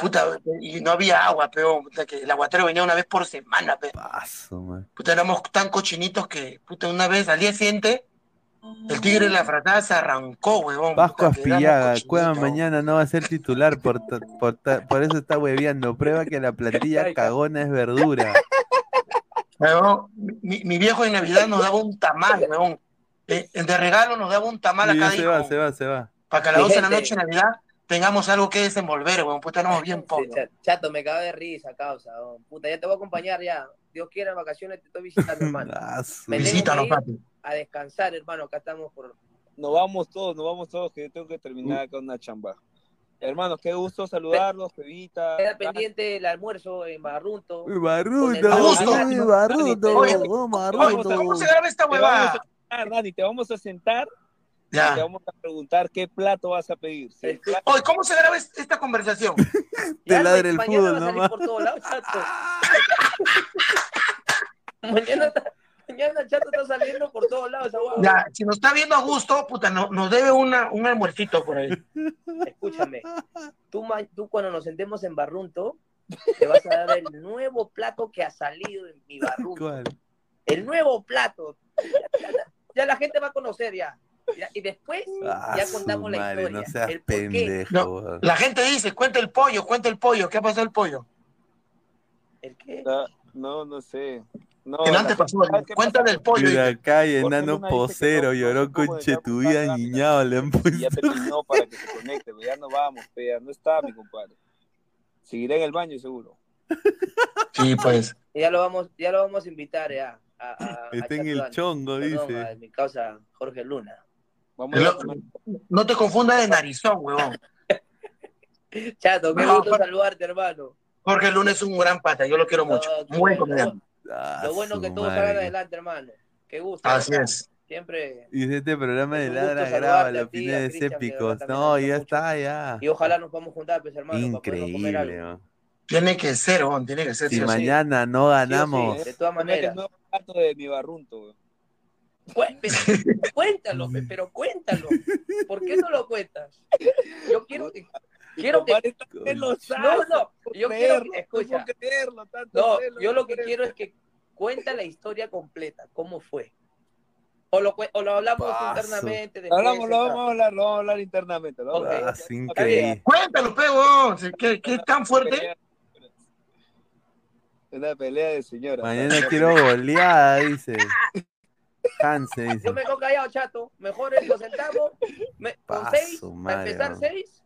Puta, y no había agua, peón. Puta, que el aguatero venía una vez por semana, pe. Paso, man. Puta, éramos tan cochinitos que, puta, una vez al día siguiente, el tigre de la frazada se arrancó, huevón. Vasco cochinitos. Cueva mañana no va a ser titular, por, por, por eso está hueveando. Prueba que la plantilla cagona es verdura. Huevón, mi, mi viejo en Navidad nos daba un tamal, huevón. Eh, de regalo nos daba un tamal a Sí, cada se hijo. va, se va, se va. Para que a las Mi 12 de la noche de Navidad tengamos algo que desenvolver, weón. Puta, éramos bien pobres. Cha- Chato, me cago de risa, causa. oh. Puta, ya te voy a acompañar ya. Dios quiera, en vacaciones te estoy visitando, hermano. Visítanos, papi. A descansar, hermano. Acá estamos por... Nos vamos todos, nos vamos todos, que yo tengo que terminar con una chamba. Hermanos, qué gusto saludarlos, Pevita. Queda pendiente el almuerzo en Barrunto. Uy, Con Barruto, el Augusto. uy, Barruto, Oye, oh, Oye, Barruto. ¿cómo se graba esta vamos a huevada? Dani, te vamos a sentar y te Ya. vamos a preguntar qué plato vas a pedir. Si plato- Oye, ¿cómo se graba est- esta conversación? Te Ya, ladra el mañana fútbol va a salir nomás. por todos lados, chato. mañana, mañana chato está saliendo por todos lados. Ya, si nos está viendo a gusto, puta, no- nos debe una, un almuercito por ahí. Escúchame, tú, cuando nos sentemos en Barrunto, te vas a dar el nuevo plato que ha salido en mi Barrunto. ¿Cuál? El nuevo plato. Ya, ya- ya la gente va a conocer ya. Ya, y después Ah, ya contamos la historia. no seas el pendejo. No, la gente dice, cuenta el pollo, cuenta el pollo. ¿Qué ha pasado el pollo? ¿El qué? No, no sé. No, Que no la- te pasó, ¿sabes qué cuenta del pollo. Jorge enano posero, lloró sé cómo con dejar Chetuía pasar la niñado, le han puesto. ya terminó para que se conecte, pero ya no vamos, pe, ya no está mi compadre. Seguiré en el baño seguro. Sí, pues. Ya lo vamos, ya lo vamos a invitar ya. A, a- a Está en el chongo, Perdón, dice. a mi causa Jorge Luna. Vamos El a otro- No te confundas de narizón, huevón. Chato, qué No, gusto pero- saludarte, hermano. Jorge Luna es un gran pata, yo lo quiero mucho. No, Muy buen comediante. Ah, Lo bueno que todos salgan adelante, hermano. Qué gusto. Así ¿verdad? es. Siempre. Dice este programa de ladra graba a los ti, a fines Cristian, que épicos. de también No, ya está, ya. Y ojalá nos podamos juntar, pues, hermano. para comer Increíble. algo. ¿no? Tiene que ser, huevón, tiene que ser. Si sí o sí. mañana no ganamos, De todas maneras. plato de mi barrunto, pero- cuéntalo, pe- pero cuéntalo. ¿Por qué no lo cuentas? Yo quiero que. Quiero que. Lo No, no. Yo quiero que. Escucha. creerlo, tanto No, celo, yo lo que quiero es que cuenta la historia completa. ¿Cómo fue? O lo, o lo hablamos Paso. internamente. después, Hablamos, lo vamos a hablar, lo vamos a hablar internamente. Lo vamos a Ok. hablar. ah, es increíble. Cuéntalo, pe, huevón. ¿Qué, qué es tan fuerte? Una pelea de señora. Mañana quiero goleada, dice. Hanse dice. Yo me quedo callado, chato. Mejor es, nos sentamos me- con seis, para empezar seis,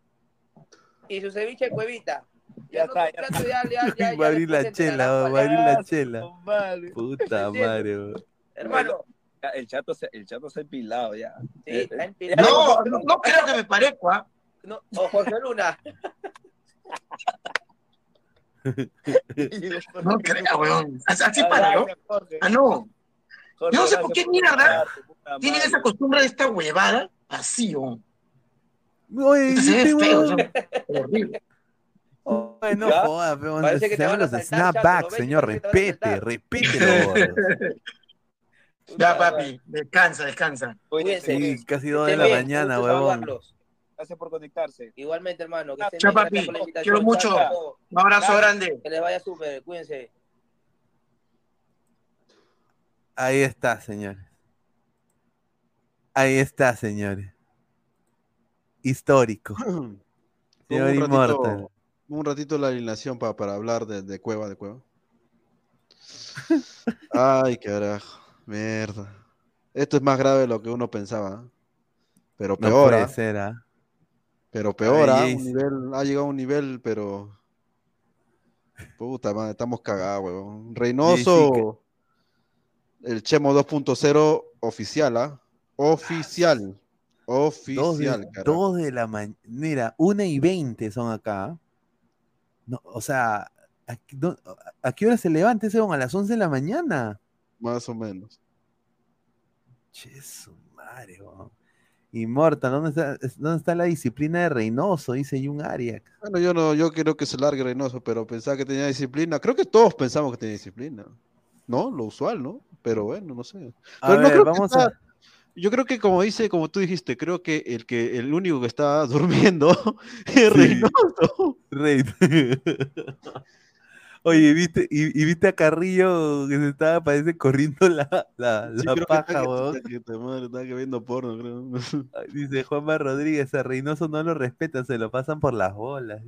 y su ceviche cuevita. Ya está, ya Chato, ya, ya, ya, ya Va a abrir después la chela, va a abrir la chela. Puta madre. Hermano, Ya, El chato, se, el chato se ha empilado ya. sí, Eh, está empilado. No, no, no creo que me parezco, ¿ah? No, o Jorge Luna. No creo, weón. Así Ah, para yo. gracias, Jorge. Ah, no. Jorge, Yo no sé por qué mierda tienen esa costumbre de esta huevada así, weón. Oye, Puta, Se ve este feo. Horrible. Oye, no ¿Ya? jodas, weón. Parece que Se van los snapbacks, señor. Respete, respételo. Ya, papi, descansa, descansa. Cuídense. Sí, casi dos de la mañana, huevón. Gracias por conectarse. Igualmente, hermano. Que bien, papi. Quiero mucho. Un abrazo grande. Que les vaya súper, cuídense. Ahí está, señores. Ahí está, señores. Histórico. Señor un Inmortal. ratito, un ratito la alineación pa- para hablar de, de Cueva, de Cueva. Ay, carajo. Mierda. Esto es más grave de lo que uno pensaba. ¿eh? Pero No peor, puede ¿ah? ser, ¿ah? Pero peor, ¿ah? Un nivel, ha llegado a un nivel, pero. Puta madre, estamos cagados, weón. Reynoso, el Chemo 2.0 oficial, ¿ah? Oficial. Dos de, Oficial, dos de la mañana. Mira, una y veinte son acá. No, o sea, ¿a, qué- no- ¿a qué hora se levanta ese? ¿A las 11 de la mañana? Más o menos. Che, su madre, weón. Inmortal, ¿dónde está, es- ¿dónde está la disciplina de Reynoso? Dice Jun Arias. Bueno, yo no, yo quiero que se largue Reynoso, pero pensaba que tenía disciplina. Creo que todos pensamos que tenía disciplina. ¿No? Lo usual, ¿no? Pero bueno, no sé. A Pero no ver, creo que vamos está- a. Yo creo que como dice, como tú dijiste, creo que el que el único que está durmiendo es Reynoso. Rey. Oye, ¿viste, y, y viste a Carrillo que se estaba, parece, corriendo la, la, Sí, la paja, weón? que viendo porno, creo. Dice Juanma Rodríguez, a Reynoso no lo respetan, se lo pasan por las bolas.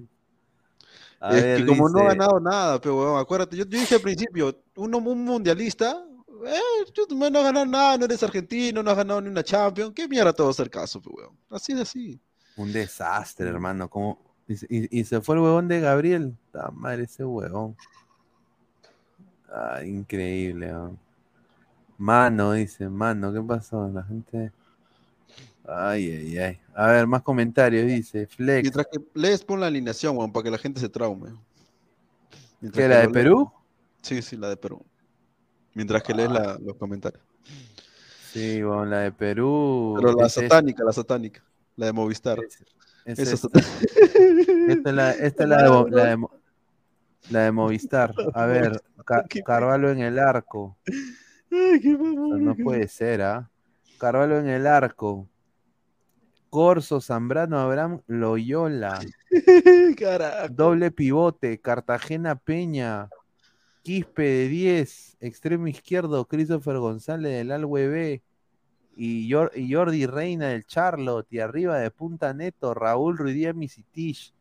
A es ver, que como no ha dice- ganado nada, pero weón, acuérdate, yo, yo dije al principio, uno un mundialista, eh, no has ganado nada, no eres argentino, no has ganado ni una Champions, ¿qué mierda te va a hacer caso, pe, weón? Así de así. Un desastre, hermano. Como... Y, se- y- y se fue el huevón de Gabriel. Ta madre ese huevón. Ah, increíble, weón. Mano, dice, mano, ¿qué pasó? La gente. Ay, ay, ay. A ver, más comentarios, dice. Flex. Mientras que lees, pon la alineación, weón, para que la gente se traume. Mientras ¿Qué, que la de Perú? Sí, sí, la de Perú. Mientras que lees la- los comentarios. Sí, bueno, la de Perú. Pero la es satánica, la satánica, la de Movistar. Es Esa esta. Esta es la, esta es la de, la de Mo- la de Movistar. A ver, Ca- Carvalho en el arco. Ay, qué no qué- puede ser, ¿ah? Carvalho en el arco. Corso, Zambrano, Abraham, Loyola. Carajo. Doble pivote, Cartagena Peña. Quispe de 10. Extremo izquierdo, Christopher González del Alwe. Y, Jor- y Jordi Reina del Charlotte. Y arriba de Punta Neto, Raúl Ruidía Misitich.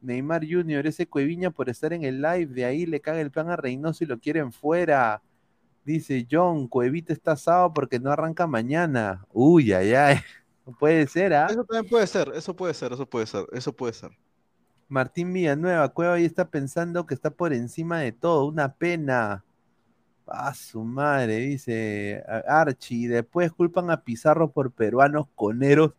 Neymar Junior, ese Cueviña por estar en el live. De ahí le caga el plan a Reynoso y lo quieren fuera. Dice John, Cuevita está asado porque no arranca mañana. Uy, ay, ay. Puede ser, ¿ah? Eso también puede ser, eso puede ser, eso puede ser, eso puede ser. Martín Villanueva, Cueva ahí está pensando que está por encima de todo, una pena. A su madre, dice Archie. Después culpan a Pizarro por peruanos coneros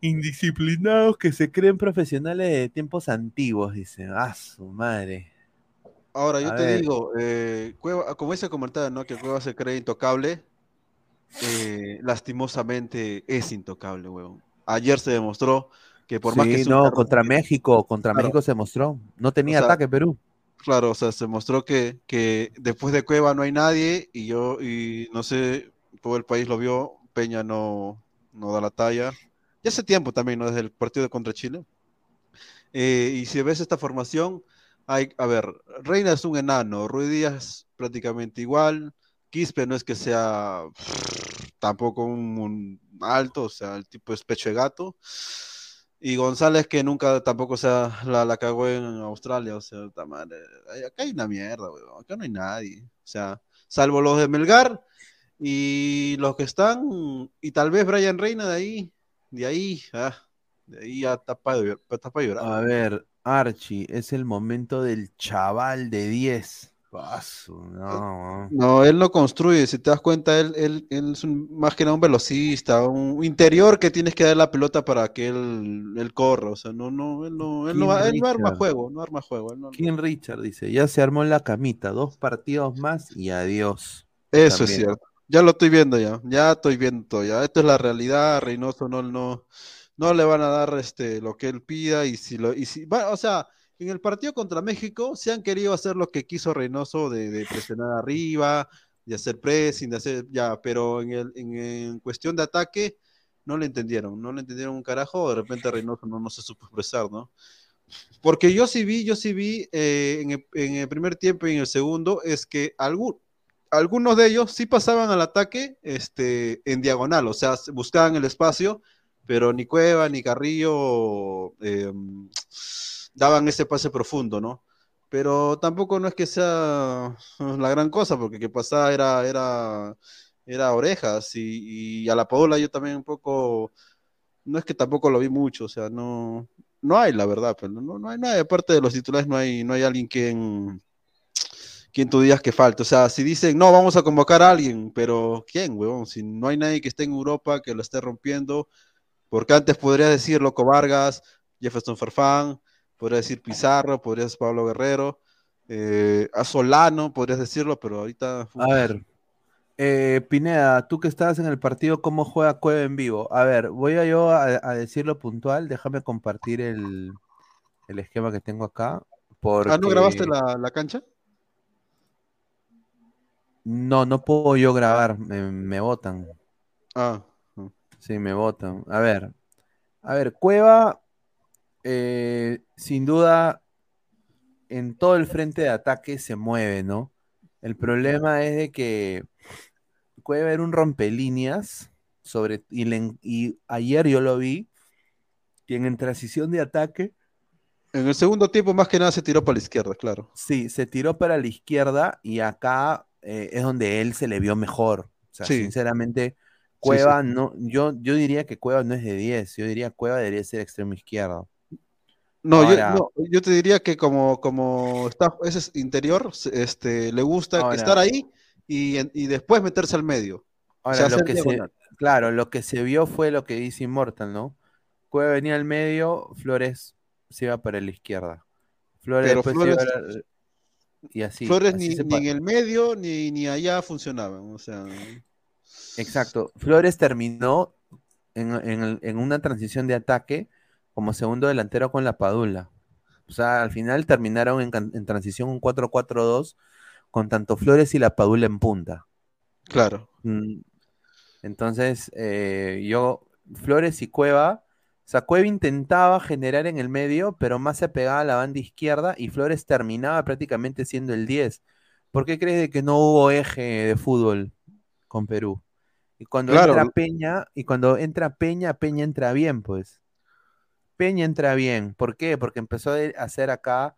indisciplinados que se creen profesionales de tiempos antiguos, dice. A su madre. Ahora, yo A te ver. digo, eh, Cueva, como ese comentario, ¿no? Que Cueva se cree intocable, eh, lastimosamente es intocable, weón. Ayer se demostró que por más que Sí, no, contra México, contra Claro. México se mostró. No tenía O sea, ataque Perú. Claro, o sea, se mostró que, que después de Cueva no hay nadie y yo, y no sé, todo el país lo vio, Peña no, no da la talla. Ya hace tiempo también, ¿no? Desde el partido contra Chile. Eh, y si ves esta formación, hay, a ver, Reina es un enano, Ruiz Díaz prácticamente igual, Quispe no es que sea tampoco un, un alto, o sea, el tipo es pecho de gato. Y González que nunca tampoco se la, la cagó en Australia, o sea, madre, acá hay una mierda, weón, acá no hay nadie. O sea, salvo los de Melgar, Y los que están, y tal vez Brian Reina de ahí, de ahí, ah, de ahí ya está para llorar. A ver, Archie, es el momento del chaval de 10. Paso, no. No, él no construye, si te das cuenta, él, él, él es un- más que nada un velocista, un interior que tienes que dar la pelota para que él, él corra, o sea, no, no, él no, él no, él no arma juego, no arma juego. no- King Richard dice, ya se armó la camita, dos partidos más y adiós. Eso es cierto. Ya lo estoy viendo ya. Ya estoy viendo ya. Esto es la realidad. Reynoso no, no, no le van a dar este lo que él pida. Y si lo, y si o sea, en el partido contra México se han querido hacer lo que quiso Reynoso de, de presionar arriba, de hacer pressing, de hacer ya, pero en el, en, en cuestión de ataque no le entendieron, no le entendieron un carajo, de repente Reynoso no, no se supo expresar, ¿no? Porque yo sí vi, yo sí vi eh, en, el, en el primer tiempo y en el segundo, es que algún, algunos de ellos sí pasaban al ataque este, en diagonal, o sea, se- buscaban el espacio, pero ni Cueva ni Carrillo eh, daban ese pase profundo, ¿no? Pero tampoco no es que sea la gran cosa, porque que pasaba era, era, era orejas y, a la Paola yo también un poco, no es que tampoco lo vi mucho, o sea, no, no hay la verdad, pero no, no hay nadie, aparte de los titulares no hay, no hay alguien quien, quien tú digas que falta, o sea, si dicen, no, vamos a convocar a alguien, pero ¿quién, huevón? Si no hay nadie que esté en Europa que lo esté rompiendo, porque antes podrías decir Loco Vargas, Jefferson Farfán, podrías decir Pizarro, podrías decir Pablo Guerrero, eh, a Solano, podrías decirlo, pero ahorita... A ver, eh, Pineda, tú que estabas en el partido, ¿cómo juega Cueva en vivo? A ver, voy a yo a, a decirlo puntual, déjame compartir el, el esquema que tengo acá. Porque... Ah, ¿no grabaste la, la cancha? No, no puedo yo grabar, me, me votan. Ah. Sí, me votan. A ver, a ver, Cueva, eh, sin duda, en todo el frente de ataque se mueve, ¿no? El problema es de que Cueva era un rompelíneas, sobre, y, le- y ayer yo lo vi, que en transición de ataque, En el segundo tiempo, más que nada, se tiró para la izquierda, claro. sí, se tiró para la izquierda y acá eh, es donde él se le vio mejor. O sea, Sí. sinceramente, Sí, Cueva sí. no, yo, yo diría que Cueva no es de 10, yo diría Cueva debería ser extremo izquierdo. No, yo, Ahora- no, yo te diría que como, como está ese es interior, este, le gusta Ahora- estar ahí y, y después meterse al medio. Ahora, lo que se, claro, lo que se vio fue lo que dice Immortal, ¿no? Cueva venía al medio, Flores se iba para la izquierda. Flores Pero después se iba a la- y así. Flores así ni, ni en el medio ni, ni allá funcionaban. O sea, Exacto. Flores terminó en, en en una transición de ataque como segundo delantero con la Padula. O sea, al final terminaron en, transición un 4-4-2 con tanto Flores y la Padula en punta. claro. Mm, Entonces, eh, yo, Flores y Cueva, o sea, Cueva intentaba generar en el medio, pero más se pegaba a la banda izquierda y Flores terminaba prácticamente siendo el 10. ¿Por qué crees de que no hubo eje de fútbol con Perú? Y cuando Claro. entra Peña, y cuando entra Peña, Peña entra bien, pues. Peña entra bien. ¿Por qué? Porque empezó a ser acá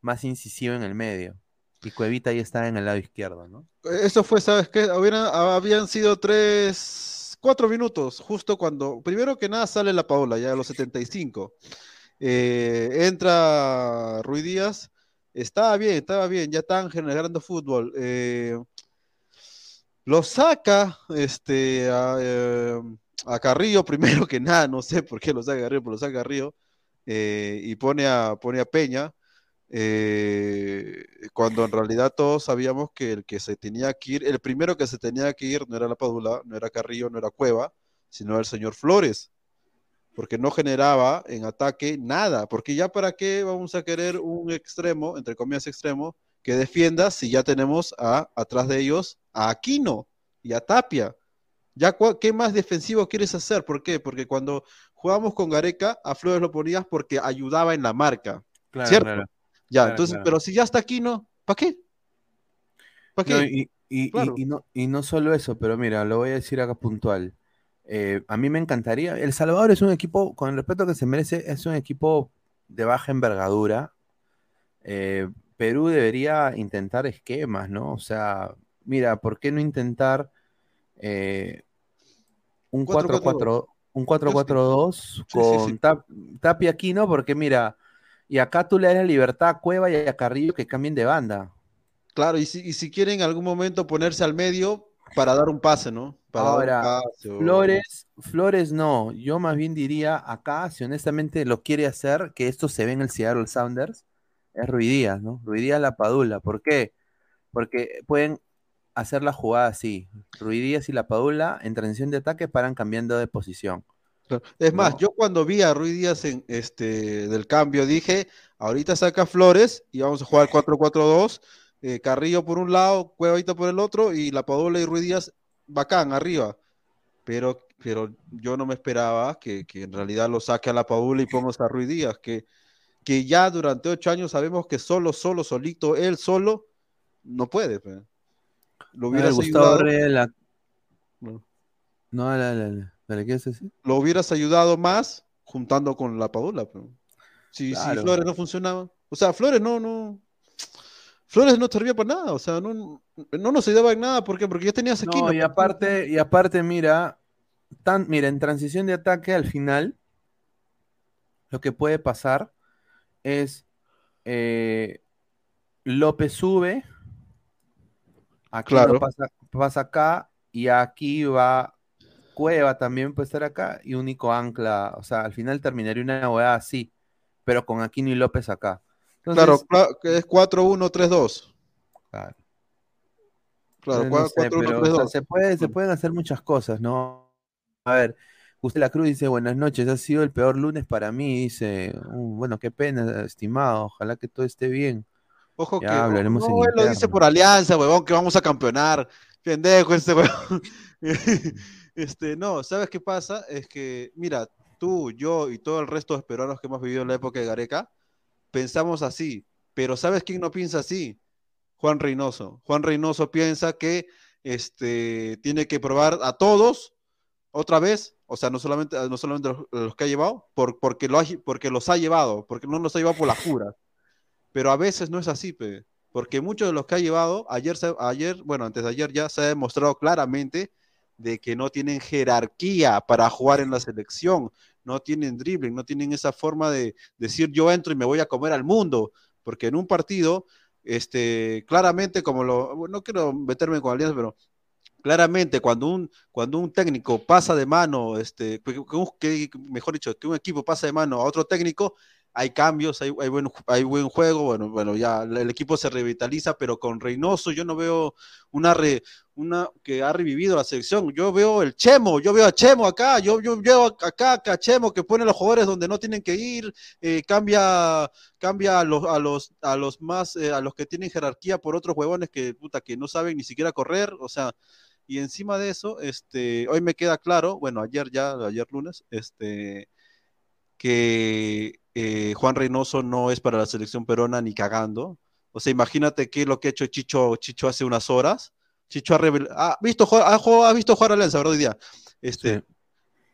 más incisivo en el medio. Y Cuevita ahí está en el lado izquierdo, ¿no? Eso fue, ¿sabes qué? Hubieran- habían sido tres, cuatro minutos, justo cuando, primero que nada sale la Paola, ya a los 75. Eh, entra Rui Díaz, estaba bien, estaba bien, ya están generando fútbol. Eh, lo saca este, eh, a Carrillo primero que nada, no sé por qué lo saca Carrillo, pero lo saca Carrillo eh, y pone a, pone a Peña. eh, cuando en realidad todos sabíamos que el que se tenía que ir, el primero que se tenía que ir no era la Padula, no era Carrillo, no era Cueva, sino el señor Flores, porque no generaba en ataque nada, porque ya para qué vamos a querer un extremo, entre comillas extremo, que defienda si ya tenemos a, atrás de ellos a Aquino y a Tapia. Ya, ¿qué más defensivo quieres hacer? ¿Por qué? Porque cuando jugamos con Gareca, a Flores lo ponías porque ayudaba en la marca. Claro, ¿Cierto? claro. Ya, Claro, entonces, pero si ya está Aquino, ¿para qué? ¿Para qué? No, y, y- y- Claro. y no, y no solo eso, pero mira, lo voy a decir acá puntual. Eh, a mí me encantaría. El Salvador es un equipo, con el respeto que se merece, es un equipo de baja envergadura. Eh, Perú debería intentar esquemas, ¿no? O sea, mira, ¿por qué no intentar eh, un 4-4-2. 4-4 un 4-4-2 Sí, sí, con sí. Tap- Tapia aquí, ¿no? Porque mira, y acá tú le das la libertad a Cueva y a Carrillo que cambien de banda. Claro, y si, y si quieren en algún momento ponerse al medio para dar un pase, ¿no? Para dar un Ahora, pase Flores, Flores no. Yo más bien diría acá, si honestamente lo quiere hacer, que esto se ve en el Seattle Sounders, es Ruidías, ¿no? Ruidías la Padula. ¿Por qué? Porque pueden hacer la jugada así. Ruidías y la Padula en transición de ataque paran cambiando de posición. Es más, yo cuando vi a Ruiz Díaz en este del cambio dije, ahorita saca Flores y vamos a jugar 4-4-2, eh, Carrillo por un lado, Cuevita por el otro y la Padula y Ruiz Díaz bacán arriba. Pero, pero yo no me esperaba que, que en realidad lo saque a la Padula y pongas a Ruiz Díaz, que, que ya durante ocho años sabemos que solo, solo, solito, él solo, no puede. pe. Lo hubieras Gustavo ayudado, No. No, la, la, la- ¿la le quieres decir? lo hubieras ayudado más juntando con la Padula. Si, si. Flores no funcionaba. O sea, Flores no, no. Flores no servía para nada. O sea, no, no nos ayudaba en nada. ¿Por qué? Porque ya tenías aquí. No, y aparte, y aparte, mira, tan, mira, en transición de ataque al final, lo que puede pasar es eh, López sube, aquí Claro. no pasa, pasa acá, y aquí va Cueva también puede estar acá, y único ancla, o sea, al final terminaría una hueá así, pero con Aquino y López acá. Claro, Entonces, cla- que es 4-1-3-2. Claro. Claro, Eh, no sé, pero, o sea, 4-1-3-2. se, puede, se pueden hacer muchas cosas, ¿no? A ver, usted la Cruz dice, buenas noches, ha sido el peor lunes para mí, dice, "Uh, bueno, qué pena, estimado, ojalá que todo esté bien. Ojo Ya que hablaremos no, él lo dice por alianza, huevón, que vamos a campeonar. Pendejo este huevón. Este, no, ¿sabes qué pasa? Es que, mira, tú, yo y todo el resto de peruanos que hemos vivido en la época de Gareca, pensamos así, pero ¿sabes quién no piensa así? Juan Reynoso. Juan Reynoso piensa que este, tiene que probar a todos otra vez, o sea, no solamente, no solamente los, los que ha llevado, por, porque, lo ha- porque los ha llevado, porque no los ha llevado por la jura. Pero a veces no es así, porque muchos de los que ha llevado, ayer, ayer, bueno, antes de ayer ya se ha demostrado claramente de que no tienen jerarquía para jugar en la selección, no tienen dribbling, no tienen esa forma de decir yo entro y me voy a comer al mundo, porque en un partido, este, claramente como lo, no quiero meterme con alianza, pero claramente cuando un, cuando un técnico pasa de mano, este, que- que- mejor dicho, que un equipo pasa de mano a otro técnico, hay cambios, hay, buen, hay buen juego, bueno, bueno, ya el equipo se revitaliza, pero con Reynoso yo no veo una, re- una que ha revivido la selección, yo veo el Chemo, yo veo a Chemo acá, yo, yo veo acá a Chemo que pone a los jugadores donde no tienen que ir, eh, cambia, cambia a los, a los, a los más, eh, a los que tienen jerarquía por otros huevones que, puta, que no saben ni siquiera correr, o sea, y encima de eso, este, hoy me queda claro, bueno, ayer ya, ayer lunes, este, que eh, Juan Reynoso no es para la selección peruana ni cagando. O sea, imagínate qué es lo que ha hecho Chicho, Chicho hace unas horas. Chicho ha, revel- ha visto, jugar- ha, ha visto jugar Alianza, ¿verdad? Hoy día. Este,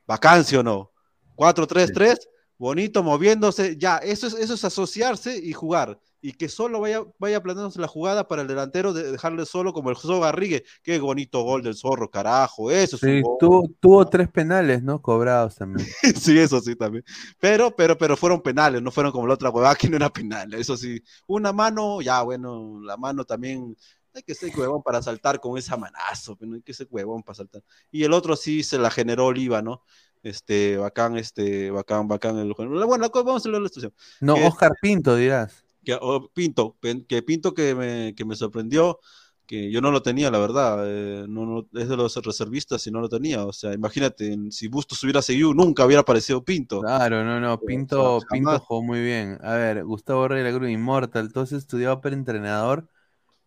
vacancia o no. 4-3-3, bonito, moviéndose. Ya, eso es, eso es asociarse y jugar. Y que solo vaya, vaya planeándose la jugada para el delantero, de dejarle solo como el José Garrigue. Qué bonito gol del zorro, carajo. Eso es un Sí, gol. tuvo, tuvo tres penales, ¿no? Cobrados también. Sí, eso sí también. Pero, pero, pero fueron penales, no fueron como la otra huevada que no era penal. Eso sí, una mano, ya bueno, la mano también, hay que ser huevón para saltar con esa manazo, pero no hay que ser huevón para saltar. Y el otro sí se la generó Oliva, ¿no? Este, bacán, este, bacán, bacán. El, bueno, vamos a leer la situación. No, Que- Oscar Pinto, dirás. que, oh, Pinto, que Pinto que me, que me sorprendió, que yo no lo tenía, la verdad, eh, no, no- es de los reservistas y no lo tenía, o sea, imagínate, si Bustos hubiera seguido, nunca hubiera aparecido Pinto. Claro, no, no, Pinto, o sea, Pinto jamás. jugó muy bien. A ver, Gustavo Rey de la Cruz, Inmortal, entonces estudiado para entrenador.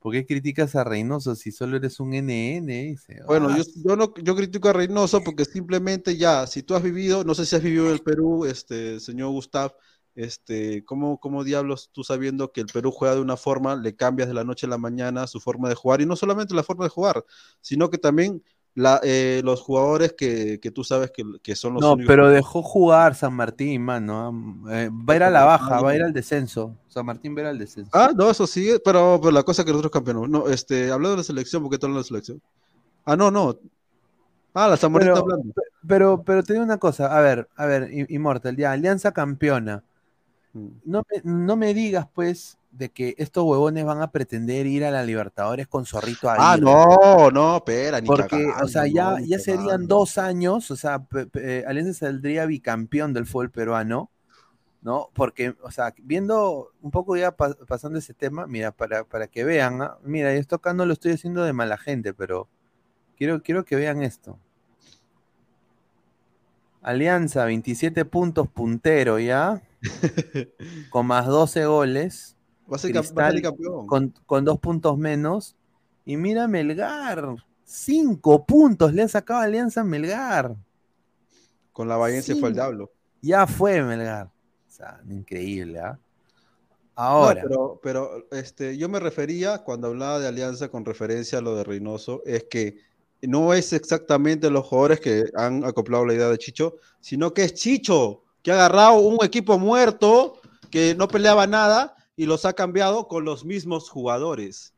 ¿Por qué criticas a Reynoso si solo eres un NN? Dice. Bueno, Ah, yo, yo no, yo critico a Reynoso porque simplemente ya, si tú has vivido, no sé si has vivido en el Perú, este, señor Gustav, este, ¿cómo, cómo diablos tú sabiendo que el Perú juega de una forma, le cambias de la noche a la mañana su forma de jugar? Y no solamente la forma de jugar, sino que también la, eh, los jugadores que, que tú sabes que, que son los No, únicos pero dejó jugar San Martín, mano. eh, va a ir a la baja, va a ir al descenso. San Martín va a ir al descenso. Ah, no, eso sí, pero, pero la cosa que nosotros campeonamos. No, este, hablando de la selección, ¿por qué tú hablas de la selección? Ah, no, no. Ah, la Zamorita Pero, hablando. pero, pero te digo una cosa, a ver, a ver, Immortal, ya, Alianza campeona. No me, no me digas, pues, de que estos huevones van a pretender ir a la Libertadores con Zorrito Ah, Aguirre. no, no, espera, ni Porque, cagando, o sea, ya, ya serían dos años, o sea, eh, Alianza saldría bicampeón del fútbol peruano, ¿no? Porque, o sea, viendo un poco ya pa- pasando ese tema, mira, para, para que vean, ¿ah? mira, esto acá no lo estoy haciendo de mala gente, pero quiero, quiero que vean esto. Alianza, 27 puntos puntero, ¿ya? Con más 12 goles. Va a ser cam- va a Cristal campeón. Con, con dos puntos menos. Y mira Melgar, cinco puntos le ha sacado a Alianza Melgar. Con la Bahiense fue el diablo. Ya fue Melgar. O sea, increíble, ¿ah? Ahora, pero, pero este, yo me refería, cuando hablaba de alianza con referencia a lo de Reynoso, es que no es exactamente los jugadores que han acoplado la idea de Chicho, sino que es Chicho, que ha agarrado un equipo muerto, que no peleaba nada, y los ha cambiado con los mismos jugadores.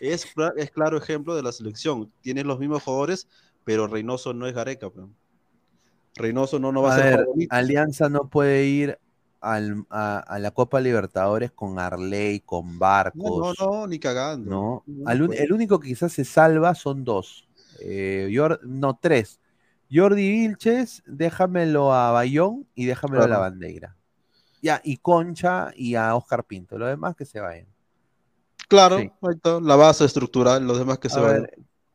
Es, es claro ejemplo de la selección. Tienes los mismos jugadores, pero Reynoso no es Gareca. pe. Reynoso no, no va a, a ser ver. Alianza no puede ir al- a, a la Copa Libertadores con Arley, con No, Barcos. no, no, ni cagando. ¿no? No, Al pues. el único que quizás se salva son dos. Eh, Jor- no, tres. Jordi Vilches, déjamelo a Bayón y déjamelo a la bandera. Ya, y Concha y a Oscar Pinto. Lo demás que se vayan. Claro, Sí. ahí está, la base estructural, los demás que se vayan.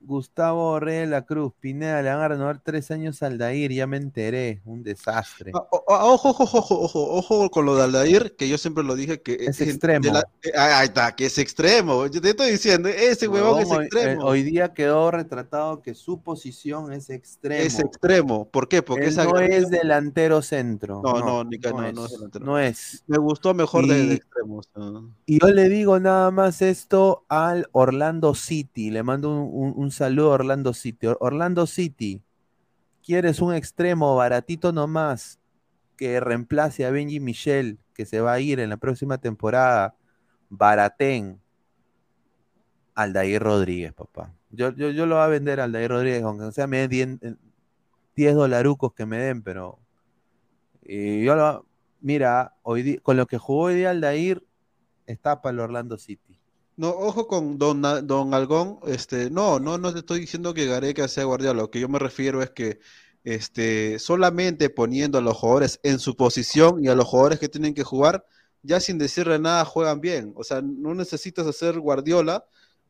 Gustavo Rey de la Cruz, Pineda, le van a renovar tres años al Dair, ya me enteré, un desastre. Ah, ah, Ojo, ojo, ojo, ojo, ojo con lo de Aldair, que yo siempre lo dije que Es extremo. eh, ah, ahí está, que es extremo. Yo te estoy diciendo, ese huevón es extremo. eh, Hoy, día quedó retratado que su posición es extremo. es extremo. ¿Por qué? Porque no es delantero centro. No, no, no, no, es, no es delantero. no es. Me gustó mejor de, extremos. ah. Y yo le digo nada más esto al Orlando City. Le mando un, un- saludo a Orlando City. Or- Orlando City, ¿quieres un extremo baratito nomás que reemplace a Benji Michel, que se va a ir en la próxima temporada? Baratén. Aldair Rodríguez, papá. Yo, yo, yo lo voy a vender a Aldair Rodríguez, aunque sea me den 10, 10 dolarucos que me den, pero y yo lo, mira, hoy con lo que jugó hoy día Aldair, está para el Orlando City. No, ojo con Don, Don Algón, este, no, no, no te estoy diciendo que Gareca sea Guardiola, lo que yo me refiero es que este, solamente poniendo a los jugadores en su posición y a los jugadores que tienen que jugar, ya sin decirle nada juegan bien. O sea, no necesitas hacer Guardiola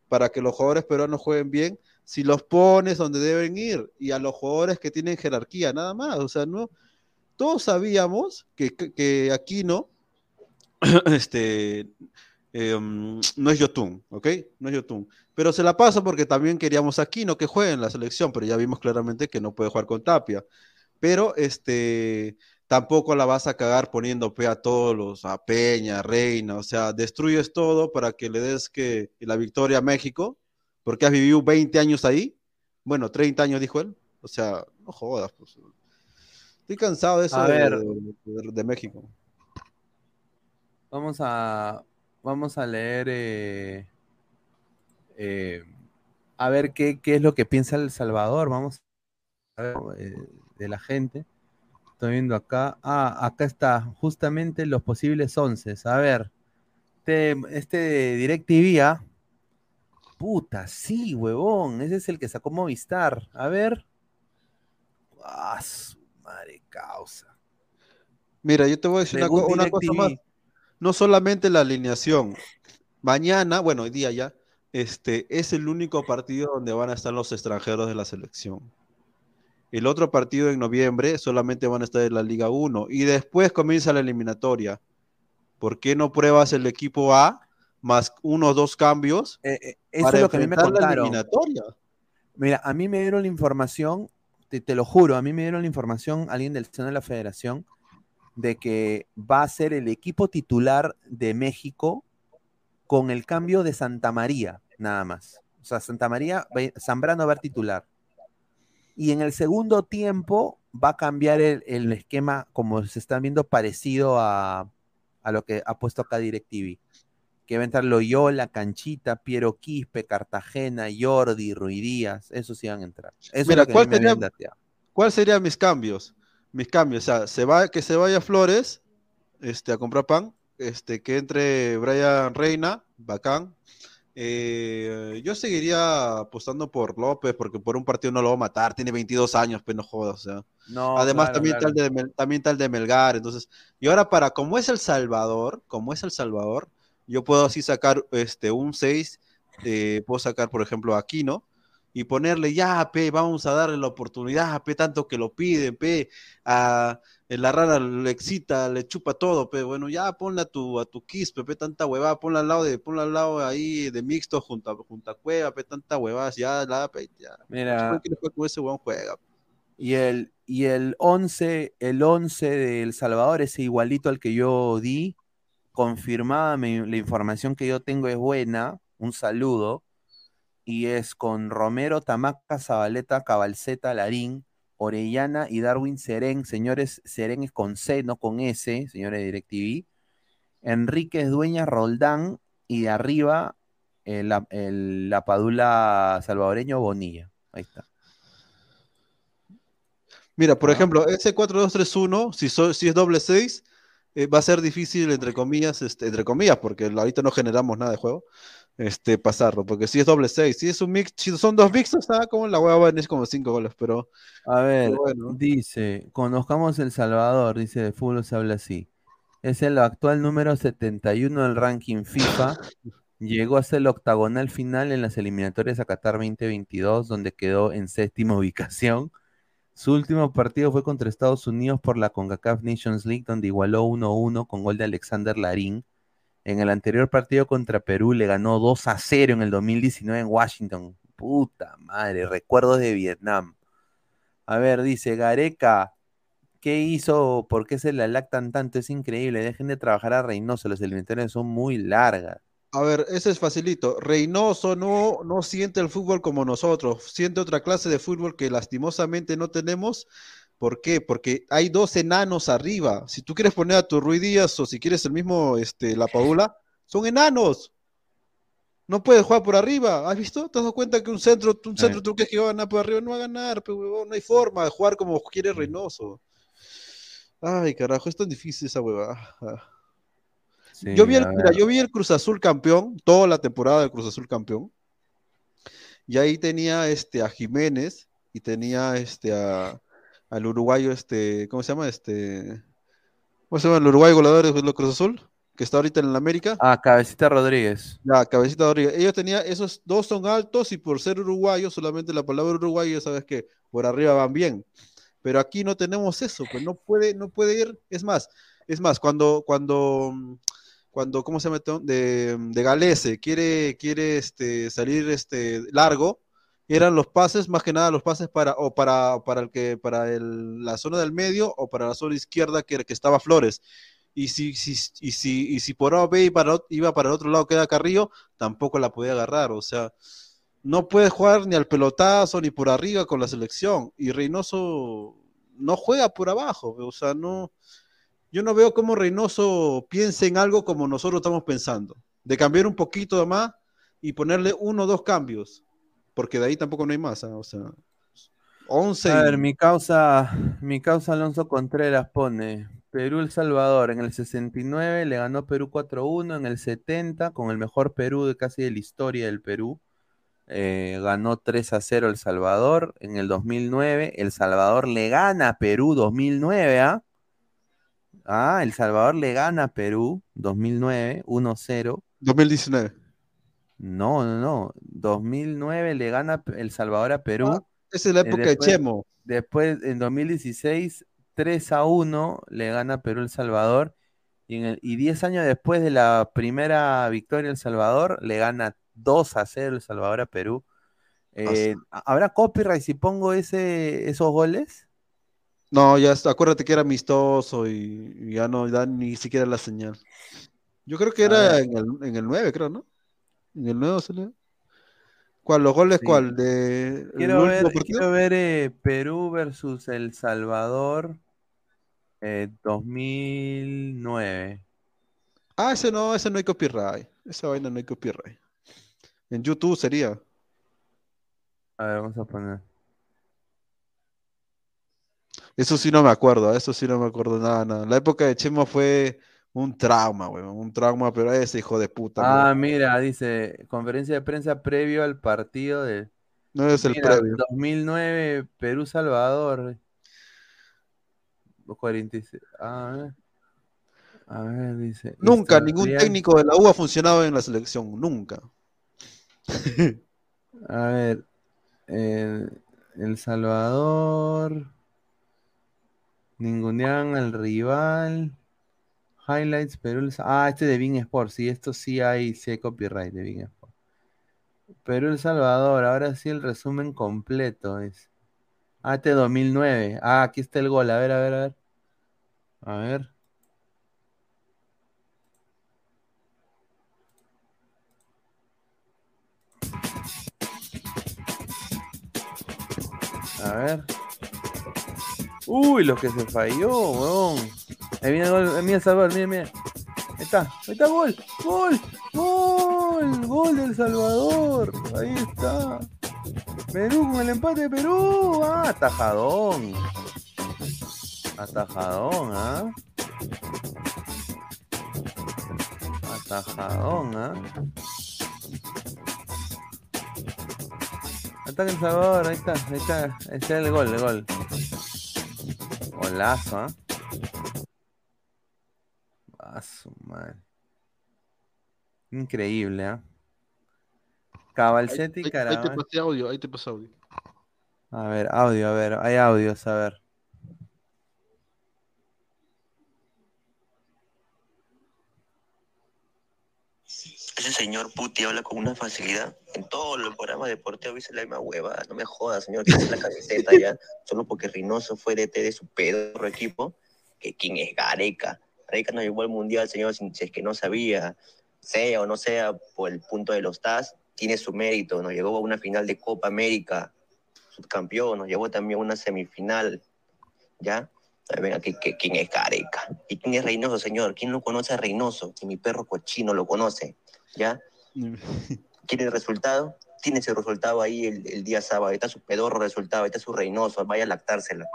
para que los jugadores peruanos jueguen bien si los pones donde deben ir y a los jugadores que tienen jerarquía, nada más. O sea, no, todos sabíamos que, que, que Aquino, este, eh, um, no es Yotun, ¿ok? No es Yotun. Pero se la pasa porque también queríamos a Aquino que juegue en la selección, pero ya vimos claramente que no puede jugar con Tapia. Pero este, tampoco la vas a cagar poniendo pe a todos los, a Peña, a Reina, o sea, destruyes todo para que le des que la victoria a México, porque has vivido 20 años ahí. Bueno, 30 años dijo él. O sea, no jodas, pues. Estoy cansado de eso A de, ver. de- de México. Vamos a, vamos a leer eh, eh, a ver qué, qué es lo que piensa El Salvador. Vamos a ver eh, de la gente. Estoy viendo acá. Ah, acá está, justamente los posibles once. A ver, este, este DirecTV, ¿ah? Puta, sí, huevón. Ese es el que sacó Movistar. A ver. Ah, su madre causa. Mira, yo te voy a decir una, cosa más. No solamente la alineación. Mañana, bueno, hoy día ya, este es el único partido donde van a estar los extranjeros de la selección. El otro partido en noviembre solamente van a estar en la Liga 1 y después comienza la eliminatoria. ¿Por qué no pruebas el equipo A más uno o dos cambios Eh, eh, eso para es lo que a mí me la eliminatoria? Mira, a mí me dieron la información, te, te lo juro, a mí me dieron la información, alguien del seno de la federación, de que va a ser el equipo titular de México con el cambio de Santa María, nada más. O sea, Santa María, va- Zambrano va a ser titular. Y en el segundo tiempo va a cambiar el, el esquema, como se está viendo, parecido a, a lo que ha puesto acá DirecTV. que va a entrar Loyola, Canchita, Piero Quispe, Cartagena, Jordi, Ruidías, esos sí van a entrar. Eso Mira, es lo que a ¿cuál me sería-. ¿Cuáles serían mis cambios? Mis cambios, o sea, se va, que se vaya Flores este, a comprar pan, este, que entre Brian Reina, bacán. Eh, yo seguiría apostando por López, porque por un partido no lo va a matar, tiene 22 años, pero no jodas, o sea. No, Además, claro, también, claro. Tal de, también tal de Melgar, entonces, y ahora para, como es El Salvador, como es El Salvador, yo puedo así sacar este, un 6, eh, puedo sacar, por ejemplo, a Aquino, y ponerle, ya, pe, vamos a darle la oportunidad, pe, tanto que lo piden, pe, a la rara le excita, le chupa todo, pe, bueno, ya ponle a tu, a tu Quispe, pe, tanta huevada, ponla al lado de, ponla al lado ahí de mixto junto a, junto a Cueva, pe, tanta huevada, ya, la, pe, ya. Mira. Con ese huevón, juega. Y el, y el 11, el 11 de El Salvador, ese igualito al que yo di, confirmada mi- la información que yo tengo es buena, un saludo, y es con Romero, Tamaca, Zabaleta, Cabalceta, Larín, Orellana y Darwin Serén, señores, Serén es con C, no con S, señores de DirecTV, Enríquez Dueñas, Roldán, y de arriba el, la- el- la Padula salvadoreño Bonilla, ahí está. Mira, Ah. por ejemplo, ese 4-2-3-1, si, so- si es doble 6, eh, va a ser difícil, entre comillas, este, entre comillas, porque ahorita no generamos nada de juego, este, pasarlo, porque si es doble 6, si es un mix, si son dos mixtos, ah, como la hueá va a venir como 5 goles, pero A ver, Pero bueno. dice, conozcamos El Salvador, dice, de fútbol se habla así. Es el actual número 71 del ranking FIFA. Llegó a ser el octagonal final en las eliminatorias a Qatar 2022, donde quedó en séptima ubicación. Su último partido fue contra Estados Unidos por la CONCACAF Nations League, donde igualó 1-1 con gol de Alexander Larín. En el anterior partido contra Perú le ganó 2 a 0 en el 2019 en Washington. Puta madre, recuerdos de Vietnam. A ver, dice Gareca, ¿qué hizo? ¿Por qué se la lactan tanto? Es increíble. Dejen de trabajar a Reynoso, las eliminatorias son muy largas. A ver, ese es facilito. Reynoso no, no siente el fútbol como nosotros, siente otra clase de fútbol que lastimosamente no tenemos. ¿Por qué? Porque hay dos enanos arriba. Si tú quieres poner a tu Rui Díaz o si quieres el mismo, este, la Paula, son enanos. No puedes jugar por arriba. ¿Has visto? ¿Te has dado cuenta que un centro, un centro tú crees que va a ganar por arriba? No va a ganar, pero huevón, no hay forma de jugar como quiere Reynoso. Ay, carajo, es tan difícil esa huevada. Sí, Yo vi, el, mira, yo vi el Cruz Azul campeón, toda la temporada del Cruz Azul campeón. Y ahí tenía este, a Jiménez y tenía este, a, al uruguayo, este, ¿cómo se llama? Este, ¿Cómo se llama el uruguayo goleador de Cruz Azul? Que está ahorita en la América. Ah, Cabecita Rodríguez. Ya, Cabecita Rodríguez. Ellos tenían, esos dos son altos y por ser uruguayos, solamente la palabra uruguayo, ya sabes que por arriba van bien. Pero aquí no tenemos eso, pues no puede, no puede ir. Es más, es más, cuando, cuando, cuando, ¿cómo se llama? De, de Galese quiere, quiere este, salir este, largo, eran los pases, más que nada los pases para, o para, para el que, para el- la zona del medio o para la zona izquierda que, que estaba Flores. Y si, si, y si, y si por A iba para, iba para el otro lado queda Carrillo, tampoco la podía agarrar. O sea, no puede jugar ni al pelotazo ni por arriba con la selección. Y Reynoso no juega por abajo. O sea, no. Yo no veo cómo Reynoso piense en algo como nosotros estamos pensando. De cambiar un poquito más y ponerle uno o dos cambios. Porque de ahí tampoco no hay más. ¿ah? O sea, 11. A ver, mi causa, mi causa Alonso Contreras pone Perú-El Salvador. En el 69 le ganó Perú 4-1. En el 70, con el mejor Perú de casi de la historia del Perú, eh, ganó 3-0 El Salvador. En el 2009, El Salvador le gana a Perú 2009, ¿ah? Ah, El Salvador le gana a Perú 2009, 1-0. 2019. No, no, no. 2009 le gana El Salvador a Perú. Ah, esa es la Eh, época de después- Chemo. Después, en 2016, 3 a 1 le gana Perú El Salvador. Y, en el- y 10 años después de la primera victoria El Salvador, le gana 2 a 0 El Salvador a Perú. Eh, ¿Habrá copyright si pongo ese, esos goles? No, ya está, acuérdate que era amistoso y, y ya no da ni siquiera la señal. Yo creo que era en el, en el 9, creo, ¿no? En el 9 salió. ¿Cuál? ¿Los goles Sí. cuál? ¿De Quiero ver, quiero ver eh, Perú versus El Salvador eh, 2009. Ah, ese no, ese no hay copyright. Esa vaina no hay copyright. En YouTube sería. A ver, vamos a poner. Eso sí no me acuerdo, eso sí no me acuerdo nada, nada. La época de Chemo fue un trauma, weón, un trauma, pero ese hijo de puta. Ah, weón. mira, dice, conferencia de prensa previo al partido de... No es el Mira, previo. 2009, Perú-Salvador. 46. A ver. A ver, dice. Nunca ningún técnico de la U ha funcionado en la selección, nunca. A ver. El, El Salvador. Ningunean al rival. Highlights, Perú. Ah, este de Bing Sport. Sí, esto sí hay, sí hay copyright de Bing Sport. Perú El Salvador. Ahora sí el resumen completo es. Ah, este 2009. Ah, aquí está el gol. A ver, a ver, a ver. A ver. A ver. Uy, lo que se falló, weón. Ahí viene el gol. Ahí viene el Salvador, mira, mira. Ahí está. Ahí está, gol. Gol. Gol. Gol del Salvador. Ahí está. Perú con el empate de Perú. Ah, atajadón. Atajadón, ¿ah? Atajadón, ¿ah? Ataca El Salvador, ahí está, ahí está, ahí está el gol, el gol. Golazo, ¿ah? A su madre. Increíble, ¿ah? Cabalcetti y Ahí, ahí te Caravana. pasé audio, ahí te pasé audio. A ver, audio, a ver, hay audios, a ver. Ese señor Puti habla con una facilidad. En todos los programas deportivos dice la misma hueva. No me jodas, señor, que la camiseta ya. Solo porque Reynoso fue DT de su pedorro equipo. Que quién es Gareca. Gareca nos llevó al mundial, señor, si, es que no sabía. Sea o no sea por el punto de los TAS, tiene su mérito. Nos llegó a una final de Copa América, subcampeón. Nos llevó también a una semifinal. ¿Ya? A ver, Venga, ¿qui- qui- ¿quién es Gareca? ¿Y quién es Reynoso, señor? ¿Quién no conoce a Reynoso? Si mi perro cochino lo conoce. ¿Ya? ¿Quiere el resultado? Tiene ese resultado ahí el, el día sábado. Ahí está su pedorro resultado, ahí está su Reynoso. Vaya a lactársela.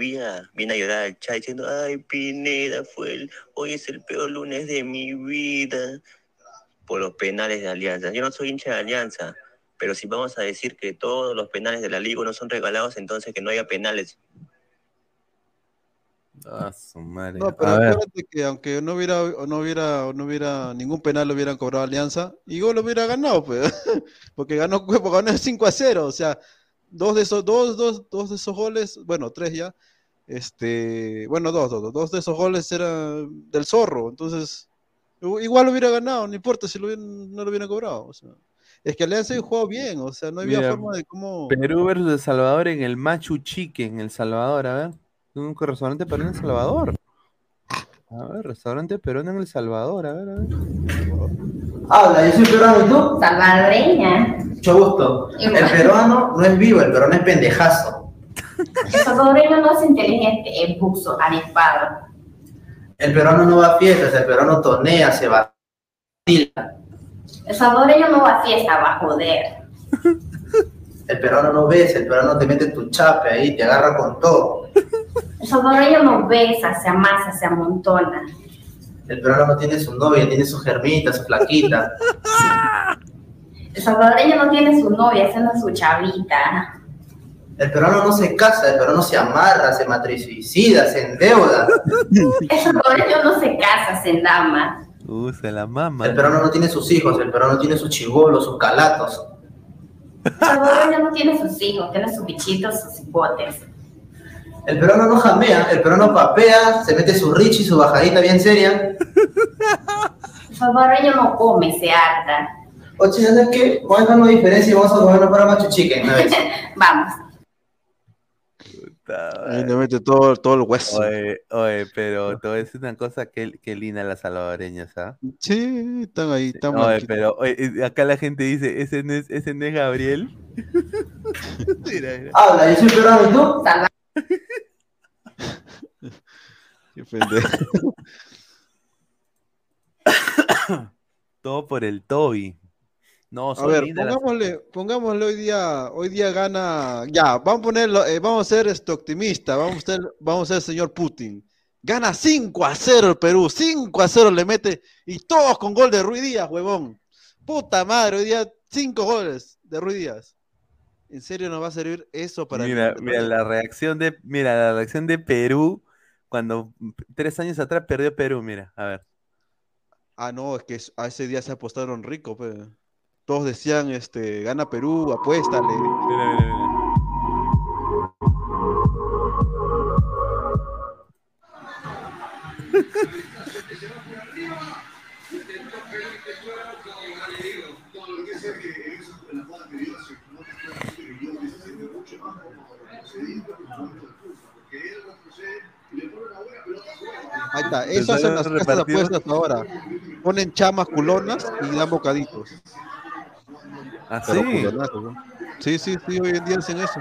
Toda- Viene, a llorar el chat diciendo, ay, Pineda, fue el, hoy es el peor lunes de mi vida. Por los penales de Alianza. Yo no soy hincha de Alianza, pero si vamos a decir que todos los penales de la liga no son regalados, entonces que no haya penales. A su madre. No, pero a ver. acuérdate que aunque no hubiera, no hubiera, no hubiera ningún penal lo hubieran cobrado Alianza, igual lo hubiera ganado, pues. Porque ganó, porque ganó 5 a 0. O sea, dos de esos, dos, dos, dos de esos goles, bueno, tres ya. Este, bueno, dos, dos, dos, de esos goles eran del zorro. Entonces, igual lo hubiera ganado, no importa si lo hubieran- no lo hubieran cobrado. O sea, es que Alianza había jugado bien, o sea, no había Mira, forma de cómo. Perú versus El Salvador en el Machu Chique, en El Salvador, a ver. Un restaurante peruano en El Salvador. A ver, restaurante peruano en El Salvador, a ver, a ver. Habla, yo soy peruano y tú. Salvadoreña. Mucho gusto. El peruano no es vivo, el peruano es pendejazo. El salvadoreño no es inteligente, es buzo, avispado. El peruano no va a fiestas, el peruano tonea, se va. El salvadoreño no va a fiesta, va a joder. El peruano no besa, el peruano te mete tu chape ahí, te agarra con todo. El salvadoreño no besa, se amasa, se amontona. El peruano no tiene su novia, tiene su germita, su flaquita. El salvadoreño no tiene su novia, esa no es su chavita. El peruano no se casa, el peruano se amarra, se matricida, se endeuda. El salvadoreño no se casa, se endama. Uh, se la mama. El peruano no tiene sus hijos, el peruano tiene sus chibolos, sus calatos. El salvadoreño no tiene sus hijos, tiene sus bichitos, sus hipotes. El peruano no jamea, el peruano papea, se mete su richi, su bajadita bien seria. El salvadoreño no come, se harta. Oye, ¿sabes qué? Vamos a dejar una diferencia y vamos a comernos para Machu Chicken, ¿no? Vamos. Ahí le mete todo, todo el hueso. Oye, oye, pero a decir una cosa que, que linda las salvadoreñas, ¿ah? Sí, están ahí, están Oye, pero oye, acá la gente dice, ese no es, ese no es Gabriel. Mira, mira. Habla, yo soy peruano y tú. Qué pendejo. Todo por el Toby. No, A ver, lindas las- pongámosle, pongámosle hoy día, hoy día gana, ya, vamos a ponerlo, eh, vamos a ser este optimista, vamos a ser, vamos a ser el señor Putin. Gana 5 a 0 el Perú, 5 a 0 le mete, y todos con gol de Ruiz Díaz, huevón. Puta madre, hoy día 5 goles de Ruiz Díaz. ¿En serio nos va a servir eso para el Mira, mira la reacción de, mira la reacción de Perú cuando tres años atrás perdió Perú, mira, a ver. Ah, no, es que a ese día se apostaron rico, pues. Todos decían, este, gana Perú, apuéstale. Mira, mira, mira. Ahí está, eso hacen las casas de apuestas ahora. Ponen chamas culonas y dan bocaditos. ¿Ah, Pero sí? ¿no? Sí, sí, sí, hoy en día hacen eso.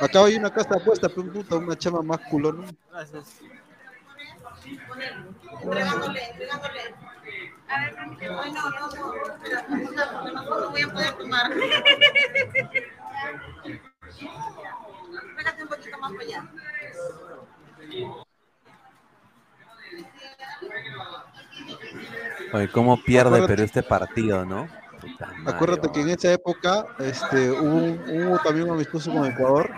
Acá hay una casa de apuestas, pero puta, una chama más culona. No voy a poder tomar. Pégate un poquito más para allá. Oye, cómo pierde Acuérdate- Perú este partido, ¿no? Puta Acuérdate que en esa época este, hubo, hubo también un amistoso con Ecuador.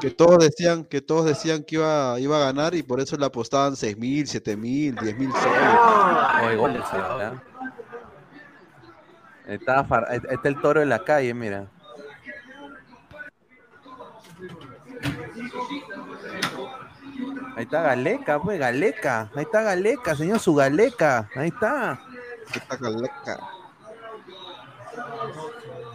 Que todos decían que todos decían que iba, iba a ganar y por eso le apostaban 6 mil, 7 mil, 10 mil soles. Está, Far- está el toro en la calle, mira. Ahí está Galeca, pues, Galeca. Ahí está Galeca, señor, su Galeca. Ahí está. Está Galeca.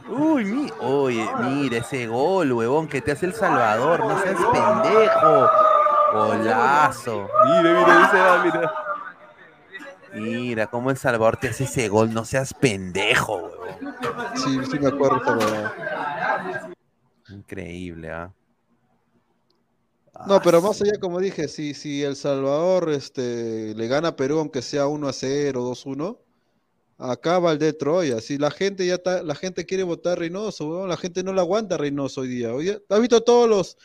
Uy, mi, oye, mira ese gol, huevón, que te hace El Salvador. No seas pendejo. Golazo. Mira, mira, va, mira. Mira cómo El Salvador te hace ese gol. No seas pendejo, huevón. Sí, sí me acuerdo huevada. Increíble, ¿ah? No, pero más allá, como dije, si, si El Salvador este, le gana a Perú, aunque sea 1 a 0, 2 1, acá va el de Troya. Si la gente ya está, la gente quiere votar a Reynoso, weón, la gente no la aguanta a Reynoso hoy día. Hoy día, ¿has visto todos los?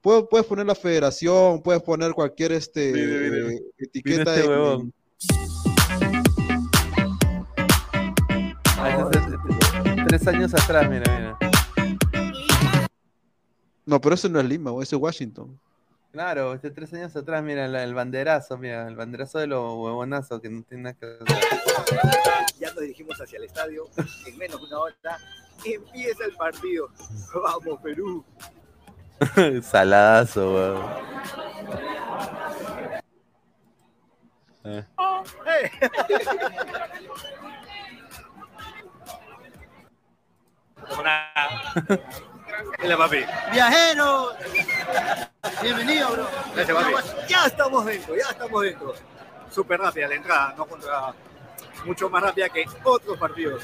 Puedes, puedes poner la federación, puedes poner cualquier este Mire, mire. eh, etiqueta este en- huevón. Ah, ese es- ese- Tres años atrás, mira, mira. No, pero eso no es Lima, eso es Washington. Claro, este tres años atrás, mira, la- el banderazo, mira, el banderazo de los huevonazos que no tiene nada que ver. Ya nos dirigimos hacia el estadio. En menos de una hora empieza el partido. Vamos, Perú. Saladazo, weón. Eh. ¡Eh! Hola, papi. Viajeros, bienvenido, bro. Gracias, papi. Ya estamos dentro, ya estamos dentro. Súper rápida la entrada, no contra. Mucho más rápida que otros partidos.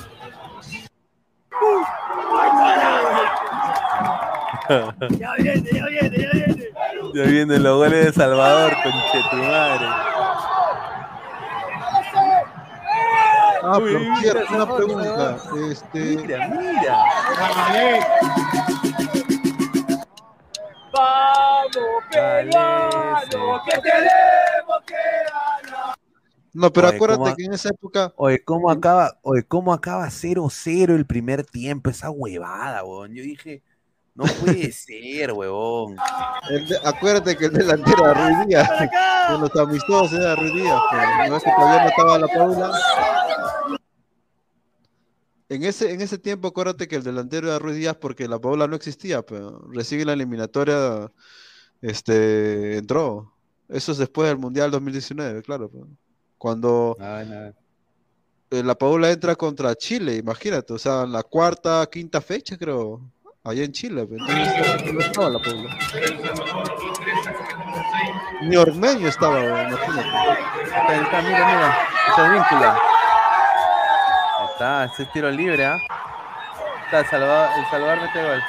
Ya viene, ya viene, ya viene. Ya vienen los goles de Salvador, conchetumadre. Ah, Uy, mira, cierto, esa una pregunta. Este, Mira, mira. Vamos, peruano, que tenemos que ganar. no, pero Oye, acuérdate ¿cómo- que en esa época Oye, ¿cómo acaba, oye, cómo acaba 0-0 el primer tiempo? Esa huevada, weón. Yo dije, no puede ser, huevón. De- acuérdate que el delantero era Ruiz Díaz. Con los amistosos era Ruiz Díaz. No es que todavía no estaba la Paula. En ese, en ese tiempo, acuérdate que el delantero era Ruiz Díaz porque la Paula no existía. Pero recién en la eliminatoria este, entró. Eso es después del Mundial 2019, claro. pues. Cuando eh, la Paula entra contra Chile, imagínate. O sea, en la cuarta, quinta fecha, creo. Allá en Chile. Entonces, no estaba la Paula. Ni Ormeño estaba, imagínate. Está, está, mira, mira. Esa víncula. Ahí está, ese es tiro libre, ¿ah? Está, el Salvador, el Salvador mete gol.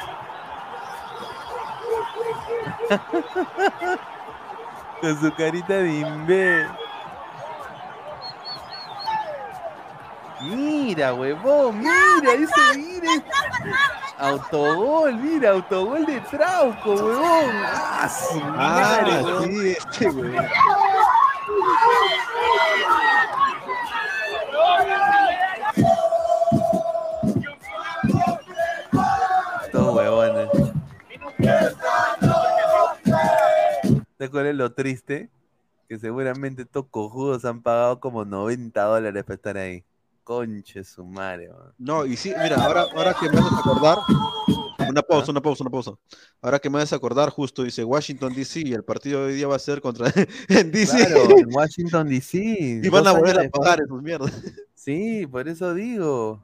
Con su carita de imbé. Mira, huevón, mira, ese mira. Autogol, mira, autogol de Trauco, huevón. Ah, su madre, Ah, huevón. sí, este, güey. Todos huevones. ¿Te acuerdas lo triste? Que seguramente estos cojudos han pagado como 90 dólares para estar ahí. Conche su madre, man. No, y sí, mira, ahora, ahora que me haces acordar, una pausa, una pausa, una pausa. Ahora que me haces acordar, justo dice Washington DC y el partido de hoy día va a ser contra en DC. Claro, en Washington DC. Y van a volver a pagar esos mierdas. Sí, por eso digo.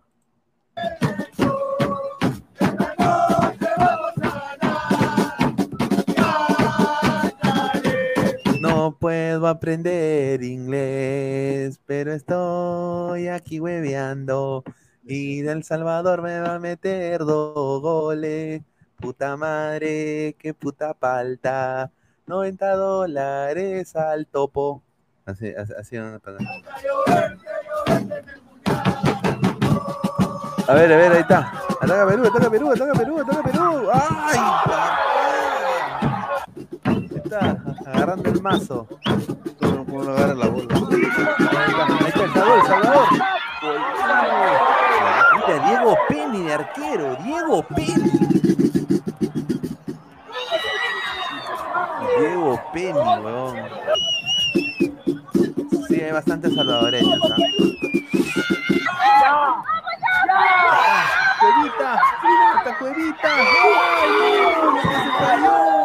Puedo aprender inglés, pero estoy aquí hueveando. Y del Salvador me va a meter dos goles. Puta madre, qué puta palta. 90 dólares al topo. Así, así, así van a pagar. A ver, a ver, ahí está. Ataca Perú, ataca Perú, ataca Perú, ataca Perú. ¡Ay! Está, agarrando el mazo. No puedo agarrar la bola. Ahí está, el Salvador, Salvador. Mira, Diego Penny de arquero, Diego Penny. Diego Penny, weón. Sí, hay bastantes salvadoreños. ¿ah? ¡Cuevita! ¡Esta cuevita! ¡Ay, no! ¡Se cayó!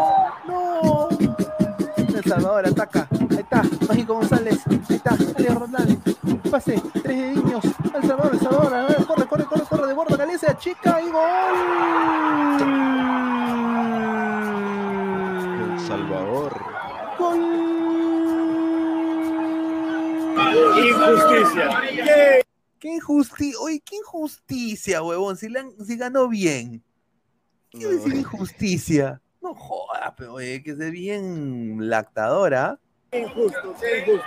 Salvador ataca. Ahí está. Mágico González. Ahí está. Ariel Roldán. Pase. Tres dediños. El Salvador, El Salvador. A ver, corre, corre, corre, corre. De bordo, Galese. Chica y gol. El Salvador. Injusticia. ¿Qué injusticia? Oye, qué injusticia, huevón. Si, han- si ganó bien. ¿Qué decir injusticia? No jodas, pero oye, que se bien lactadora. Injusto, qué injusto.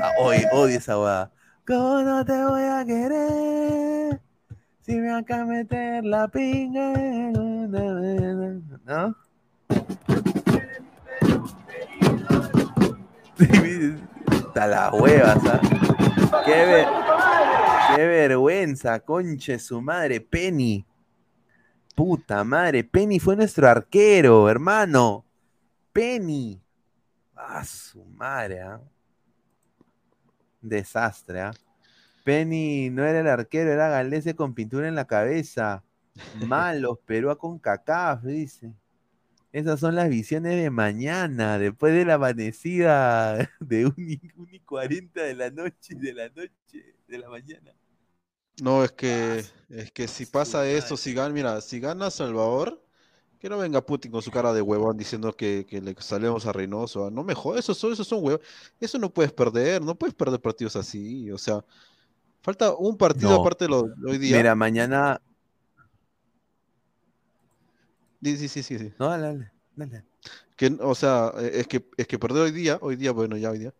Ah, Oye, odio esa hueá. ¿Cómo no te voy a querer? Si me acá meter la pinga. ¿No? Está la hueva, ¿sabes? Qué, ver- qué vergüenza, conche su madre, Penny. Puta madre, Penny fue nuestro arquero, hermano. Penny. Ah, su madre, ¿ah? Desastre, ¿ah? Penny no era el arquero, era Galese con pintura en la cabeza. Malos, Perú con cacaf, dice. Esas son las visiones de mañana, después de la amanecida de 1 y, 1 y 40 de la noche, de la noche, de la mañana. No, es que, es que si pasa eso, si gana, mira, si gana Salvador, que no venga Putin con su cara de huevón diciendo que, que le salimos a Reynoso. ah, No me jodas, esos son, esos son huevos. Eso no puedes perder, no puedes perder partidos así. O sea, falta un partido No. aparte de lo de hoy día. Mira, mañana. Sí, sí, sí, sí, sí. No, dale, dale. Que, o sea, eh, es que, es que perder hoy día, hoy día, bueno, ya hoy día,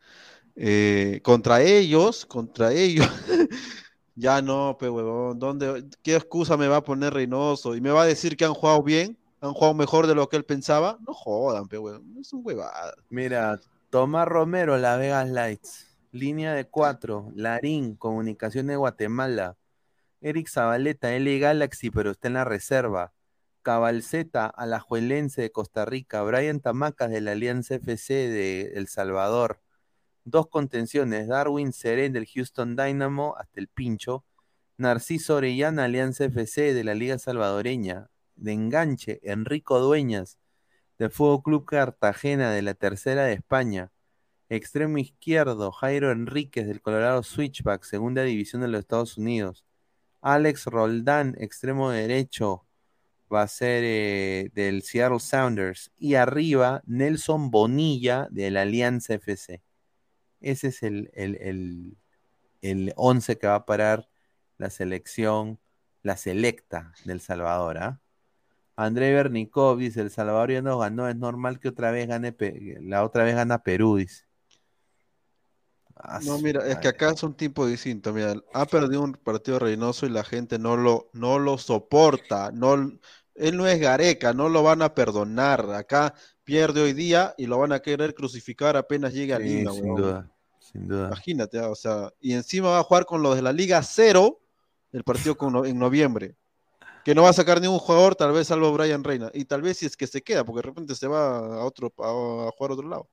eh, contra ellos, contra ellos, ya no, pe huevón, ¿dónde, qué excusa me va a poner Reynoso? ¿Y me va a decir que han jugado bien? ¿Han jugado mejor de lo que él pensaba? No jodan, pe huevón, es un huevada. Mira, Tomás Romero, Las Vegas Lights. Línea de cuatro. Larín, Comunicación de Guatemala. Eric Zabaleta, L Galaxy, pero está en la reserva. Cabalceta, Alajuelense de Costa Rica. Brian Tamacas de la Alianza FC de El Salvador. Dos contenciones. Darwin Serén del Houston Dynamo, hasta el pincho. Narciso Orellana, Alianza FC de la Liga Salvadoreña. De enganche, Enrico Dueñas del Fútbol Club Cartagena de la Tercera de España. Extremo izquierdo, Jairo Enríquez del Colorado Switchback, Segunda División de los Estados Unidos. Alex Roldán, extremo derecho, va a ser eh, del Seattle Sounders. Y arriba, Nelson Bonilla de la Alianza FC. Ese es el, el, el, el 11 que va a parar la selección, la selecta del Salvador. ¿ah? André Bernicov dice, El Salvador ya nos ganó, es normal que otra vez gane, la otra vez gana Perú, dice. Ah, No, mira, es que acá es un tipo distinto. Mira, ha perdido un partido Reynoso y la gente no lo, no lo soporta. No, él no es Gareca, no lo van a perdonar. Acá pierde hoy día y lo van a querer crucificar apenas llegue a Sí, Lima, sin duda, sin duda. Imagínate, ah, o sea, y encima va a jugar con los de la Liga Cero el partido con no- en noviembre. Que no va a sacar ningún jugador, tal vez salvo Brian Reina. Y tal vez si es que se queda, porque de repente se va a otro a, a jugar a otro lado. O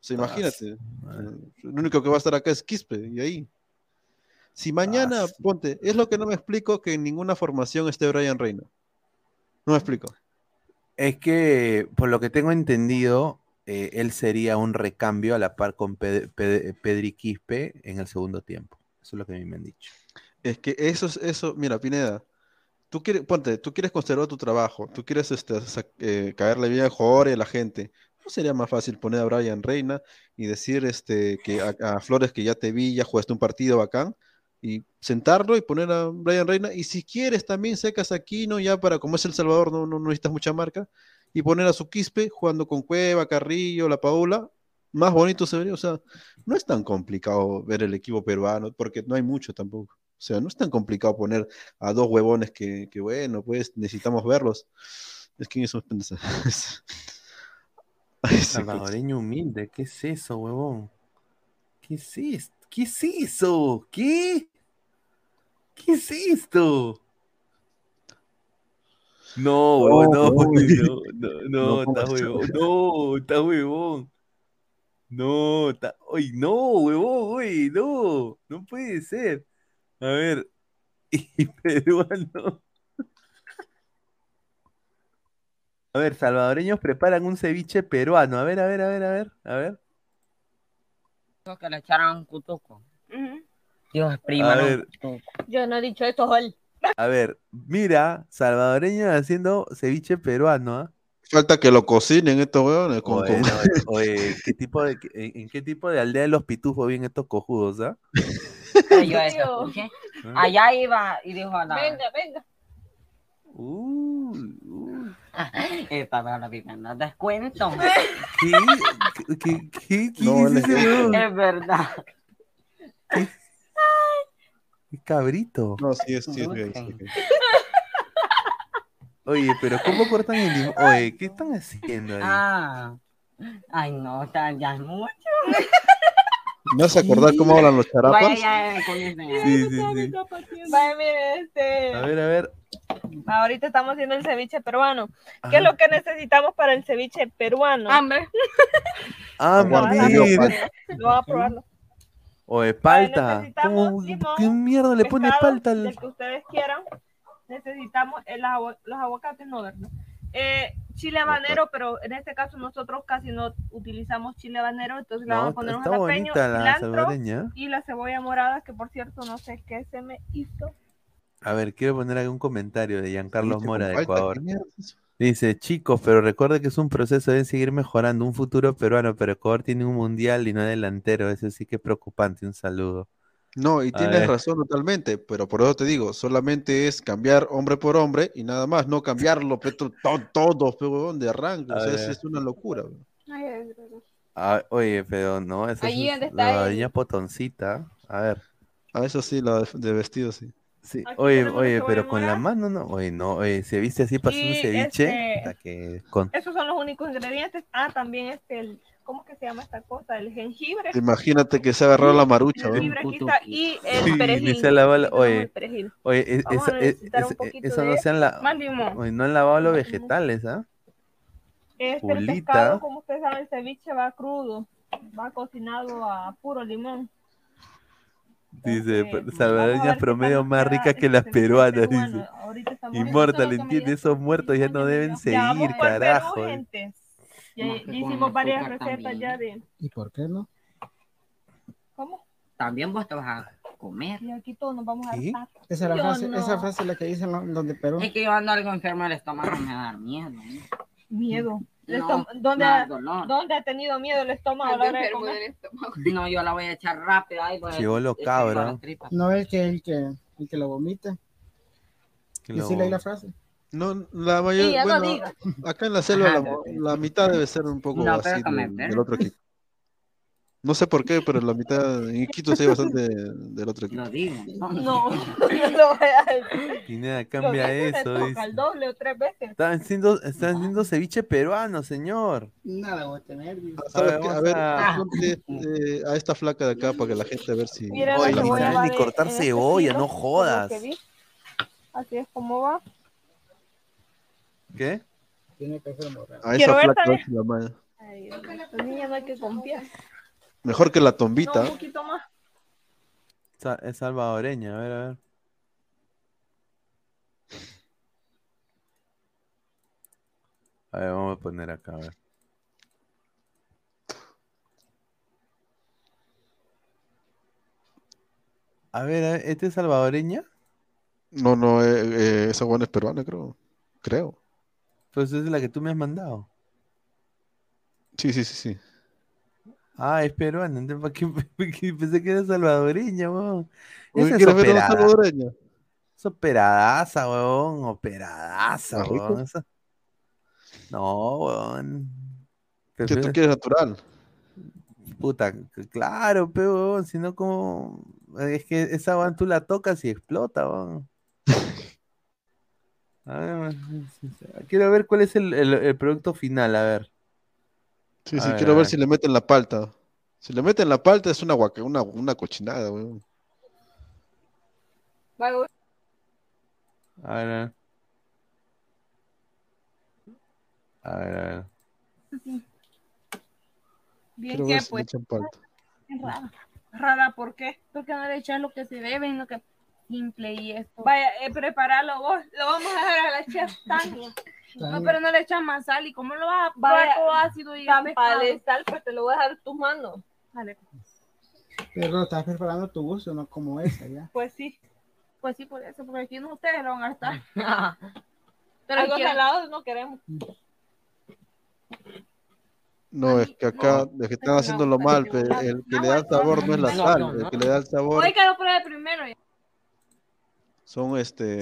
sea, Ah, imagínate. madre. Lo único que va a estar acá es Quispe, y ahí. Si mañana, Ah, ponte, es lo que no me explico que en ninguna formación esté Brian Reina. No me explico. Es que, por lo que tengo entendido, eh, él sería un recambio a la par con Ped- Ped- Pedri Quispe en el segundo tiempo. Eso es lo que a mí me han dicho. Es que eso es eso, mira, Pineda, tú quieres, ponte, tú quieres conservar tu trabajo, tú quieres este, eh, caerle bien al jugador y a la gente. ¿No sería más fácil poner a Brian Reina y decir este, que a, a Flores que ya te vi, ya jugaste un partido bacán, y sentarlo y poner a Brian Reina? Y si quieres también secas a Aquino, ya para, como es El Salvador, no, no, no necesitas mucha marca, y poner a su Quispe jugando con Cueva, Carrillo, La Paula, más bonito se vería. O sea, no es tan complicado ver el equipo peruano, porque no hay mucho tampoco. O sea, no es tan complicado poner a dos huevones que, que bueno, pues necesitamos verlos. Es que esos Salvadoreño humilde, ¿qué es eso, huevón? ¿Qué es esto? ¿Qué es eso? ¿Qué? ¿Qué es esto? No, huevón, no, no, no, no, No está huevón, no, está huevón. No, está, oye, no, huevón, oye, no, no puede ser. A ver, y peruano. A ver, salvadoreños preparan un ceviche peruano. A ver, a ver, a ver, a ver, a ver. que le echaran cutuco. Dios, prima, A no. Yo no he dicho esto, Joel. A ver, mira, salvadoreños haciendo ceviche peruano, ¿ah? Falta que lo cocinen estos huevones. Con, Oye, con- no, oye, ¿qué tipo de, en, en qué tipo de aldea de los pitufos vienen estos cojudos, ah? ¿Ah? Allá iba y dijo a la. Venga, venga. Uy, uy. Esta no la pipa, no descuento. ¿Qué? ¿Qué, qué, qué No, dice él es-? Es verdad. ¿Qué cabrito? No, sí, es, sí, es gay, sí, es gay. Oye, pero ¿cómo cortan el limón? Oye, ¿qué están haciendo ahí? Ah. Ay, no, ya es mucho. ¿Me vas a acordar cómo hablan los charapas? Vaya, ya, con. Sí, sí, sí. Vaya, mire, este. A ver, a ver. Ahorita estamos haciendo el ceviche peruano. ¿Qué es lo que necesitamos para el ceviche peruano? Hambre. Ah, amigo, Lo voy a probarlo. Necesitamos ¿Cómo- limón, ¿Qué mierda le pone pescado, palta al... del que ustedes quieran. Necesitamos el agua- los aguacates, no, ¿verdad? Eh, chile habanero, pero en este caso nosotros casi no utilizamos chile habanero, entonces le No, vamos a poner un jalapeño, la cilantro y la cebolla morada, que por cierto no sé qué se me hizo. A ver, quiero poner algún comentario de Giancarlo Ceviche Mora de Ecuador. Dice, chicos, pero recuerde que es un proceso, deben seguir mejorando. Un futuro peruano, pero Ecuador tiene un mundial y no delantero. Eso sí que es preocupante. Un saludo. No, y A tienes ver. razón totalmente, pero por eso te digo, solamente es cambiar hombre por hombre y nada más, no cambiarlo to- to- todos pe, huevón, de arranque, o sea, es, una locura. huevón. Ah, oye, pero no, esa es donde está la niña potoncita. A ver. Ah, eso sí, la de, de vestido sí. Sí, Aquí oye, oye, pero con la mano no, oye, no, oye, se viste así para hacer un ceviche, este, que con, Esos son los únicos ingredientes. Ah, también este, el, ¿cómo que se llama esta cosa? El jengibre. Imagínate que se ha agarrado la marucha, El huevón. jengibre aquí está y el Sí, perejil. se lavado la- oye, el perejil. oye, es- Vamos a esa- es- un es- poquito eso de no se han la- más limón. oye, no han lavado los vegetales, ¿ah? Este el Julita. pescado, como ustedes saben, el ceviche va crudo, va cocinado a puro limón. Dice, Este, a salvadoreñas qué promedio más ricas que este las ceviche peruanas, peruano. dice. Inmortal, entiende, esos muertos ya no deben Ya seguir, carajo. Perú, eh. gente. Ya, hicimos varias recetas también. ya de... ¿Y por qué no? ¿Cómo? También vos te vas a comer. Y aquí todos nos vamos a ¿Qué? hartar. Esa es la frase, no. esa frase es la que dicen lo- los de Perú. Es que yo ando algo enfermo del estómago, me va a dar miedo. ¿no? Miedo. El No, ¿Dónde, ha, dolor. ¿Dónde ha tenido miedo el estómago? No, yo la voy a echar rápido. Ahí voy a- Chivolo es que cabra. todas las tripas. No es que el que, el que lo vomita. Que Y lo- sí leí la frase. No, la mayoría, Sí, bueno, acá en la selva Ajá. la, la mitad debe ser un poco No, así del, del otro equipo. No sé por qué, pero la mitad en Quito sí hay bastante del otro equipo. Digo. No, no lo voy a decir. Pineda, cambia eso. toca el doble o tres veces. Están haciendo, están haciendo ceviche peruano, señor. Nada voy a tener. ¿Sabes A ver, qué? A ver, a- eh, a esta flaca de acá para que la gente a ver si. Mira, Oye, la ni cortar este cebolla, kilo, no jodas. Así es como va. ¿Qué? Tiene que ser morado. A Quiero esa ver flaca a ver también. si la manda. Ay, Dios niña no hay que confiar. Mejor que la No, tombita. un poquito más. Sa- Es salvadoreña, a ver, a ver. A ver, vamos a poner acá, a ver. A ver, a ver, ¿este es salvadoreña? No, no, eh, eh, esa buena es peruana, creo. Creo. Pues es la que tú me has mandado. Sí, sí, sí, sí. Ah, es peruana, entonces ¿para qué, pensé que era salvadoreña, weón? Esa es ¿quieres ver a una operada. salvadoreña? Es operadaza, weón, operadaza, weón. esa- No, weón. Que tú Prefiero- quieres natural. Puta, claro, pero weón, si no como... Es que esa weón tú la tocas y explota, weón. A ver, quiero ver cuál es el, el- el producto final, a ver. Sí, sí, quiero ver ver. si le meten la palta. Si le meten la palta es una guaca, una, una cochinada, weón. A ver, a ver. A ver, a ver. Bien Quiero que si pues. echan palta. Es rara. Rara, ¿por qué? Porque no le echas lo que se debe, lo que simple y esto. Vaya, eh, prepararlo vos. Lo vamos a dejar a la chef Tania. No, pero no le echas más sal y cómo lo vas a probar todo ácido y tan sal, pues te lo voy a dejar en tus manos. Vale. Pero estás preparando tu gusto, no como esa ya. Pues sí. Pues sí, por eso, porque aquí no ustedes lo van a gastar. Pero algo salado no queremos. No, es que acá, es que están haciéndolo mal, pe, el que le da el sabor no es la No, sal, no, el no. que le da el sabor Oye, que lo pruebe primero. ya. Son este...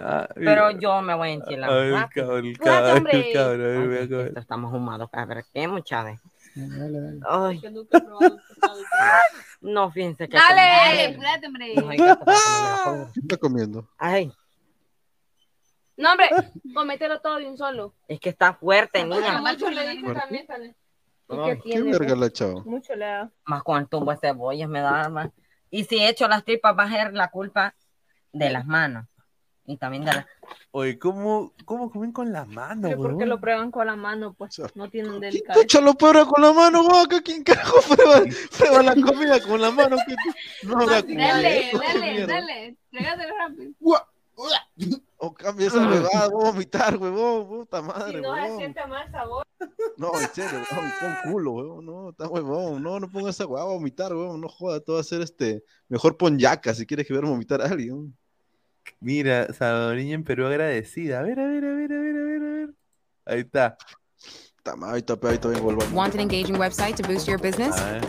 Ah. Pero yo me voy a enchilar. A ver, el rápido. cabrón, el cabrón, hombre. el cabrón, Estamos humados, a ver, ¿qué, muchachos? Dale, dale. Ay, Que nunca he probado pescado. no, fíjense que... Dale, Ay, dale, espérate, hombre. ¿Qué está comiendo? Ay, No, hombre, comételo todo de un solo. es que está fuerte, niña. mucho le también. Ay, ¿Qué verga le ha echado? Mucho le da. Más con el tumbo de cebollas me da más. Y si echo las tripas va a ser la culpa de las manos. Y también de las... Oye, ¿cómo, cómo comen con la mano, Pero porque lo prueban con la mano, pues no tienen delicadeza. Échalo prueba con la mano, vaca, ¿quién carajo prueba, prueba la comida con la mano? Que no Dale, dale, dale. Trágatelo rápido. O cambia esa huevada, voy a vomitar, huevón, puta madre, Si no se huevón. siente mal sabor. No, en serio, huevón, con culo, huevón, no, está huevón, no, no pongas esa huevada a vomitar, huevón, no joda, todo va a ser este, mejor pon yaca si quieres que ver vomitar a alguien. Mira, salvadoreña en Perú agradecida. A ver, a ver, a ver, a ver, a ver, a ver. Ahí está. Está mal, ahorita, ahorita vengo al baño. Want an engaging website to boost your business? A ver.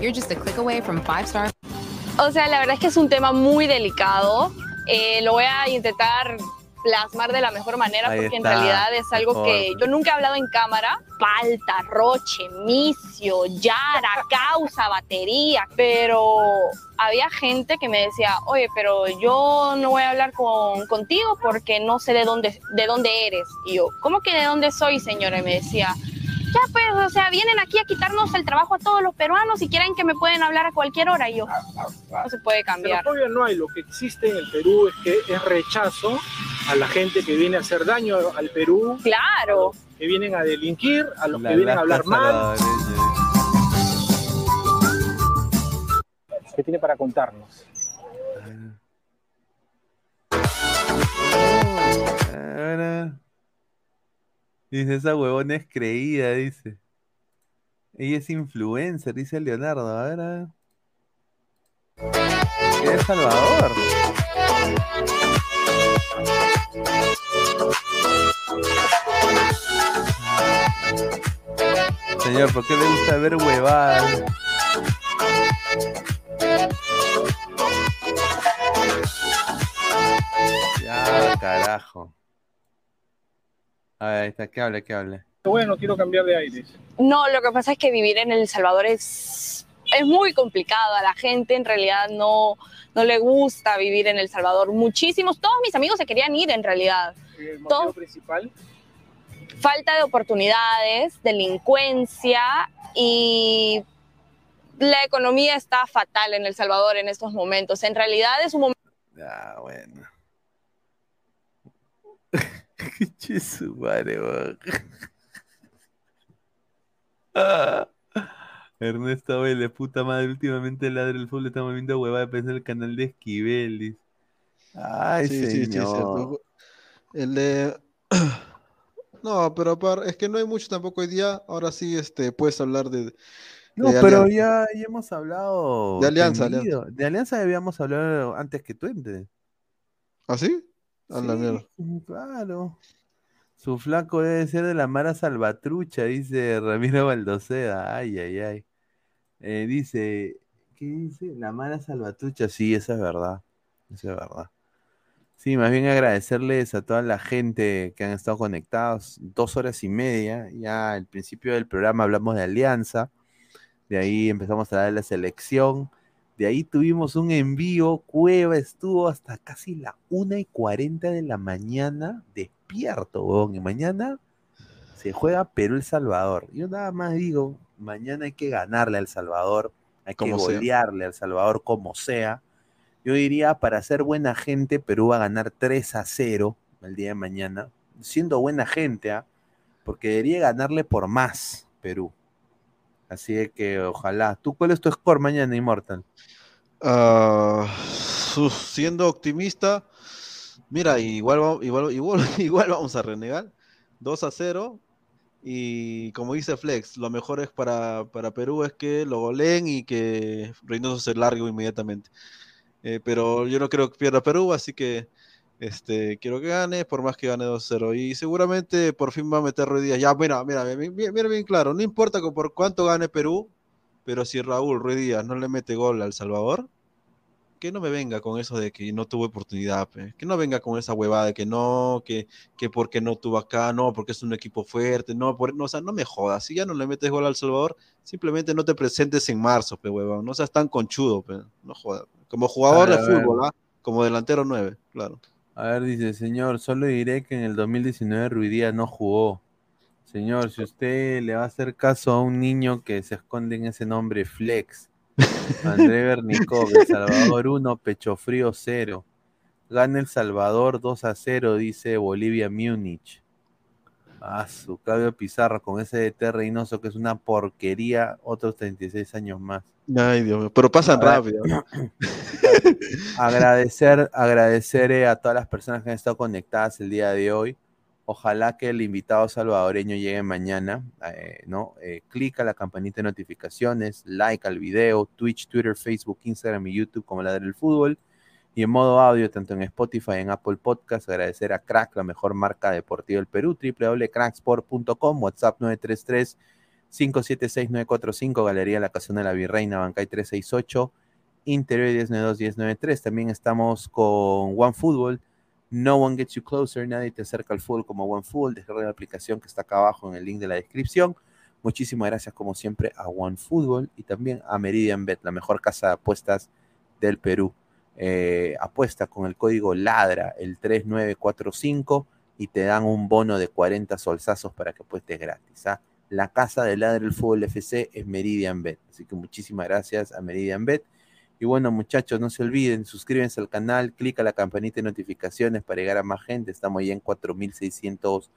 You're just a click away from five star. O sea, la verdad es que es un tema muy delicado. Eh, lo voy a intentar plasmar de la mejor manera Ahí porque en realidad es algo mejor. que yo nunca he hablado en cámara. Falta, roche, micio, yara, causa, batería. Pero había gente que me decía, oye, pero yo no voy a hablar con, contigo porque no sé de dónde, de dónde eres. Y yo, ¿cómo que de dónde soy, señora? Y me decía, ya pues, o sea, vienen aquí a quitarnos el trabajo a todos los peruanos y quieren que me pueden hablar a cualquier hora. Y yo, no se puede cambiar. Xenofobia no hay, lo que existe en el Perú es que es rechazo a la gente que viene a hacer daño al Perú. Claro. Que vienen a delinquir, a los La que vienen a hablar mal. ¿Qué tiene para contarnos? Dice, esa huevona es creída, dice. Ella es influencer, dice Leonardo. A ver, a ver. ¿Qué es Salvador? Señor, ¿por qué le gusta ver huevadas? Ya, carajo. A ver, ahí está, que hable, que hable. bueno, quiero cambiar de aires. No, lo que pasa es que vivir en El Salvador es, es muy complicado. A la gente en realidad no, no le gusta vivir en El Salvador. Muchísimos, todos mis amigos se querían ir en realidad. El motivo Todo- principal, Falta de oportunidades, delincuencia y la economía está fatal en El Salvador en estos momentos. En realidad es un momento... Ah, bueno. Su madre. Ah. Ernesto Vélez, puta madre, últimamente el ladre del fútbol estamos viendo huevada de pensar el canal de Esquivel. dice. Ay, Sí, sí, sí, señor. cierto. El de... No, pero apar- es que no hay mucho tampoco hoy día. Ahora sí, este, puedes hablar de, No, de pero Alianza. ya, ya hemos hablado. De Alianza, tendido. De Alianza habíamos hablado antes que tú entres. ¿Ah, sí? A la Sí, mierda. claro. Su flaco debe ser de la Mara Salvatrucha, dice Ramiro Baldoceda. Ay, ay, ay. Eh, dice, ¿qué dice? La Mara Salvatrucha, sí, esa es verdad. Esa es verdad. Sí, más bien agradecerles a toda la gente que han estado conectados. Dos horas y media. Ya al principio del programa hablamos de Alianza. De ahí empezamos a hablar de la selección. De ahí tuvimos un envío. Cueva estuvo hasta casi la 1 y 40 de la mañana despierto, weón. Y mañana se juega Perú-El Salvador. Yo nada más digo, mañana hay que ganarle al Salvador. Hay que sea. golearle al Salvador como sea. Yo diría, para ser buena gente, Perú va a ganar 3 a 0 el día de mañana. Siendo buena gente, ¿ah? porque debería ganarle por más Perú. Así de que ojalá. ¿Tú cuál es tu score mañana, Immortal? Uf, siendo optimista, mira, igual, igual, igual, igual vamos a renegar. 2 a 0. Y como dice Flex, lo mejor es para, para Perú es que lo goleen y que Reynoso se largue inmediatamente. Eh, pero yo no creo que pierda Perú, así que este, quiero que gane, por más que gane 2-0. Y seguramente por fin va a meter Ruiz Díaz. Ya, mira, mira, mira, mira, bien claro, no importa por cuánto gane Perú, pero si Raúl Ruiz Díaz no le mete gol al Salvador, que no me venga con eso de que no tuvo oportunidad, pe. que no venga con esa huevada de que no, que, que porque no tuvo acá, no, porque es un equipo fuerte, no, por, no, o sea, no me jodas, si ya no le metes gol al Salvador, simplemente no te presentes en marzo, pe, huevón, no seas tan conchudo, pe, no jodas, como jugador de fútbol, ¿ah? como delantero 9, claro. A ver, dice, señor, solo diré que en el 2019 Ruidía no jugó. Señor, si usted le va a hacer caso a un niño que se esconde en ese nombre, Flex, André Bernicov, El Salvador 1, Pecho Frío 0. Gana El Salvador 2 a 0, dice Bolivia Múnich. Ah, su Claudio Pizarro con ese DT Reynoso que es una porquería, otros 36 años más. Ay, Dios mío, pero pasan rápido. agradecer, agradecer eh, a todas las personas que han estado conectadas el día de hoy. Ojalá que el invitado salvadoreño llegue mañana, eh, ¿no? Eh, clica la campanita de notificaciones, like al video, Twitch, Twitter, Facebook, Instagram y YouTube como la del fútbol. Y en modo audio, tanto en Spotify, en Apple Podcast, agradecer a Crack, la mejor marca deportiva del Perú, www.cracksport.com, WhatsApp 933 576-945, Galería La Casona de la Virreina, Bancay 368, Interior 1092-1093. También estamos con OneFootball. No one gets you closer, nadie te acerca al fútbol como OneFootball. Descarga la aplicación que está acá abajo en el link de la descripción. Muchísimas gracias, como siempre, a OneFootball y también a Meridian Bet, la mejor casa de apuestas del Perú. Eh, apuesta con el código LADRA, el 3945, y te dan un bono de 40 solsazos para que apuestes gratis. ¿ah? La casa de Ladra el Fútbol FC es Meridian Bet. Así que muchísimas gracias a Meridian Bet. Y bueno, muchachos, no se olviden, suscríbanse al canal, clica la campanita de notificaciones para llegar a más gente. Estamos ya en 4.600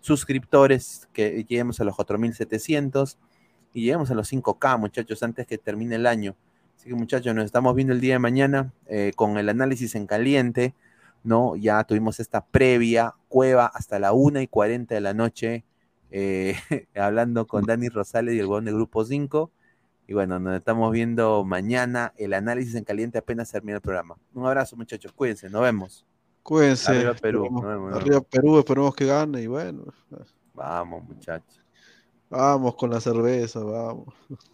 suscriptores, que lleguemos a los 4.700 y lleguemos a los 5K, muchachos, antes que termine el año. Así que muchachos, nos estamos viendo el día de mañana eh, con el análisis en caliente, ¿no? Ya tuvimos esta previa, cueva, hasta la 1 y 40 de la noche, eh, hablando con Dani Rosales y el huevón de Grupo 5. Y bueno, nos estamos viendo mañana el análisis en caliente apenas termina el programa. Un abrazo, muchachos, cuídense, nos vemos. Cuídense. Arriba Perú. Nos vemos, nos Arriba. Perú, esperemos que gane y bueno. Vamos, muchachos. Vamos con la cerveza, vamos.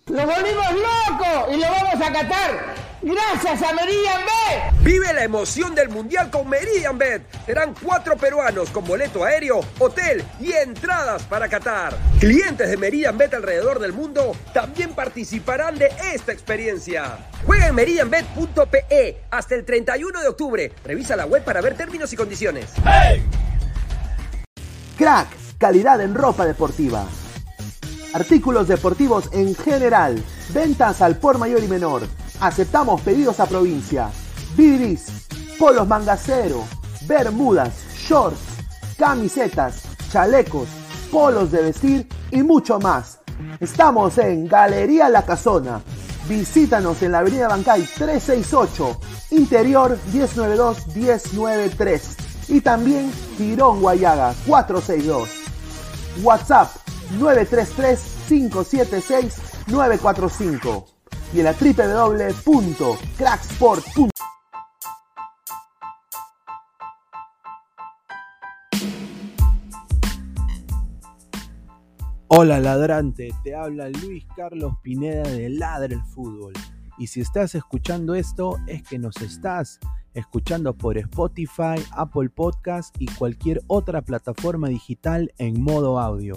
¡Lo volvimos loco! ¡Y lo vamos a catar! ¡Gracias a Meridian Bet! Vive la emoción del Mundial con Meridian Bet. Serán cuatro peruanos con boleto aéreo, hotel y entradas para Qatar. Clientes de Meridian Bet alrededor del mundo también participarán de esta experiencia. Juega en meridianbet.pe hasta el 31 de octubre. Revisa la web para ver términos y condiciones. Crack, calidad en ropa deportiva. Artículos deportivos en general. Ventas al por mayor y menor. Aceptamos pedidos a provincia. Bidris, polos mangacero, bermudas, shorts, camisetas, chalecos, polos de vestir y mucho más. Estamos en Galería La Casona. Visítanos en la Avenida Bancay 368, Interior 1092-1093 y también Tirón Guayaga 462. WhatsApp 933-576-945 y en la www.cracksport.com. Hola ladrante, te habla Luis Carlos Pineda de Ladre el Fútbol. Y si estás escuchando esto es que nos estás escuchando por Spotify, Apple Podcast y cualquier otra plataforma digital en modo audio.